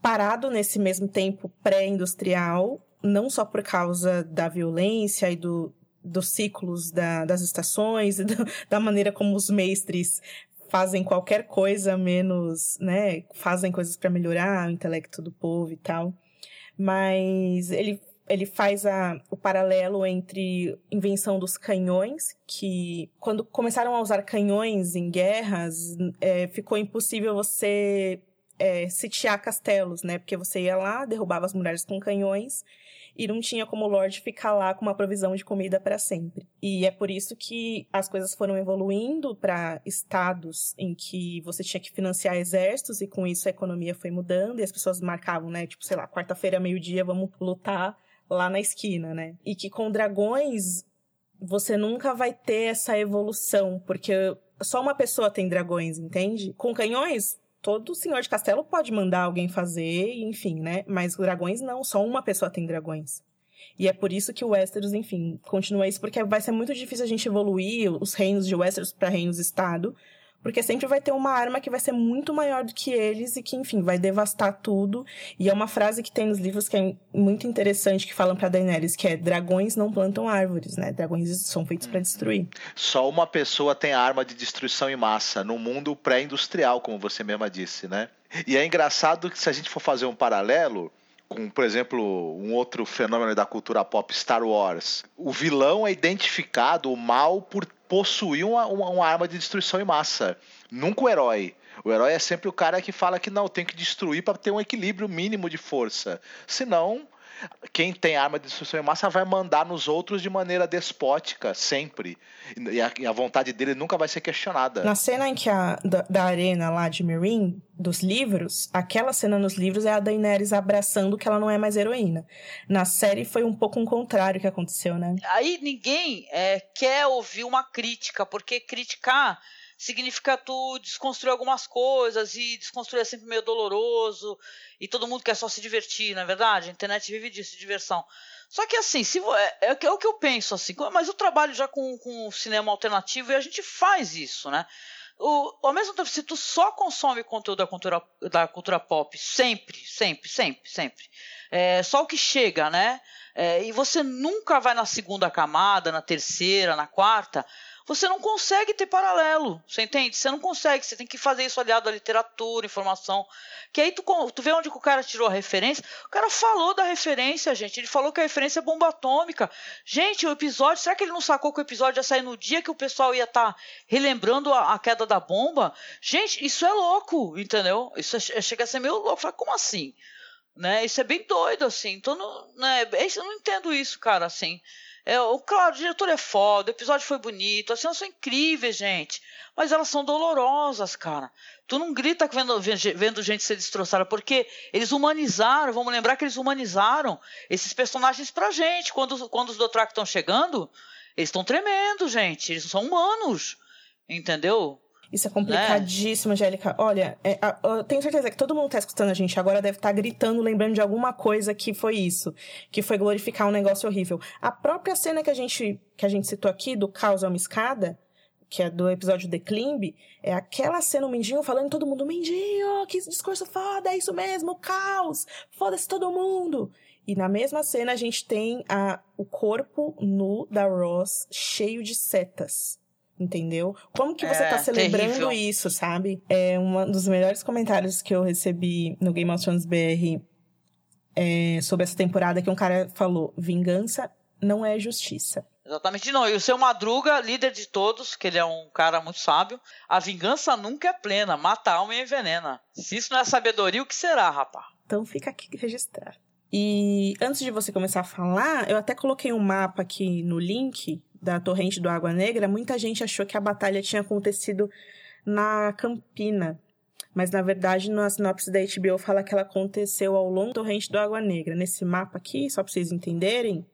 parado nesse mesmo tempo pré-industrial, não só por causa da violência e do, dos ciclos da, das estações, do, da maneira como os mestres fazem qualquer coisa menos, né, fazem coisas para melhorar o intelecto do povo e tal. Mas ele ele faz a, o paralelo entre invenção dos canhões, que quando começaram a usar canhões em guerras, é, ficou impossível você é, sitiar castelos, né? Porque você ia lá, derrubava as mulheres com canhões e não tinha como o Lorde ficar lá com uma provisão de comida para sempre. E é por isso que as coisas foram evoluindo para estados em que você tinha que financiar exércitos e com isso a economia foi mudando e as pessoas marcavam, né? Tipo, sei lá, quarta-feira, meio-dia, vamos lutar lá na esquina, né? E que com dragões você nunca vai ter essa evolução, porque só uma pessoa tem dragões, entende? Com canhões, todo senhor de castelo pode mandar alguém fazer, enfim, né? Mas dragões não, só uma pessoa tem dragões. E é por isso que o Westeros, enfim, continua isso, porque vai ser muito difícil a gente evoluir os reinos de Westeros para reinos-estado, porque sempre vai ter uma arma que vai ser muito maior do que eles e que, enfim, vai devastar tudo. E é uma frase que tem nos livros que é muito interessante, que falam pra Daenerys, que é dragões não plantam árvores, né? Dragões são feitos para destruir. Só uma pessoa tem arma de destruição em massa, no mundo pré-industrial, como você mesma disse, né? E é engraçado que se a gente for fazer um paralelo, com, por exemplo, um outro fenômeno da cultura pop, Star Wars. O vilão é identificado, o mal, por possuir uma, uma, uma arma de destruição em massa. Nunca o herói. O herói é sempre o cara que fala que não, tem que destruir para ter um equilíbrio mínimo de força. Senão, quem tem arma de destruição em massa vai mandar nos outros de maneira despótica, sempre. E a, e a vontade dele nunca vai ser questionada. Na cena em que a, da, da, arena lá de Meereen, dos livros, aquela cena nos livros é a Daenerys abraçando que ela não é mais heroína. Na série foi um pouco um contrário que aconteceu, né? Aí ninguém é, quer ouvir uma crítica, porque criticar significa tu desconstruir algumas coisas e desconstruir é sempre meio doloroso e todo mundo quer só se divertir, na é verdade? A internet vive disso, diversão. Só que assim, se, é, é, é, o que eu penso assim, mas eu trabalho já com, com cinema alternativo e a gente faz isso, né? O, ao mesmo tempo, se tu só consome conteúdo da cultura, da cultura pop sempre, sempre, sempre, sempre, é, só o que chega, né? É, e você nunca vai na segunda camada, na terceira, na quarta, você não consegue ter paralelo, você entende? Você não consegue, você tem que fazer isso aliado à literatura, informação. Que aí tu, tu vê onde o cara tirou a referência. O cara falou da referência, gente. Ele falou que a referência é bomba atômica. Gente, o episódio, será que ele não sacou que o episódio ia sair no dia que o pessoal ia estar tá relembrando a, a, queda da bomba? Gente, isso é louco, entendeu? Isso é, chega a ser meio louco. Fala, como assim? Né? Isso é bem doido, assim. Então, não, né? eu não entendo isso, cara, assim. É, o, claro, o diretor é foda, o episódio foi bonito, as cenas são incríveis, gente. Mas elas são dolorosas, cara. Tu não grita vendo, vendo gente ser destroçada, porque eles humanizaram, vamos lembrar que eles humanizaram esses personagens pra gente. Quando, quando os Dothraki estão chegando, eles estão tremendo, gente. Eles são humanos. Entendeu? Isso é complicadíssimo, é. Angélica. Olha, é, eu tenho certeza que todo mundo que tá escutando a gente agora deve estar tá gritando, lembrando de alguma coisa que foi isso. Que foi glorificar um negócio horrível. A própria cena que a gente, que a gente citou aqui, do caos é uma escada, que é do episódio The Climb, é aquela cena, o Mendinho falando todo mundo, Mendinho, que discurso foda, é isso mesmo, caos, foda-se todo mundo. E na mesma cena a gente tem a, o corpo nu da Ross cheio de setas entendeu? Como que você é, tá celebrando terrível. isso, sabe? É um dos melhores comentários que eu recebi no Game of Thrones BR é, sobre essa temporada que um cara falou: vingança não é justiça. Exatamente, não. E o seu Madruga, líder de todos, que ele é um cara muito sábio, a vingança nunca é plena, mata a alma e envenena. Se isso não é sabedoria, o que será, rapá? Então fica aqui registrado. E antes de você começar a falar, eu até coloquei um mapa aqui no link da torrente do Água Negra, muita gente achou que a batalha tinha acontecido na Campina. Mas, na verdade, na sinopse da HBO fala que ela aconteceu ao longo da torrente do Água Negra. Nesse mapa aqui, só para vocês entenderem,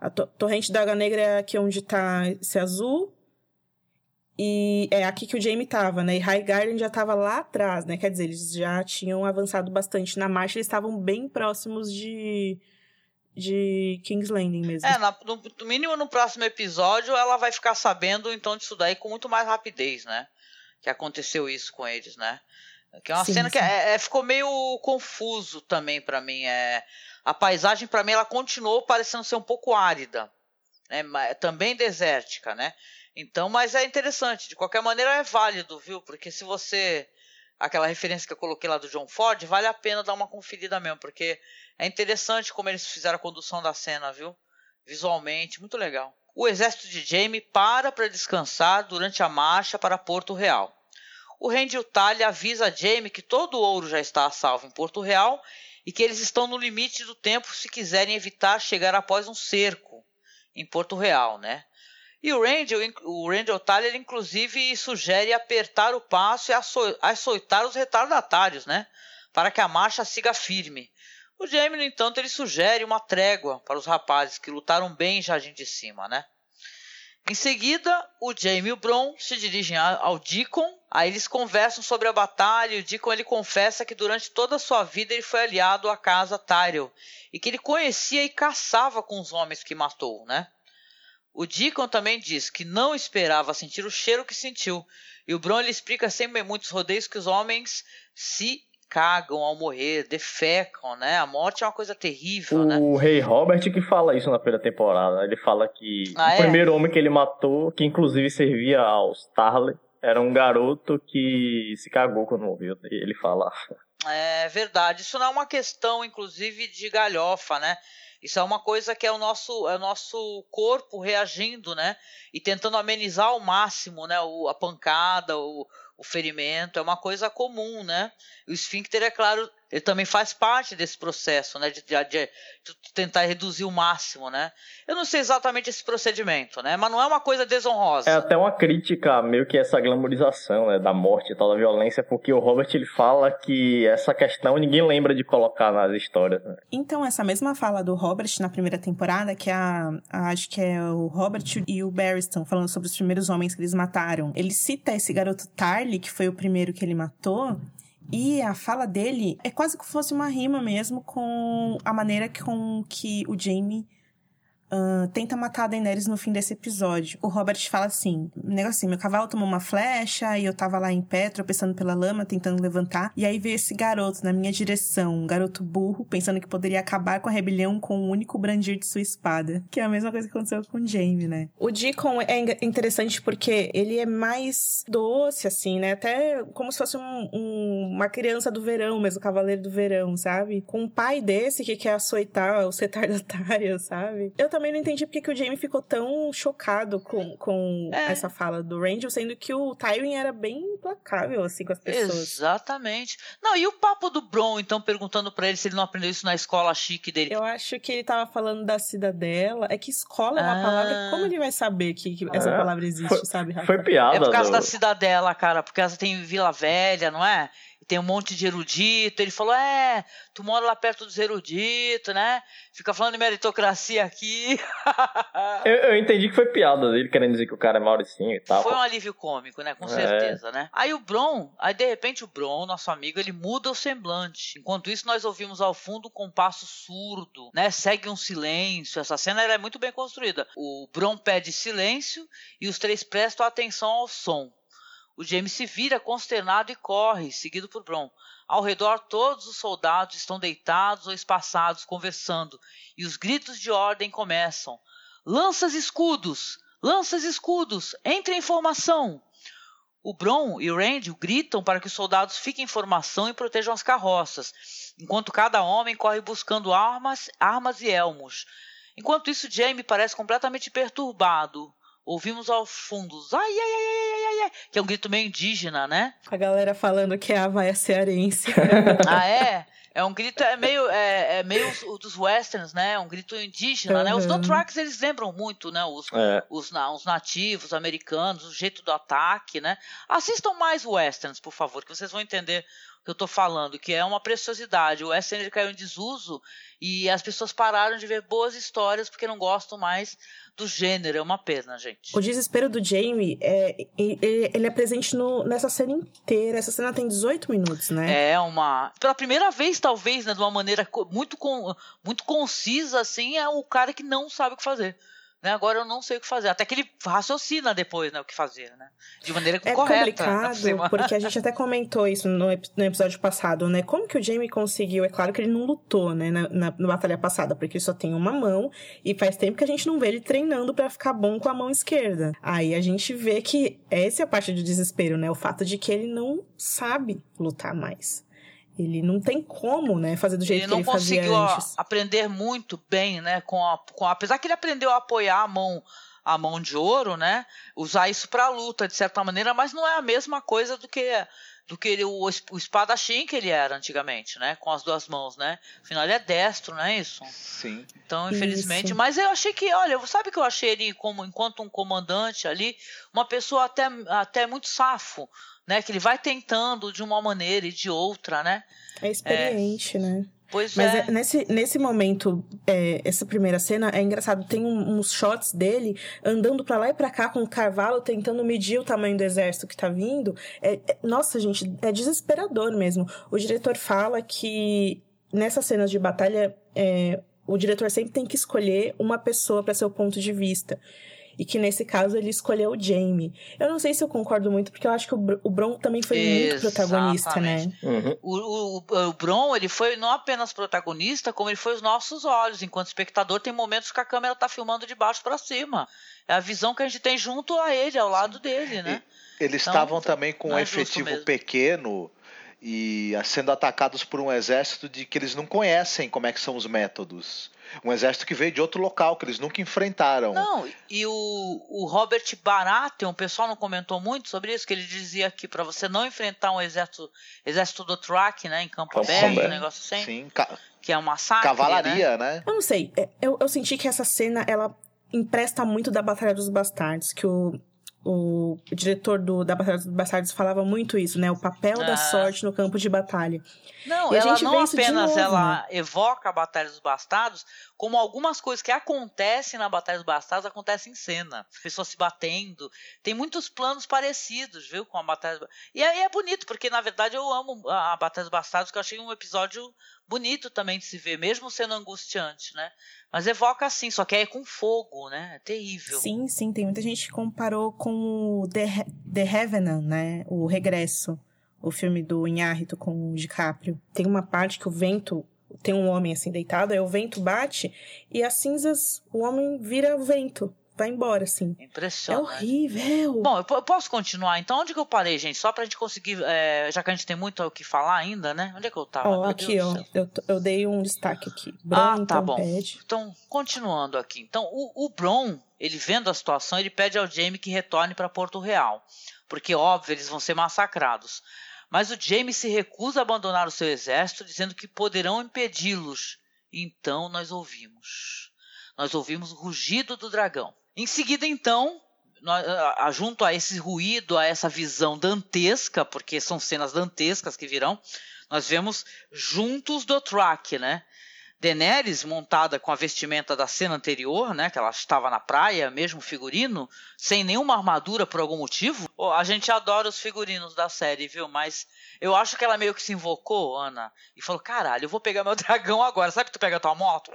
a to torrente do Água Negra é aqui onde está esse azul. E é aqui que o Jamie tava, né? E High Garden já tava lá atrás, né? Quer dizer, eles já tinham avançado bastante na marcha, eles estavam bem próximos de de King's Landing mesmo. É, na, no, no, mínimo no próximo episódio ela vai ficar sabendo então disso daí com muito mais rapidez, né? Que aconteceu isso com eles, né? Que é uma sim, cena sim. que é, é, ficou meio confuso também para mim. É, a paisagem para mim ela continuou parecendo ser um pouco árida, né? Também desértica, né? Então, mas é interessante. De qualquer maneira é válido, viu? Porque se você aquela referência que eu coloquei lá do John Ford, vale a pena dar uma conferida mesmo, porque é interessante como eles fizeram a condução da cena, viu? Visualmente, muito legal. O exército de Jaime para para descansar durante a marcha para Porto Real. O Randy Talha avisa a Jaime que todo o ouro já está a salvo em Porto Real e que eles estão no limite do tempo se quiserem evitar chegar após um cerco em Porto Real, né? E o Randall, o Randall Tyler, inclusive, sugere apertar o passo e açoitar os retardatários, né? Para que a marcha siga firme. O Jamie, no entanto, ele sugere uma trégua para os rapazes que lutaram bem em Jardim de Cima, né? Em seguida, o Jamie e o Bron se dirigem ao Deacon. Aí eles conversam sobre a batalha e o Deacon ele confessa que durante toda a sua vida ele foi aliado à casa Tyrell e que ele conhecia e caçava com os homens que matou, né? O Deacon também diz que não esperava sentir o cheiro que sentiu. E o Bron explica sem muitos rodeios que os homens se cagam ao morrer, defecam, né? A morte é uma coisa terrível, o né? O rei Robert que fala isso na primeira temporada. Ele fala que ah, o é? primeiro homem que ele matou, que inclusive servia aos Tarly, era um garoto que se cagou quando morreu. Ele fala. É verdade. Isso não é uma questão, inclusive, de galhofa, né? Isso é uma coisa que é o nosso, é o nosso corpo reagindo, né? E tentando amenizar ao máximo, né? O, a pancada, o, o ferimento, é uma coisa comum, né? O esfíncter, é claro, ele também faz parte desse processo, né? De, de, de, tentar reduzir o máximo, né? Eu não sei exatamente esse procedimento, né? Mas não é uma coisa desonrosa. É até uma crítica, meio que essa glamorização, né? Da morte e tal, da violência, porque o Robert, ele fala que essa questão ninguém lembra de colocar nas histórias, né? Então, essa mesma fala do Robert na primeira temporada, que é a, a acho que é o Robert e o Barristan falando sobre os primeiros homens que eles mataram. Ele cita esse garoto Tarly, que foi o primeiro que ele matou, e a fala dele é quase que fosse uma rima mesmo com a maneira com que o Jamie uh, tenta matar a Daenerys no fim desse episódio. O Robert fala assim, negócio assim, meu cavalo tomou uma flecha e eu tava lá em pé, tropeçando pela lama, tentando levantar. E aí veio esse garoto na minha direção, um garoto burro, pensando que poderia acabar com a rebelião com o um único brandir de sua espada. Que é a mesma coisa que aconteceu com o Jaime, né? O Deacon é interessante porque ele é mais doce, assim, né? Até como se fosse um, um, uma criança do verão mesmo, cavaleiro do verão, sabe? Com um pai desse que quer açoitar os retardatários, sabe? Eu também também não entendi porque que o Jamie ficou tão chocado com, com é. essa fala do Randall, sendo que o Tywin era bem implacável, assim, com as pessoas. Exatamente. Não, e o papo do Bron, então, perguntando para ele se ele não aprendeu isso na escola chique dele? Eu acho que ele tava falando da cidadela. É que escola é uma ah. palavra. Como ele vai saber que, que essa é. palavra existe, foi, sabe, Rafa? Foi piada. É por causa do... da cidadela, cara, porque ela tem Vila Velha, não é? Tem um monte de erudito. Ele falou: É, tu mora lá perto dos eruditos, né? Fica falando de meritocracia aqui. eu, eu, entendi que foi piada dele, querendo dizer que o cara é Mauricinho e tal. Foi um alívio cômico, né? Com é. certeza, né? Aí o Bron, aí de repente o Bron, nosso amigo, ele muda o semblante. Enquanto isso, nós ouvimos ao fundo um compasso surdo, né? Segue um silêncio. Essa cena é muito bem construída. O Bron pede silêncio e os três prestam atenção ao som. O James se vira consternado e corre, seguido por Bron. Ao redor, todos os soldados estão deitados ou espaçados, conversando, e os gritos de ordem começam. Lanças escudos! Lanças escudos! Entre em formação! O Bron e o Randy gritam para que os soldados fiquem em formação e protejam as carroças, enquanto cada homem corre buscando armas, armas e elmos. Enquanto isso, Jamie parece completamente perturbado. Ouvimos ao fundo, ai, ai, ai, ai, ai, ai, que é um grito meio indígena, né? A galera falando que é a vaia cearense. ah, é? É um grito, é meio, é, é meio os, dos westerns, né? É um grito indígena, uhum. né? Os Dothrax, eles lembram muito, né? Os, é. os, os, nativos americanos, o jeito do ataque, né? Assistam mais westerns, por favor, que vocês vão entender que eu tô falando, que é uma preciosidade. O western caiu em desuso e as pessoas pararam de ver boas histórias porque não gostam mais do gênero. É uma pena, gente. O desespero do Jamie, é, ele é presente no, nessa cena inteira. Essa cena tem 18 minutos, né? É uma. Pela primeira vez, talvez, né, de uma maneira muito, muito concisa, assim, é o cara que não sabe o que fazer. Né? Agora eu não sei o que fazer. Até que ele raciocina depois né, o que fazer, né? De maneira é correta. É complicado, porque a gente até comentou isso no, no, episódio passado, né? Como que o Jamie conseguiu? É claro que ele não lutou, né? Na, na, na, batalha passada, porque ele só tem uma mão e faz tempo que a gente não vê ele treinando para ficar bom com a mão esquerda. Aí a gente vê que essa é a parte do desespero, né? O fato de que ele não sabe lutar mais. Ele não tem como, né, fazer do jeito ele que ele fazia antes. Ele não conseguiu aprender muito bem, né, com, a, com a, apesar que ele aprendeu a apoiar a mão a mão de ouro, né, usar isso para luta de certa maneira, mas não é a mesma coisa do que do que ele, o, o espadachim que ele era antigamente, né? Com as duas mãos, né? Afinal, ele é destro, não é isso? Sim. Então, infelizmente. Isso. Mas eu achei que, olha, sabe que eu achei ele, como enquanto um comandante ali, uma pessoa até, até muito safo né? Que ele vai tentando de uma maneira e de outra, né? É experiente, é. né? Pois Mas é. é, nesse, nesse momento, é, essa primeira cena é engraçado. Tem um, uns shots dele andando para lá e para cá com o cavalo, tentando medir o tamanho do exército que tá vindo. É, é, nossa, gente, é desesperador mesmo. O diretor fala que nessas cenas de batalha, é, o diretor sempre tem que escolher uma pessoa para ser o ponto de vista e que nesse caso ele escolheu o Jamie. Eu não sei se eu concordo muito, porque eu acho que o, o Bron também foi Exatamente. muito protagonista, né? Uhum. O, o, o Bron, ele foi não apenas protagonista, como ele foi os nossos olhos. Enquanto espectador, tem momentos que a câmera tá filmando de baixo para cima. É a visão que a gente tem junto a ele, ao lado dele, né? E eles então, estavam também com um é efetivo pequeno e sendo atacados por um exército de que eles não conhecem como é que são os métodos. Um exército que veio de outro local, que eles nunca enfrentaram. Não, e o, o Robert Baratheon, o pessoal não comentou muito sobre isso, que ele dizia que para você não enfrentar um exército, exército do Track, né, em campo aberto, um negócio assim. Sim, que é um massacre, Cavalaria, né? né? Eu não sei, é, eu, eu senti que essa cena, ela empresta muito da Batalha dos Bastardos, que o o, diretor do, da Batalha dos Bastardos falava muito isso, né? O papel ah. da sorte no campo de batalha. Não, e ela não apenas novo, ela né? evoca a Batalha dos Bastardos, como algumas coisas que acontecem na Batalha dos Bastardos acontecem em cena. Pessoas se batendo. Tem muitos planos parecidos, viu, com a Batalha dos E aí é bonito, porque na verdade eu amo a Batalha dos Bastardos, que eu achei um episódio bonito também de se ver, mesmo sendo angustiante, né? Mas evoca assim, só que é com fogo, né? É terrível. Sim, sim. Tem muita gente que comparou com o The, The Revenant, né? O Regresso. O filme do Inhárito com o DiCaprio. Tem uma parte que o vento tem um homem assim deitado, aí o vento bate e as cinzas, o homem vira vento vai embora, assim. Impressionante. É horrível. Bom, eu posso continuar. Então, onde que eu parei, gente? Só pra gente conseguir, é, já que a gente tem muito o que falar ainda, né? Onde é que eu tava? Ó, aqui, ó. Eu, eu, dei um destaque aqui. Bron, ah, tá então, bom. Pede. Então, continuando aqui. Então, o, o Bron, ele vendo a situação, ele pede ao Jamie que retorne para Porto Real. Porque, óbvio, eles vão ser massacrados. Mas o Jamie se recusa a abandonar o seu exército, dizendo que poderão impedi-los. Então nós ouvimos. Nós ouvimos o rugido do dragão. Em seguida, então, junto a esse ruído, a essa visão dantesca, porque são cenas dantescas que virão, nós vemos juntos do track, né? Daenerys montada com a vestimenta da cena anterior, né, que ela estava na praia, mesmo figurino, sem nenhuma armadura por algum motivo. Oh, a gente adora os figurinos da série, viu? Mas eu acho que ela meio que se invocou, Ana, e falou: "Caralho, eu vou pegar meu dragão agora. Sabe que tu pega tua moto?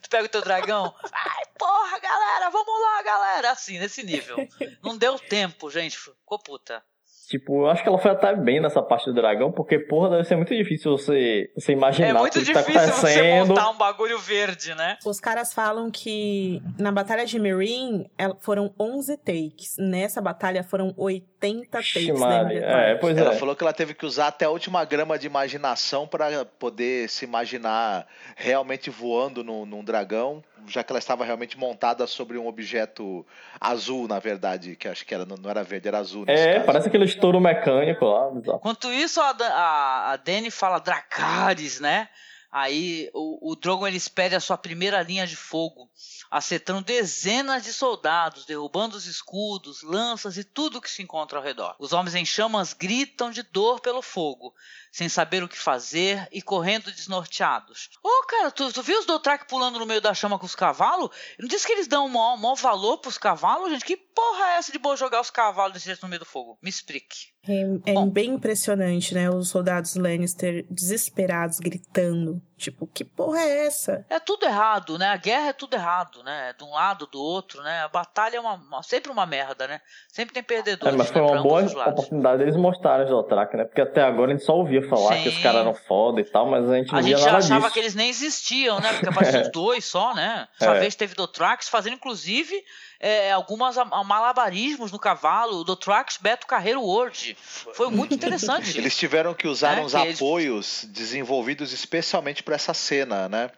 Tu pega o teu dragão. Ai, porra, galera, vamos lá, galera. Assim, nesse nível. Não deu tempo, gente. Ficou puta. Tipo, eu acho que ela foi até bem nessa parte do dragão, porque, porra, deve ser muito difícil você, você imaginar é muito difícil que tá você montar um bagulho verde, né? Os caras falam que na batalha de Meereen foram 11 takes. Nessa batalha foram 80 takes, lembra? É, pois ela é. falou que ela teve que usar até a última grama de imaginação para poder se imaginar realmente voando no, num dragão já que ela estava realmente montada sobre um objeto azul, na verdade, que acho que era, não era verde, era azul. É, caso. parece aquele estouro mecânico lá. Enquanto isso, a, a, a Dani fala Dracarys, né? Aí o, o Drogon ele espere a sua primeira linha de fogo, acertando dezenas de soldados, derrubando os escudos, lanças e tudo que se encontra ao redor. Os homens em chamas gritam de dor pelo fogo, sem saber o que fazer e correndo desnorteados. Ô, oh, cara, tu, tu viu os Dothraki pulando no meio da chama com os cavalos? Não disse que eles dão um maior, maior valor pros cavalos, gente? Que porra é essa de boa jogar os cavalos desse jeito no meio do fogo? Me explique. É, é bem impressionante, né? Os soldados Lannister desesperados, gritando. Tipo, que porra é essa? É tudo errado, né? A guerra é tudo errado, né? De um lado, do outro, né? A batalha é uma, uma sempre uma merda, né? Sempre tem perdedores. É, mas foi né? uma boa oportunidade deles mostrarem os Dothraki, né? Porque até agora a gente só ouvia falar Sim. que os caras eram foda e tal, mas a gente não a disso. Gente achava que eles nem existiam, né? Porque apareciam os dois só, né? Essa é. vez teve Dothrax fazendo, inclusive, é, algumas malabarismos no cavalo do Trax Beto Carreiro World. Foi muito interessante. Eles tiveram que usar é, uns que apoios eles... desenvolvidos especialmente para essa cena, né?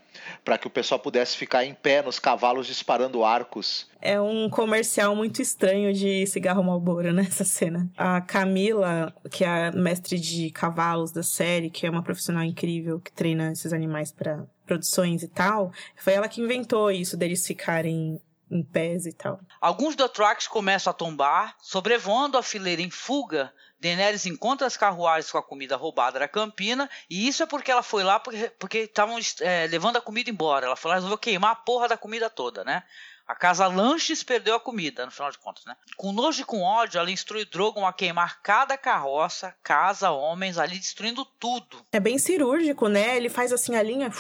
Para que o pessoal pudesse ficar em pé nos cavalos disparando arcos. É um comercial muito estranho de cigarro Marlboro nessa cena. A Camila, que é a mestre de cavalos da série, que é uma profissional incrível que treina esses animais para produções e tal, foi ela que inventou isso deles ficarem em pés e tal. Alguns Dothrax começam a tombar, sobrevoando a fileira em fuga. Daenerys encontra as carruagens com a comida roubada da Campina, e isso é porque ela foi lá porque estavam é, levando a comida embora. Ela falou, resolveu queimar a porra da comida toda, né? A casa Lanches perdeu a comida, no final de contas, né? Com nojo e com ódio, ela instrui Drogon a queimar cada carroça, casa, homens, ali destruindo tudo. É bem cirúrgico, né? Ele faz assim a linha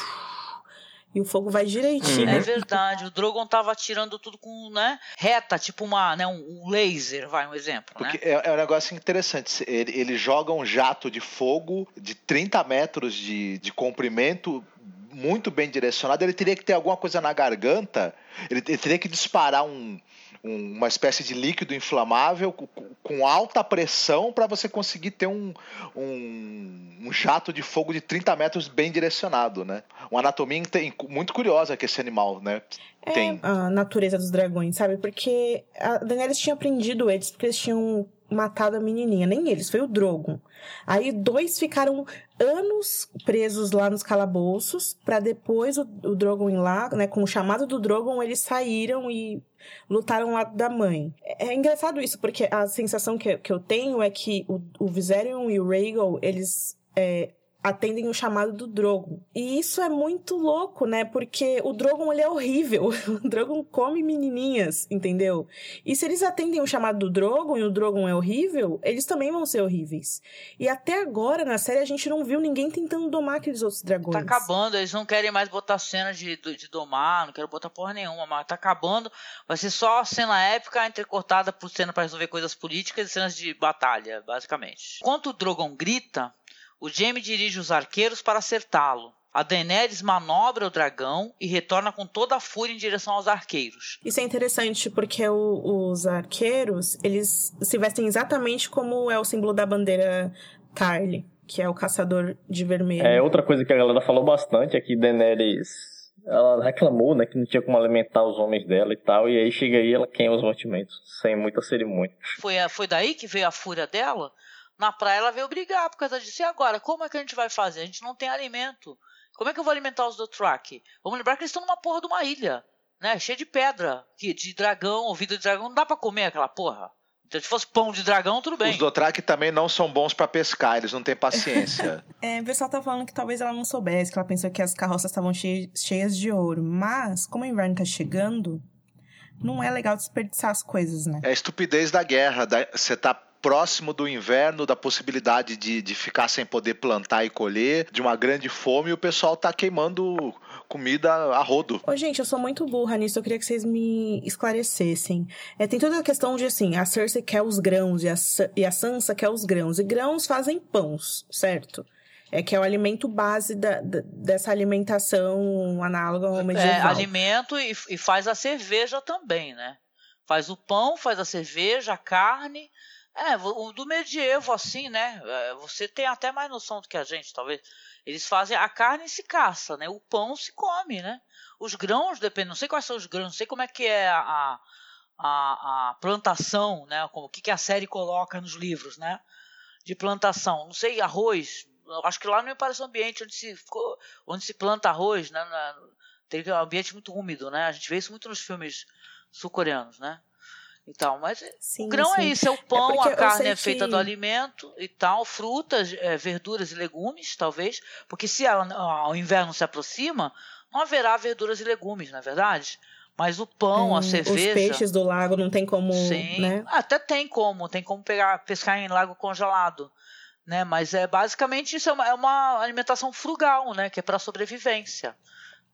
e o fogo vai direitinho. É verdade, o Drogon tava atirando tudo com, né, reta, tipo uma, né, um laser, vai, um exemplo, Porque né? é, é um negócio interessante, ele, ele joga um jato de fogo de 30 metros de, de comprimento, muito bem direcionado, ele teria que ter alguma coisa na garganta, ele, ele teria que disparar um, um, uma espécie de líquido inflamável com, com alta pressão para você conseguir ter um, um, um, jato de fogo de 30 metros bem direcionado, né? Uma anatomia muito curiosa que esse animal, né? É tem. a natureza dos dragões, sabe? Porque a Daenerys tinha aprendido eles porque eles tinham matado a menininha, nem eles, foi o Drogon. Aí dois ficaram anos presos lá nos calabouços, para depois o, o Drogon ir lá, né, com o chamado do Drogon, eles saíram e lutaram lá da mãe. É, é engraçado isso, porque a sensação que, que eu tenho é que o, o Viserion e o Rhaegal, eles é, atendem o chamado do Drogon. E isso é muito louco, né? Porque o Drogon, ele é horrível. O Drogon come menininhas, entendeu? E se eles atendem o chamado do Drogon e o Drogon é horrível, eles também vão ser horríveis. E até agora, na série, a gente não viu ninguém tentando domar aqueles outros dragões. Tá acabando, eles não querem mais botar cena de, de domar, não quero botar porra nenhuma, mas tá acabando. Vai ser só cena épica entrecortada por cena para resolver coisas políticas e cenas de batalha, basicamente. Enquanto o Drogon grita, o Jaime dirige os arqueiros para acertá-lo. A Daenerys manobra o dragão e retorna com toda a fúria em direção aos arqueiros. Isso é interessante porque o, os arqueiros, eles se vestem exatamente como é o símbolo da bandeira Tarly, que é o caçador de vermelho. É, outra coisa que a galera falou bastante é que Daenerys ela reclamou, né, que não tinha como alimentar os homens dela e tal, e aí chega aí ela queima os mantimentos, sem muita cerimônia. Foi, foi daí que veio a fúria dela? Na praia ela veio brigar por causa disso. E agora, como é que a gente vai fazer? A gente não tem alimento. Como é que eu vou alimentar os do truck? Vamos lembrar que eles estão numa porra de uma ilha, né? Cheia de pedra, de dragão, ouvido de dragão. Não dá para comer aquela porra. Então, se fosse pão de dragão, tudo bem. Os Dothraki também não são bons para pescar, eles não têm paciência. é, o pessoal tá falando que talvez ela não soubesse, que ela pensou que as carroças estavam cheias de ouro. Mas, como o inverno tá chegando, não é legal desperdiçar as coisas, né? É a estupidez da guerra. Você tá próximo do inverno, da possibilidade de, de ficar sem poder plantar e colher, de uma grande fome, e o pessoal tá queimando comida a rodo. Ô, gente, eu sou muito burra nisso, eu queria que vocês me esclarecessem. É, tem toda a questão de, assim, a Cersei quer os grãos e a, e a Sansa quer os grãos. E grãos fazem pães, certo? É que é o alimento base da, da, dessa alimentação análoga ao medieval. É, alimento e, e faz a cerveja também, né? Faz o pão, faz a cerveja, a carne, é, o do medievo, assim, né? É, você tem até mais noção do que a gente, talvez. Eles fazem a carne se caça, né? O pão se come, né? Os grãos, depende, não sei quais são os grãos, não sei como é que é a, a, a plantação, né? Como, o que, que a série coloca nos livros, né? De plantação. Não sei, arroz, acho que lá não me parece um ambiente onde se, onde se planta arroz, né? Tem um ambiente muito úmido, né? A gente vê isso muito nos filmes sul-coreanos, né? Então, mas sim, o grão é sim. é isso, é o pão, é a carne é feita que... do alimento e tal, frutas, é, verduras e legumes, talvez, porque se o inverno se aproxima, não haverá verduras e legumes, na é verdade? Mas o pão, hum, a cerveja. Os peixes do lago não tem como. Sim, né? até tem como, tem como pegar, pescar em lago congelado. Né? Mas é basicamente isso é uma, é uma alimentação frugal, né? Que é para sobrevivência.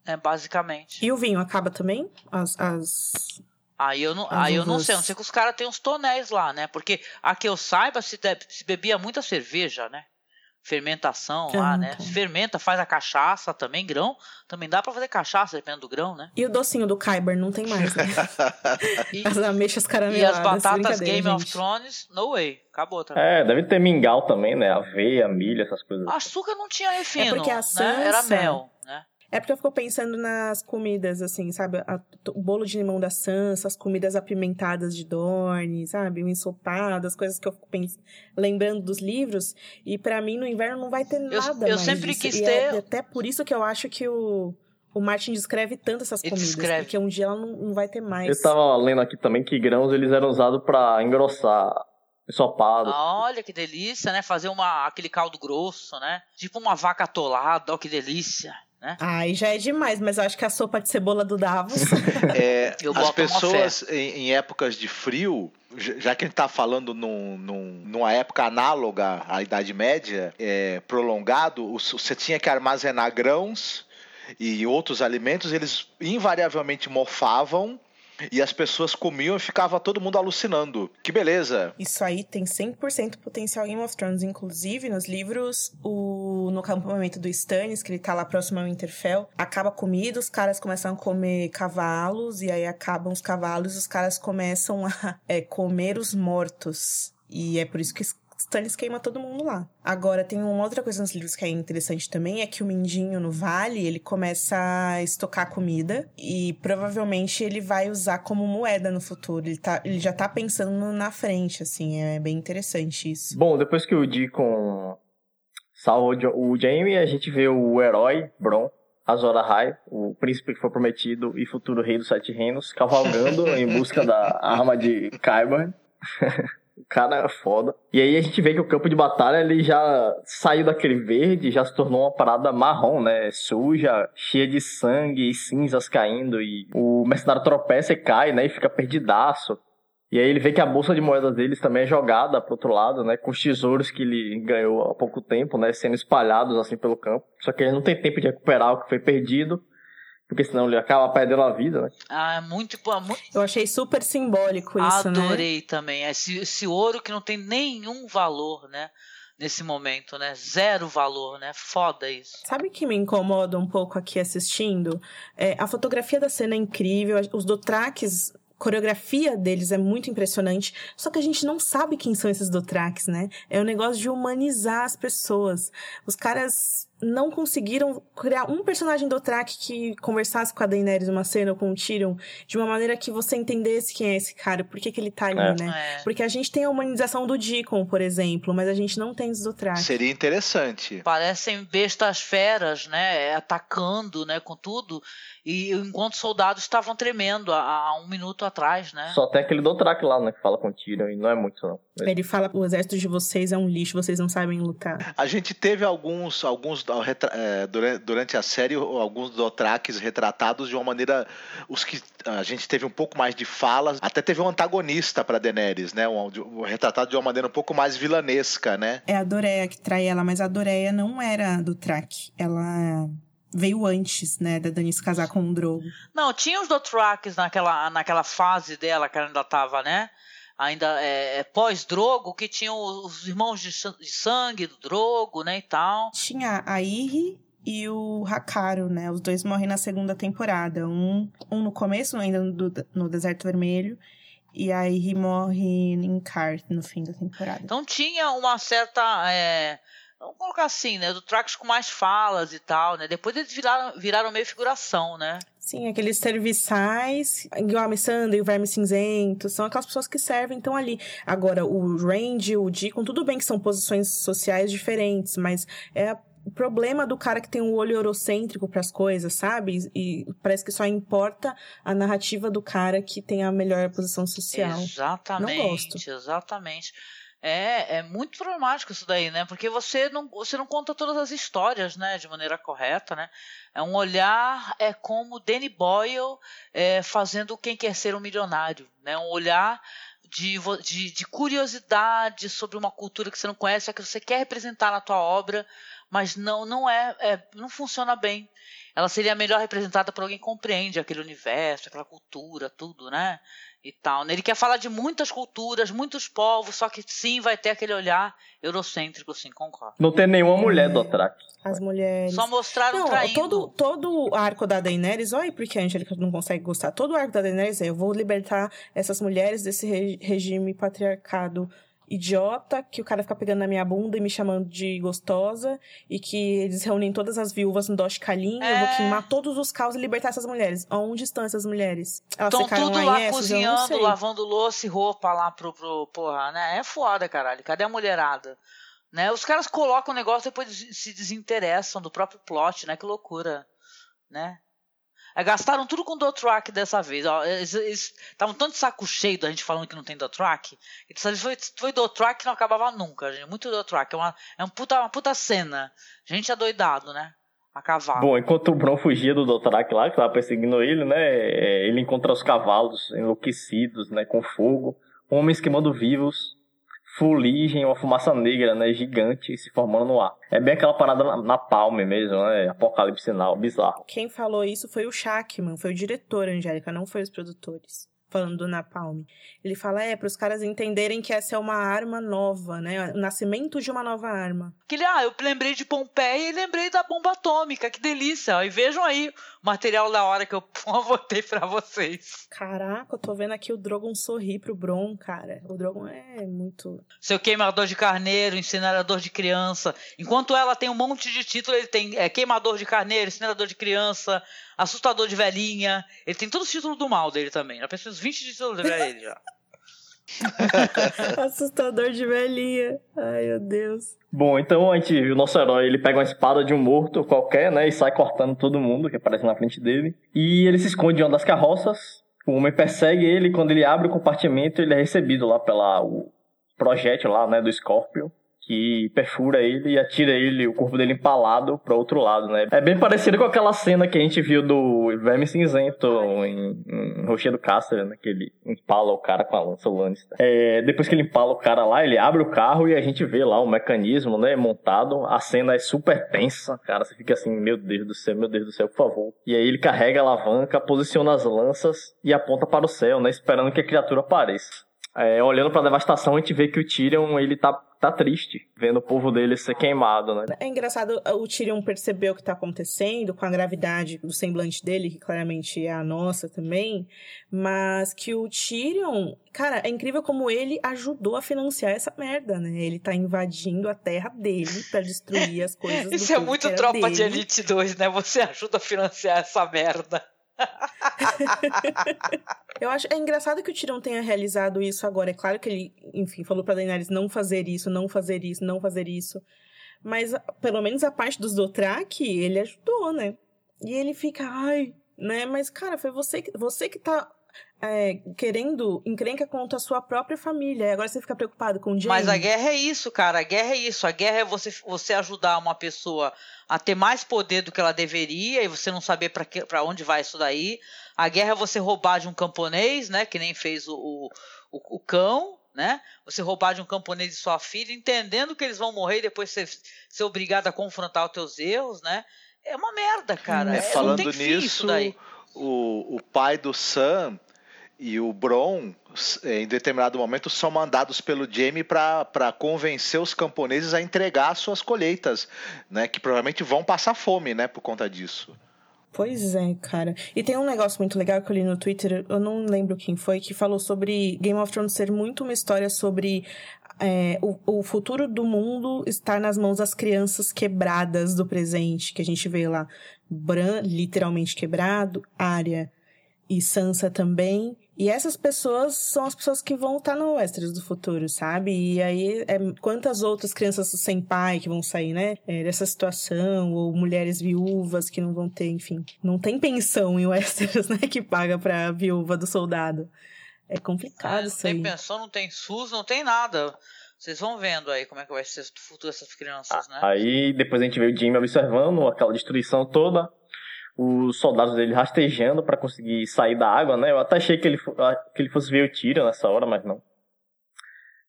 Né? Basicamente. E o vinho acaba também? As. as... Aí eu não, aí eu não sei, não sei que os caras têm uns tonéis lá, né? Porque a que eu saiba se, se bebia muita cerveja, né? fermentação lá, né? Se fermenta, faz a cachaça também, grão. Também dá para fazer cachaça, dependendo do grão, né? E o docinho do Kyber não tem mais, né? e, as ameixas carameladas. E as batatas Game gente. of Thrones, no way. Acabou também. É, deve ter mingau também, né? Aveia, milho, essas coisas. Açúcar não tinha refino, é porque a Sansa, né? Era mel. É porque eu fico pensando nas comidas, assim, sabe? A, o bolo de limão da Sansa, as comidas apimentadas de Dorne, sabe? O ensopado, as coisas que eu fico pensando, lembrando dos livros. E para mim, no inverno, não vai ter nada eu, eu mais sempre disso. quis e ter... É até por isso que eu acho que o... O Martin descreve tanto essas comidas, descreve. porque um dia ela não, não vai ter mais. Eu tava lendo aqui também que grãos eles eram usados para engrossar ensopado. Olha que delícia, né? Fazer uma, aquele caldo grosso, né? Tipo uma vaca atolada, ó que delícia né? Ai, já é demais, mas eu acho que a sopa de cebola do Davos. é, as pessoas em, em, épocas de frio, já que a gente está falando num, num, numa época análoga à Idade Média, é, prolongado, você tinha que armazenar grãos e outros alimentos, eles invariavelmente mofavam e as pessoas comiam e ficava todo mundo alucinando. Que beleza! Isso aí tem 100% potencial Game of Thrones. Inclusive, nos livros, o no acampamento do Stannis, que ele tá lá próximo ao Winterfell, acaba comida, os caras começam a comer cavalos, e aí acabam os cavalos, os caras começam a é, comer os mortos. E é por isso que Stannis queima todo mundo lá. Agora, tem uma outra coisa nos livros que é interessante também, é que o Mindinho no Vale, ele começa a estocar comida e provavelmente ele vai usar como moeda no futuro. Ele, tá, ele já tá pensando na frente, assim, é bem interessante isso. Bom, depois que o Deacon salva o Jaime, a gente vê o herói, Bron, Azor Ahai, o príncipe que foi prometido e futuro rei dos Sete Reinos, cavalgando em busca da arma de Qyburn. cara é foda. E aí a gente vê que o campo de batalha ele já saiu daquele verde, já se tornou uma parada marrom, né? Suja, cheia de sangue e cinzas caindo. E o mercenário tropeça e cai, né? E fica perdidaço. E aí ele vê que a bolsa de moedas deles também é jogada pro outro lado, né? Com os tesouros que ele ganhou há pouco tempo, né? Sendo espalhados assim pelo campo. Só que ele não tem tempo de recuperar o que foi perdido porque senão ele acaba perdendo a vida, né? Ah, é muito, muito... Eu achei super simbólico isso, Adorei né? Adorei também. Esse, esse ouro que não tem nenhum valor, né? Nesse momento, né? Zero valor, né? Foda isso. Sabe que me incomoda um pouco aqui assistindo? É, a fotografia da cena é incrível, os dotraques coreografia deles é muito impressionante, só que a gente não sabe quem são esses Dothraques, né? É o um negócio de humanizar as pessoas. Os caras não conseguiram criar um personagem do Track que conversasse com a Daenerys uma cena ou com o Tyrion de uma maneira que você entendesse quem é esse cara, por que, que ele tá ali, é. né? É. Porque a gente tem a humanização do Deacon, por exemplo, mas a gente não tem os do Track. Seria interessante. Parecem bestas feras, né? Atacando, né? Com tudo. E enquanto soldados estavam tremendo há, há um minuto atrás, né? Só tem aquele do Track lá, né? Que fala com o Tyrion e não é muito, não. Ele fala: o exército de vocês é um lixo, vocês não sabem lutar. A gente teve alguns, alguns durante a série, alguns Dothraques retratados de uma maneira. Os que a gente teve um pouco mais de falas, até teve um antagonista para Daenerys, né? Um, um, retratado de uma maneira um pouco mais vilanesca, né? É a Doreia que trai ela, mas a Doreia não era do Track. Ela veio antes, né, da Daenerys casar com o Drogo. Não, tinha os Dothraques naquela, naquela fase dela que ela ainda tava, né? Ainda é, é, pós-Drogo, que tinham os irmãos de, sangue do Drogo, né, e tal. Tinha a Irri e o Hakaro, né, os dois morrem na segunda temporada, um, um no começo, ainda no, no Deserto Vermelho, e a Irri morre em Kart no fim da temporada. Então tinha uma certa... É, vamos colocar assim, né, do Trax com mais falas e tal, né, depois eles viraram, viraram meio figuração, né. Sim, aqueles serviçais, igual a Missandei, o Verme Cinzento, são aquelas pessoas que servem, então ali. Agora, o Randy, o Deacon, tudo bem que são posições sociais diferentes, mas é o problema do cara que tem um olho eurocêntrico para as coisas, sabe? E parece que só importa a narrativa do cara que tem a melhor posição social. Exatamente. Não gosto. Exatamente. É, é muito problemático isso daí, né? Porque você não, você não conta todas as histórias, né? De maneira correta, né? É um olhar, é como Danny Boyle é, fazendo Quem Quer Ser um Milionário, né? Um olhar de, de, de curiosidade sobre uma cultura que você não conhece, é que você quer representar na tua obra, mas não não é, é, não funciona bem. Ela seria melhor representada por alguém que compreende aquele universo, aquela cultura, tudo, né? E tal. Ele quer falar de muitas culturas, muitos povos, só que sim vai ter aquele olhar eurocêntrico, sim, concordo. Não tem nenhuma mulher do Otrak. As mulheres. Só mostraram não, traindo. todo todo arco da Daenerys, olha porque a Angélica não consegue gostar. Todo o arco da Daenerys é eu vou libertar essas mulheres desse re regime patriarcado idiota, que o cara fica pegando na minha bunda e me chamando de gostosa, e que eles reúnem todas as viúvas no Dosh Kalin, é... eu vou é. queimar todos os caos e libertar essas mulheres. Onde estão essas mulheres? Elas Estão tudo lá, essas? cozinhando, lavando louça e roupa lá pro, pro... Porra, né? É foda, caralho. Cadê a mulherada? Né? Os caras colocam o negócio e depois se desinteressam do próprio plot, né? Que loucura, né? É, gastaram tudo com Dothraki dessa vez. Estavam tanto de saco cheio da gente falando que não tem Dothraki. Dessa vez foi, foi Dothraki que não acabava nunca, gente. Muito Dothraki. É uma, é um puta, uma puta cena. Gente adoidado, né? A cavalo. Bom, enquanto o Bron fugia do Dothraki lá, que tava perseguindo ele, né? É, ele encontra os cavalos enlouquecidos, né? Com fogo. Homens queimando vivos fuligem, uma fumaça negra, né, gigante se formando no ar. É bem aquela parada na, na palme mesmo, né, apocalipse sinal, bizarro. Quem falou isso foi o Shackman, foi o diretor, Angélica, não foi os produtores falando do Napalm. Ele fala, é, para os caras entenderem que essa é uma arma nova, né? O nascimento de uma nova arma. Que ele, ah, eu lembrei de Pompeia e lembrei da bomba atômica, que delícia. E vejam aí o material da hora que eu botei para vocês. Caraca, eu tô vendo aqui o Drogon sorrir pro Bron, cara. O Drogon é muito... Seu queimador de carneiro, incinerador de criança. Enquanto ela tem um monte de título, ele tem é, queimador de carneiro, incinerador de criança, assustador de velhinha. Ele tem todos os títulos do mal dele também. Já pensei uns 20 títulos ele já. Assustador de velhinha. Ai, meu Deus. Bom, então a gente viu o nosso herói, ele pega uma espada de um morto qualquer, né, e sai cortando todo mundo que aparece na frente dele. E ele se esconde em uma das carroças. O homem persegue ele e quando ele abre o compartimento, ele é recebido lá pela o projétil lá, né, do Scorpion que perfura ele e atira ele, o corpo dele empalado para outro lado, né? É bem parecido com aquela cena que a gente viu do Verme Cinzento em, em Rochedo Caster, né? Que ele empala o cara com a lança Lannister. É, depois que ele empala o cara lá, ele abre o carro e a gente vê lá o mecanismo, né? Montado. A cena é super tensa, cara. Você fica assim, meu Deus do céu, meu Deus do céu, por favor. E aí ele carrega a alavanca, posiciona as lanças e aponta para o céu, né? Esperando que a criatura apareça. É, olhando para a devastação, a gente vê que o Tyrion ele tá, tá triste, vendo o povo dele ser queimado, né? É engraçado, o Tyrion percebeu o que tá acontecendo, com a gravidade do semblante dele, que claramente é a nossa também, mas que o Tyrion, cara, é incrível como ele ajudou a financiar essa merda, né? Ele tá invadindo a terra dele para destruir as coisas Isso é muito tropa dele. de Elite 2, né? Você ajuda a financiar essa merda. eu acho é engraçado que o Tirão tenha realizado isso agora. É claro que ele, enfim, falou pra Daenerys não fazer isso, não fazer isso, não fazer isso. Mas pelo menos a parte dos Dothraki, ele ajudou, né? E ele fica, ai, né? Mas cara, foi você que você que tá é, querendo encrenca contra a sua própria família. E agora você fica preocupado com o Jaime. Mas a guerra é isso, cara. A guerra é isso. A guerra é você, você ajudar uma pessoa a ter mais poder do que ela deveria e você não saber para onde vai isso daí. A guerra é você roubar de um camponês, né? Que nem fez o, o, o, o cão, né? Você roubar de um camponês de sua filha, entendendo que eles vão morrer e depois ser, ser obrigado a confrontar os teus erros, né? É uma merda, cara. É, falando nisso, o, o pai do Sam e o Bron, em determinado momento, são mandados pelo Jamie para convencer os camponeses a entregar suas colheitas, né? Que provavelmente vão passar fome, né? Por conta disso. Pois é, cara. E tem um negócio muito legal que eu li no Twitter, eu não lembro quem foi, que falou sobre Game of Thrones ser muito uma história sobre é, o, o futuro do mundo está nas mãos das crianças quebradas do presente, que a gente vê lá. Bran literalmente quebrado, Arya e Sansa também. E essas pessoas são as pessoas que vão estar no Westeros do futuro, sabe? E aí, é, quantas outras crianças sem pai que vão sair, né? É, dessa situação, ou mulheres viúvas que não vão ter, enfim. Não tem pensão em Westeros, né? Que paga pra viúva do soldado. É complicado é, isso aí. Não tem pensão, não tem SUS, não tem nada. Vocês vão vendo aí como é que vai ser o futuro dessas crianças, né? Aí depois a gente vê o Jimmy observando aquela destruição toda, os soldados dele rastejando para conseguir sair da água, né? Eu até achei que ele, que ele fosse ver o tiro nessa hora, mas não.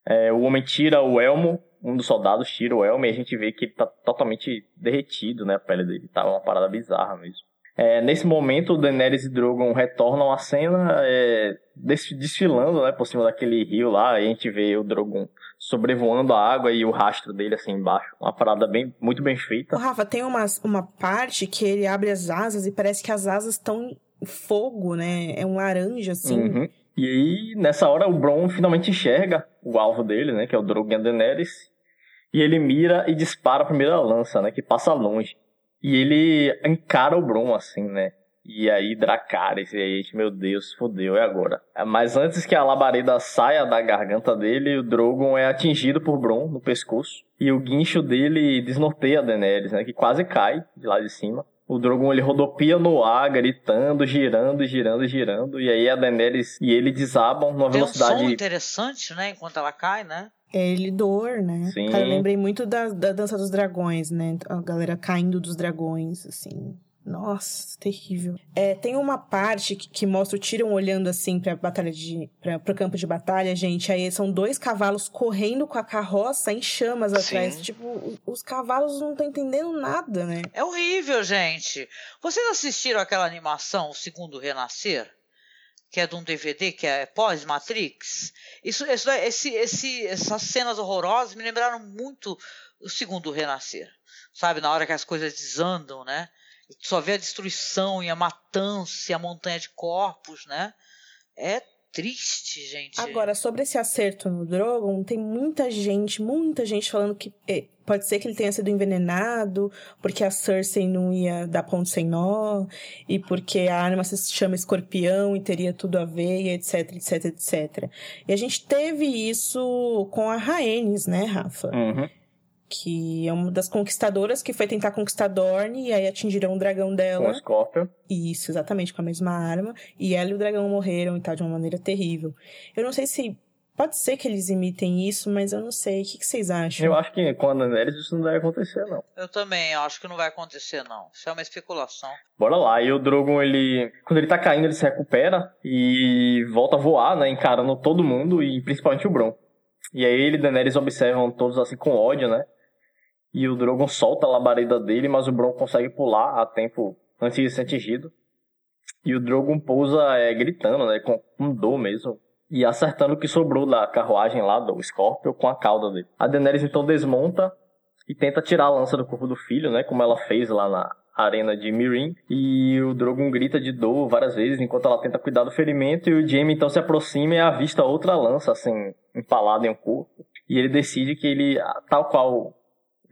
É, o homem tira o elmo, um dos soldados tira o elmo e a gente vê que ele tá totalmente derretido, né? A pele dele tá uma parada bizarra mesmo. É, nesse momento, Daenerys e Drogon retornam à cena, é, desfilando né, por cima daquele rio lá, a gente vê o Drogon sobrevoando a água e o rastro dele assim embaixo. Uma parada bem, muito bem feita. O Rafa, tem uma, uma parte que ele abre as asas e parece que as asas estão em fogo, né? É um laranja, assim. Uhum. E aí, nessa hora, o Bron finalmente enxerga o alvo dele, né? Que é o Drogon Daenerys. E ele mira e dispara a primeira lança, né? Que passa longe. E ele encara o Bron, assim, né? E aí, Dracarys, e aí, meu Deus, fodeu, é agora. Mas antes que a labareda saia da garganta dele, o Drogon é atingido por Bron no pescoço. E o guincho dele desnorteia a Daenerys, né? Que quase cai de lá de cima. O Drogon ele rodopia no ar, gritando, girando, girando, girando. E aí a Daenerys e ele desabam numa Tem velocidade. um som interessante, né? Enquanto ela cai, né? É Elidor, né? Sim. Cara, eu lembrei muito da, da Dança dos Dragões, né? A galera caindo dos dragões, assim. Nossa, terrível. É, tem uma parte que, que mostra o Tyrion olhando assim pra batalha de. Pra, pro campo de batalha, gente. Aí são dois cavalos correndo com a carroça em chamas atrás. Sim. Tipo, os cavalos não estão entendendo nada, né? É horrível, gente. Vocês assistiram aquela animação, O Segundo Renascer? Que é de um DVD, que é pós-Matrix? Isso, isso, esse, esse, essas cenas horrorosas me lembraram muito o Segundo Renascer. Sabe, na hora que as coisas desandam, né? Só vê a destruição e a matança e a montanha de corpos, né? É triste, gente. Agora, sobre esse acerto no Drogon, tem muita gente, muita gente falando que eh, pode ser que ele tenha sido envenenado, porque a Cersei não ia dar ponto sem nó, e porque a arma se chama escorpião e teria tudo a ver, e etc, etc, etc. E a gente teve isso com a Rhaenys, né, Rafa? Uhum. Que é uma das conquistadoras que foi tentar conquistar Dorne, e aí atingiram o dragão Com dela. o Scorpion. Isso, exatamente, com a mesma arma. E ela e o dragão morreram e tal, de uma maneira terrível. Eu não sei se. Pode ser que eles imitem isso, mas eu não sei. O que, que vocês acham? Eu acho que com a Daenerys isso não deve acontecer, não. Eu também acho que não vai acontecer, não. Isso é uma especulação. Bora lá. E o Drogon, ele. Quando ele tá caindo, ele se recupera e volta a voar, né? Encarando todo mundo e principalmente o Bron. E aí ele e Daenerys observam todos assim com ódio, né? E o Drogon solta a labareda dele, mas o Bron consegue pular a tempo antes de ser atingido. E o Drogon pousa é, gritando, né? Com, com dor mesmo. E acertando o que sobrou da carruagem lá do Scorpio com a cauda dele. A Daenerys então desmonta e tenta tirar a lança do corpo do filho, né? Como ela fez lá na arena de Mirin. E o Drogon grita de dor várias vezes enquanto ela tenta cuidar do ferimento. E o Jaime então se aproxima e avista outra lança, assim, empalada em um corpo. E ele decide que ele, tal qual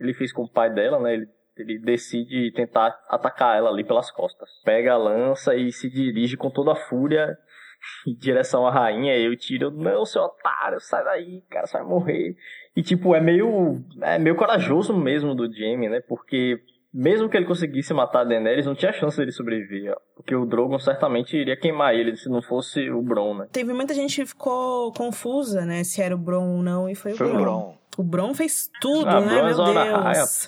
ele fez com o pai dela, né? Ele, ele decide tentar atacar ela ali pelas costas. Pega a lança e se dirige com toda a fúria em direção à rainha. E eu tiro, não, seu otário, sai daí, cara, você vai morrer. E tipo, é meio, é meio corajoso mesmo do Jaime, né? Porque mesmo que ele conseguisse matar a Daenerys, não tinha chance dele sobreviver, ó. Porque o Drogon certamente iria queimar ele se não fosse o Bron, né? Teve muita gente que ficou confusa, né? Se era o Bron ou não, e foi, Foi o o Bron. O Bron fez tudo, Ah, né? Bron é Meu. Deus.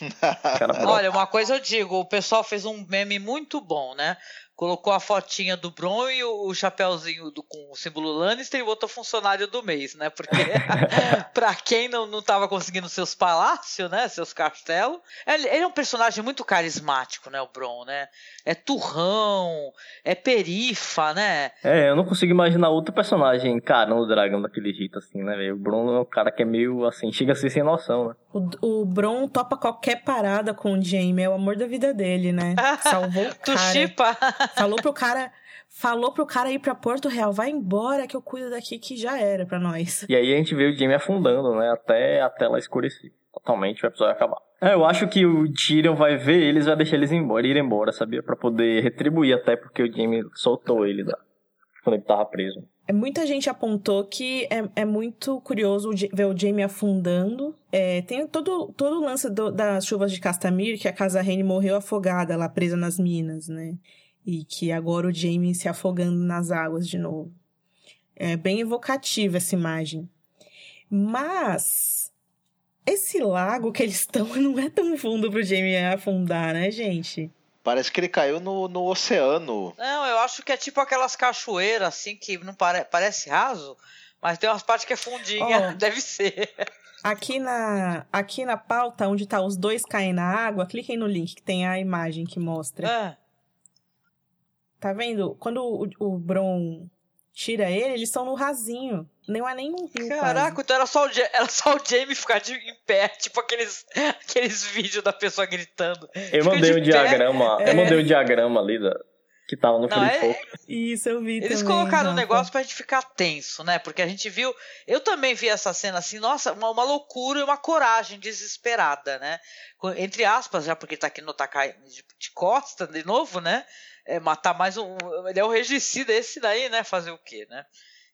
Olha, uma coisa eu digo, o pessoal fez um meme muito bom, né? Colocou a fotinha do Bron e o, o chapéuzinho do, com o símbolo Lannister e botou funcionário do mês, né? Porque pra quem não, não tava conseguindo seus palácios, né? Seus castelos. Ele, ele é um personagem muito carismático, né? O Bron, né? É turrão, é perifa, né? É, eu não consigo imaginar outro personagem encarando o dragão daquele jeito assim, né, velho? O Bron é um cara que é meio assim, chega a ser sem noção, né? O, o Bron topa qualquer parada com o Jaime. É o amor da vida dele, né? Salvou o Tu cara. chipa? Falou pro cara, falou pro cara ir para Porto Real, vai embora que eu cuido daqui que já era para nós. E aí a gente vê o Jamie afundando, né, até a tela escurecer. Totalmente o episódio acabar. É, eu acho que o Tyrion vai ver eles vai deixar eles embora, ir embora, sabia? Para poder retribuir até porque o Jamie soltou ele da quando ele tava preso. É, muita gente apontou que é, é muito curioso ver o Jamie afundando. É, tem todo, todo o lance do, das chuvas de Castamir, que a Casa Rene morreu afogada lá presa nas minas, né? E que agora o Jamie se afogando nas águas de novo. É bem evocativa essa imagem. Mas esse lago que eles estão não é tão fundo pro Jamie afundar, né, gente? Parece que ele caiu no, no oceano. Não, eu acho que é tipo aquelas cachoeiras, assim, que não pare, parece raso, mas tem umas partes que é fundinha, oh, deve ser. Aqui na, aqui na pauta, onde tá os dois caindo na água, cliquem no link que tem a imagem que mostra. É. Tá vendo? Quando o, o Bron tira ele, eles estão no rasinho. Não é nem um rio. Caraca, quase. então era só, o, era só o Jamie ficar de, em pé, tipo aqueles, aqueles vídeos da pessoa gritando. Eu mandei um diagrama. É. Eu mandei um diagrama ali da, que tava no Não, é... Isso, eu vi Eles também, colocaram um negócio pra gente ficar tenso, né? Porque a gente viu. Eu também vi essa cena assim, nossa, uma, uma loucura e uma coragem desesperada, né? Entre aspas, já porque tá aqui no Takai de, de costa de novo, né? É, matar mais um. Ele é o regicida, esse daí, né? Fazer o quê, né?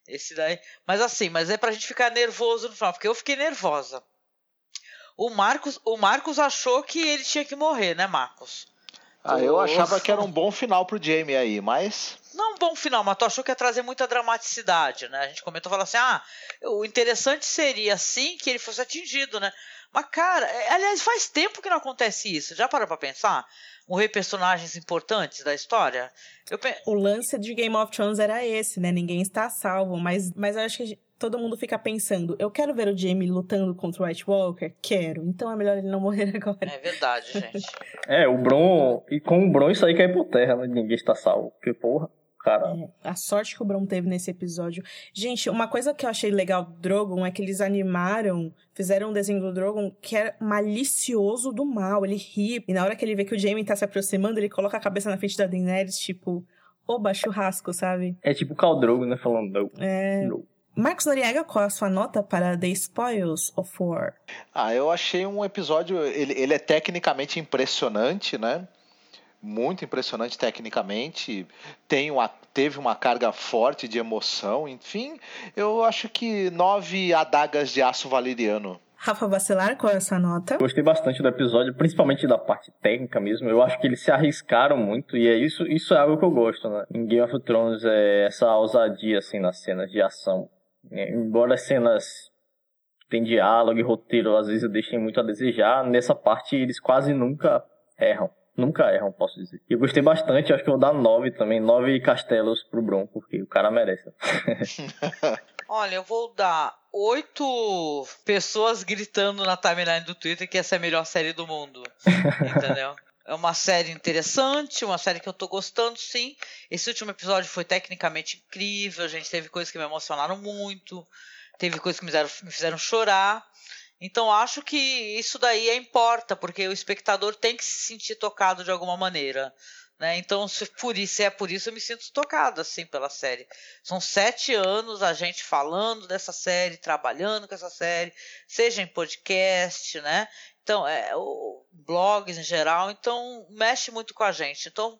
Esse daí. Mas assim, mas é pra gente ficar nervoso no final, porque eu fiquei nervosa. O Marcos, o Marcos achou que ele tinha que morrer, né, Marcos? Ah, eu achava que era um bom final pro Jamie aí, mas. Não um bom final, mas tu achou que ia trazer muita dramaticidade, né? A gente comentou, falou assim: ah, o interessante seria sim que ele fosse atingido, né? Mas, cara, é, aliás, faz tempo que não acontece isso. Já parou pra pensar? Morrer personagens importantes da história? Eu... O lance de Game of Thrones era esse, né? Ninguém está salvo, mas, mas eu acho que todo mundo fica pensando, eu quero ver o Jamie lutando contra o White Walker? Quero. Então é melhor ele não morrer agora. É verdade, gente. é, o Bron. E com o Bron isso aí cai por terra, né? Ninguém está salvo. Porque, porra. Cara. É, a sorte que o Bron teve nesse episódio. Gente, uma coisa que eu achei legal do Drogon é que eles animaram, fizeram um desenho do Drogon que é malicioso do mal. Ele ri. E na hora que ele vê que o Jamie tá se aproximando, ele coloca a cabeça na frente da Daenerys, tipo, oba, churrasco, sabe? É tipo o Khal Drogo, né? Falando, não. É. Não. Marcos Noriega, qual é a sua nota para The Spoils of War? Ah, eu achei um episódio. Ele, ele é tecnicamente impressionante, né? Muito impressionante tecnicamente. Tem uma, teve uma carga forte de emoção. Enfim, eu acho que nove adagas de aço valeriano. Rafa Bacelar, qual é a sua nota? Gostei bastante do episódio, principalmente da parte técnica mesmo. Eu acho que eles se arriscaram muito e é isso, isso é algo que eu gosto, né? Em Game of Thrones é essa ousadia assim nas cenas de ação é, embora as cenas tem diálogo e roteiro às vezes deixem muito a desejar, nessa parte eles quase nunca erram. Nunca erram, posso dizer. Eu gostei bastante, acho que vou dar nove também, nove castelos pro Bron, porque o cara merece. Olha, eu vou dar oito pessoas gritando na timeline do Twitter que essa é a melhor série do mundo. Entendeu? É uma série interessante, uma série que eu tô gostando, sim. Esse último episódio foi tecnicamente incrível, gente teve coisas que me emocionaram muito, teve coisas que me fizeram, me fizeram chorar. Então acho que isso daí é importa, porque o espectador tem que se sentir tocado de alguma maneira. Né? Então, se por isso é por isso eu me sinto tocado assim pela série. São sete anos a gente falando dessa série, trabalhando com essa série, seja em podcast, né? Então, é, o, blogs em geral, então mexe muito com a gente. Então,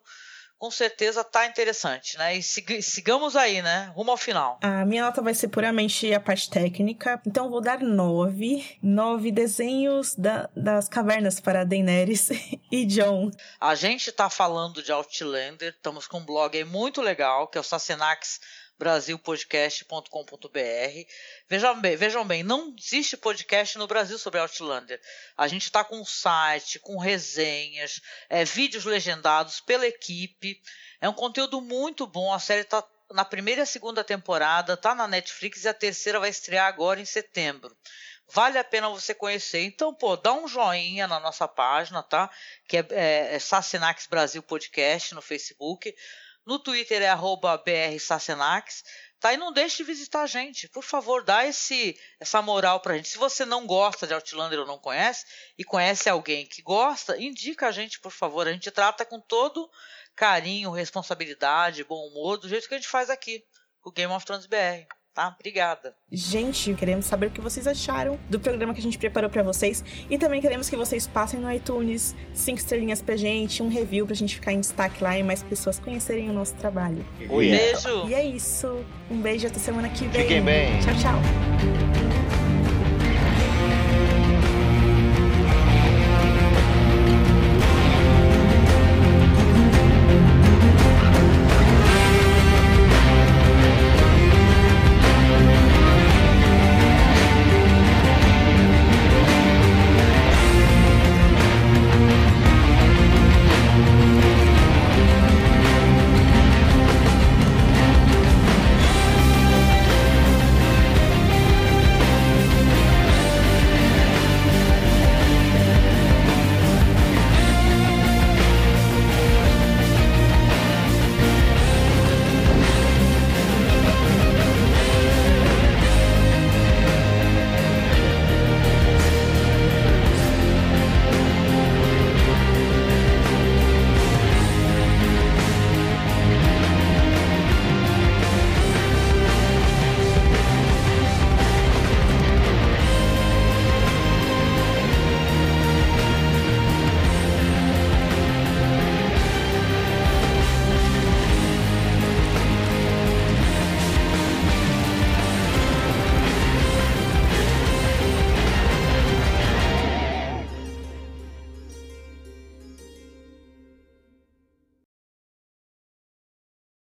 com certeza tá interessante, né? E sigamos aí, né? Rumo ao final. A minha nota vai ser puramente a parte técnica, então vou dar nove. Nove desenhos da, das cavernas para Daenerys e John. A gente tá falando de Outlander, estamos com um blog aí muito legal, que é o Sassenax brasilpodcast.com.br. Vejam bem, vejam bem, não existe podcast no Brasil sobre Outlander. A gente está com site, com resenhas, é, vídeos legendados pela equipe. É um conteúdo muito bom. A série está na primeira e segunda temporada, tá na Netflix e a terceira vai estrear agora em setembro. Vale a pena você conhecer. Então, pô, dá um joinha na nossa página, tá? Que é, é, é Brasil Podcast no Facebook. No Twitter é BRSacenax. Tá? E não deixe de visitar a gente. Por favor, dá esse, essa moral pra gente. Se você não gosta de Outlander ou não conhece, e conhece alguém que gosta, indica a gente, por favor. A gente trata com todo carinho, responsabilidade, bom humor, do jeito que a gente faz aqui, o Game of Thrones BR tá? Obrigada. Gente, queremos saber o que vocês acharam do programa que a gente preparou para vocês e também queremos que vocês passem no iTunes cinco estrelinhas pra gente, um review pra gente ficar em destaque lá e mais pessoas conhecerem o nosso trabalho. Um beijo. E é isso. Um beijo até semana que vem. Fiquem bem. Tchau, tchau.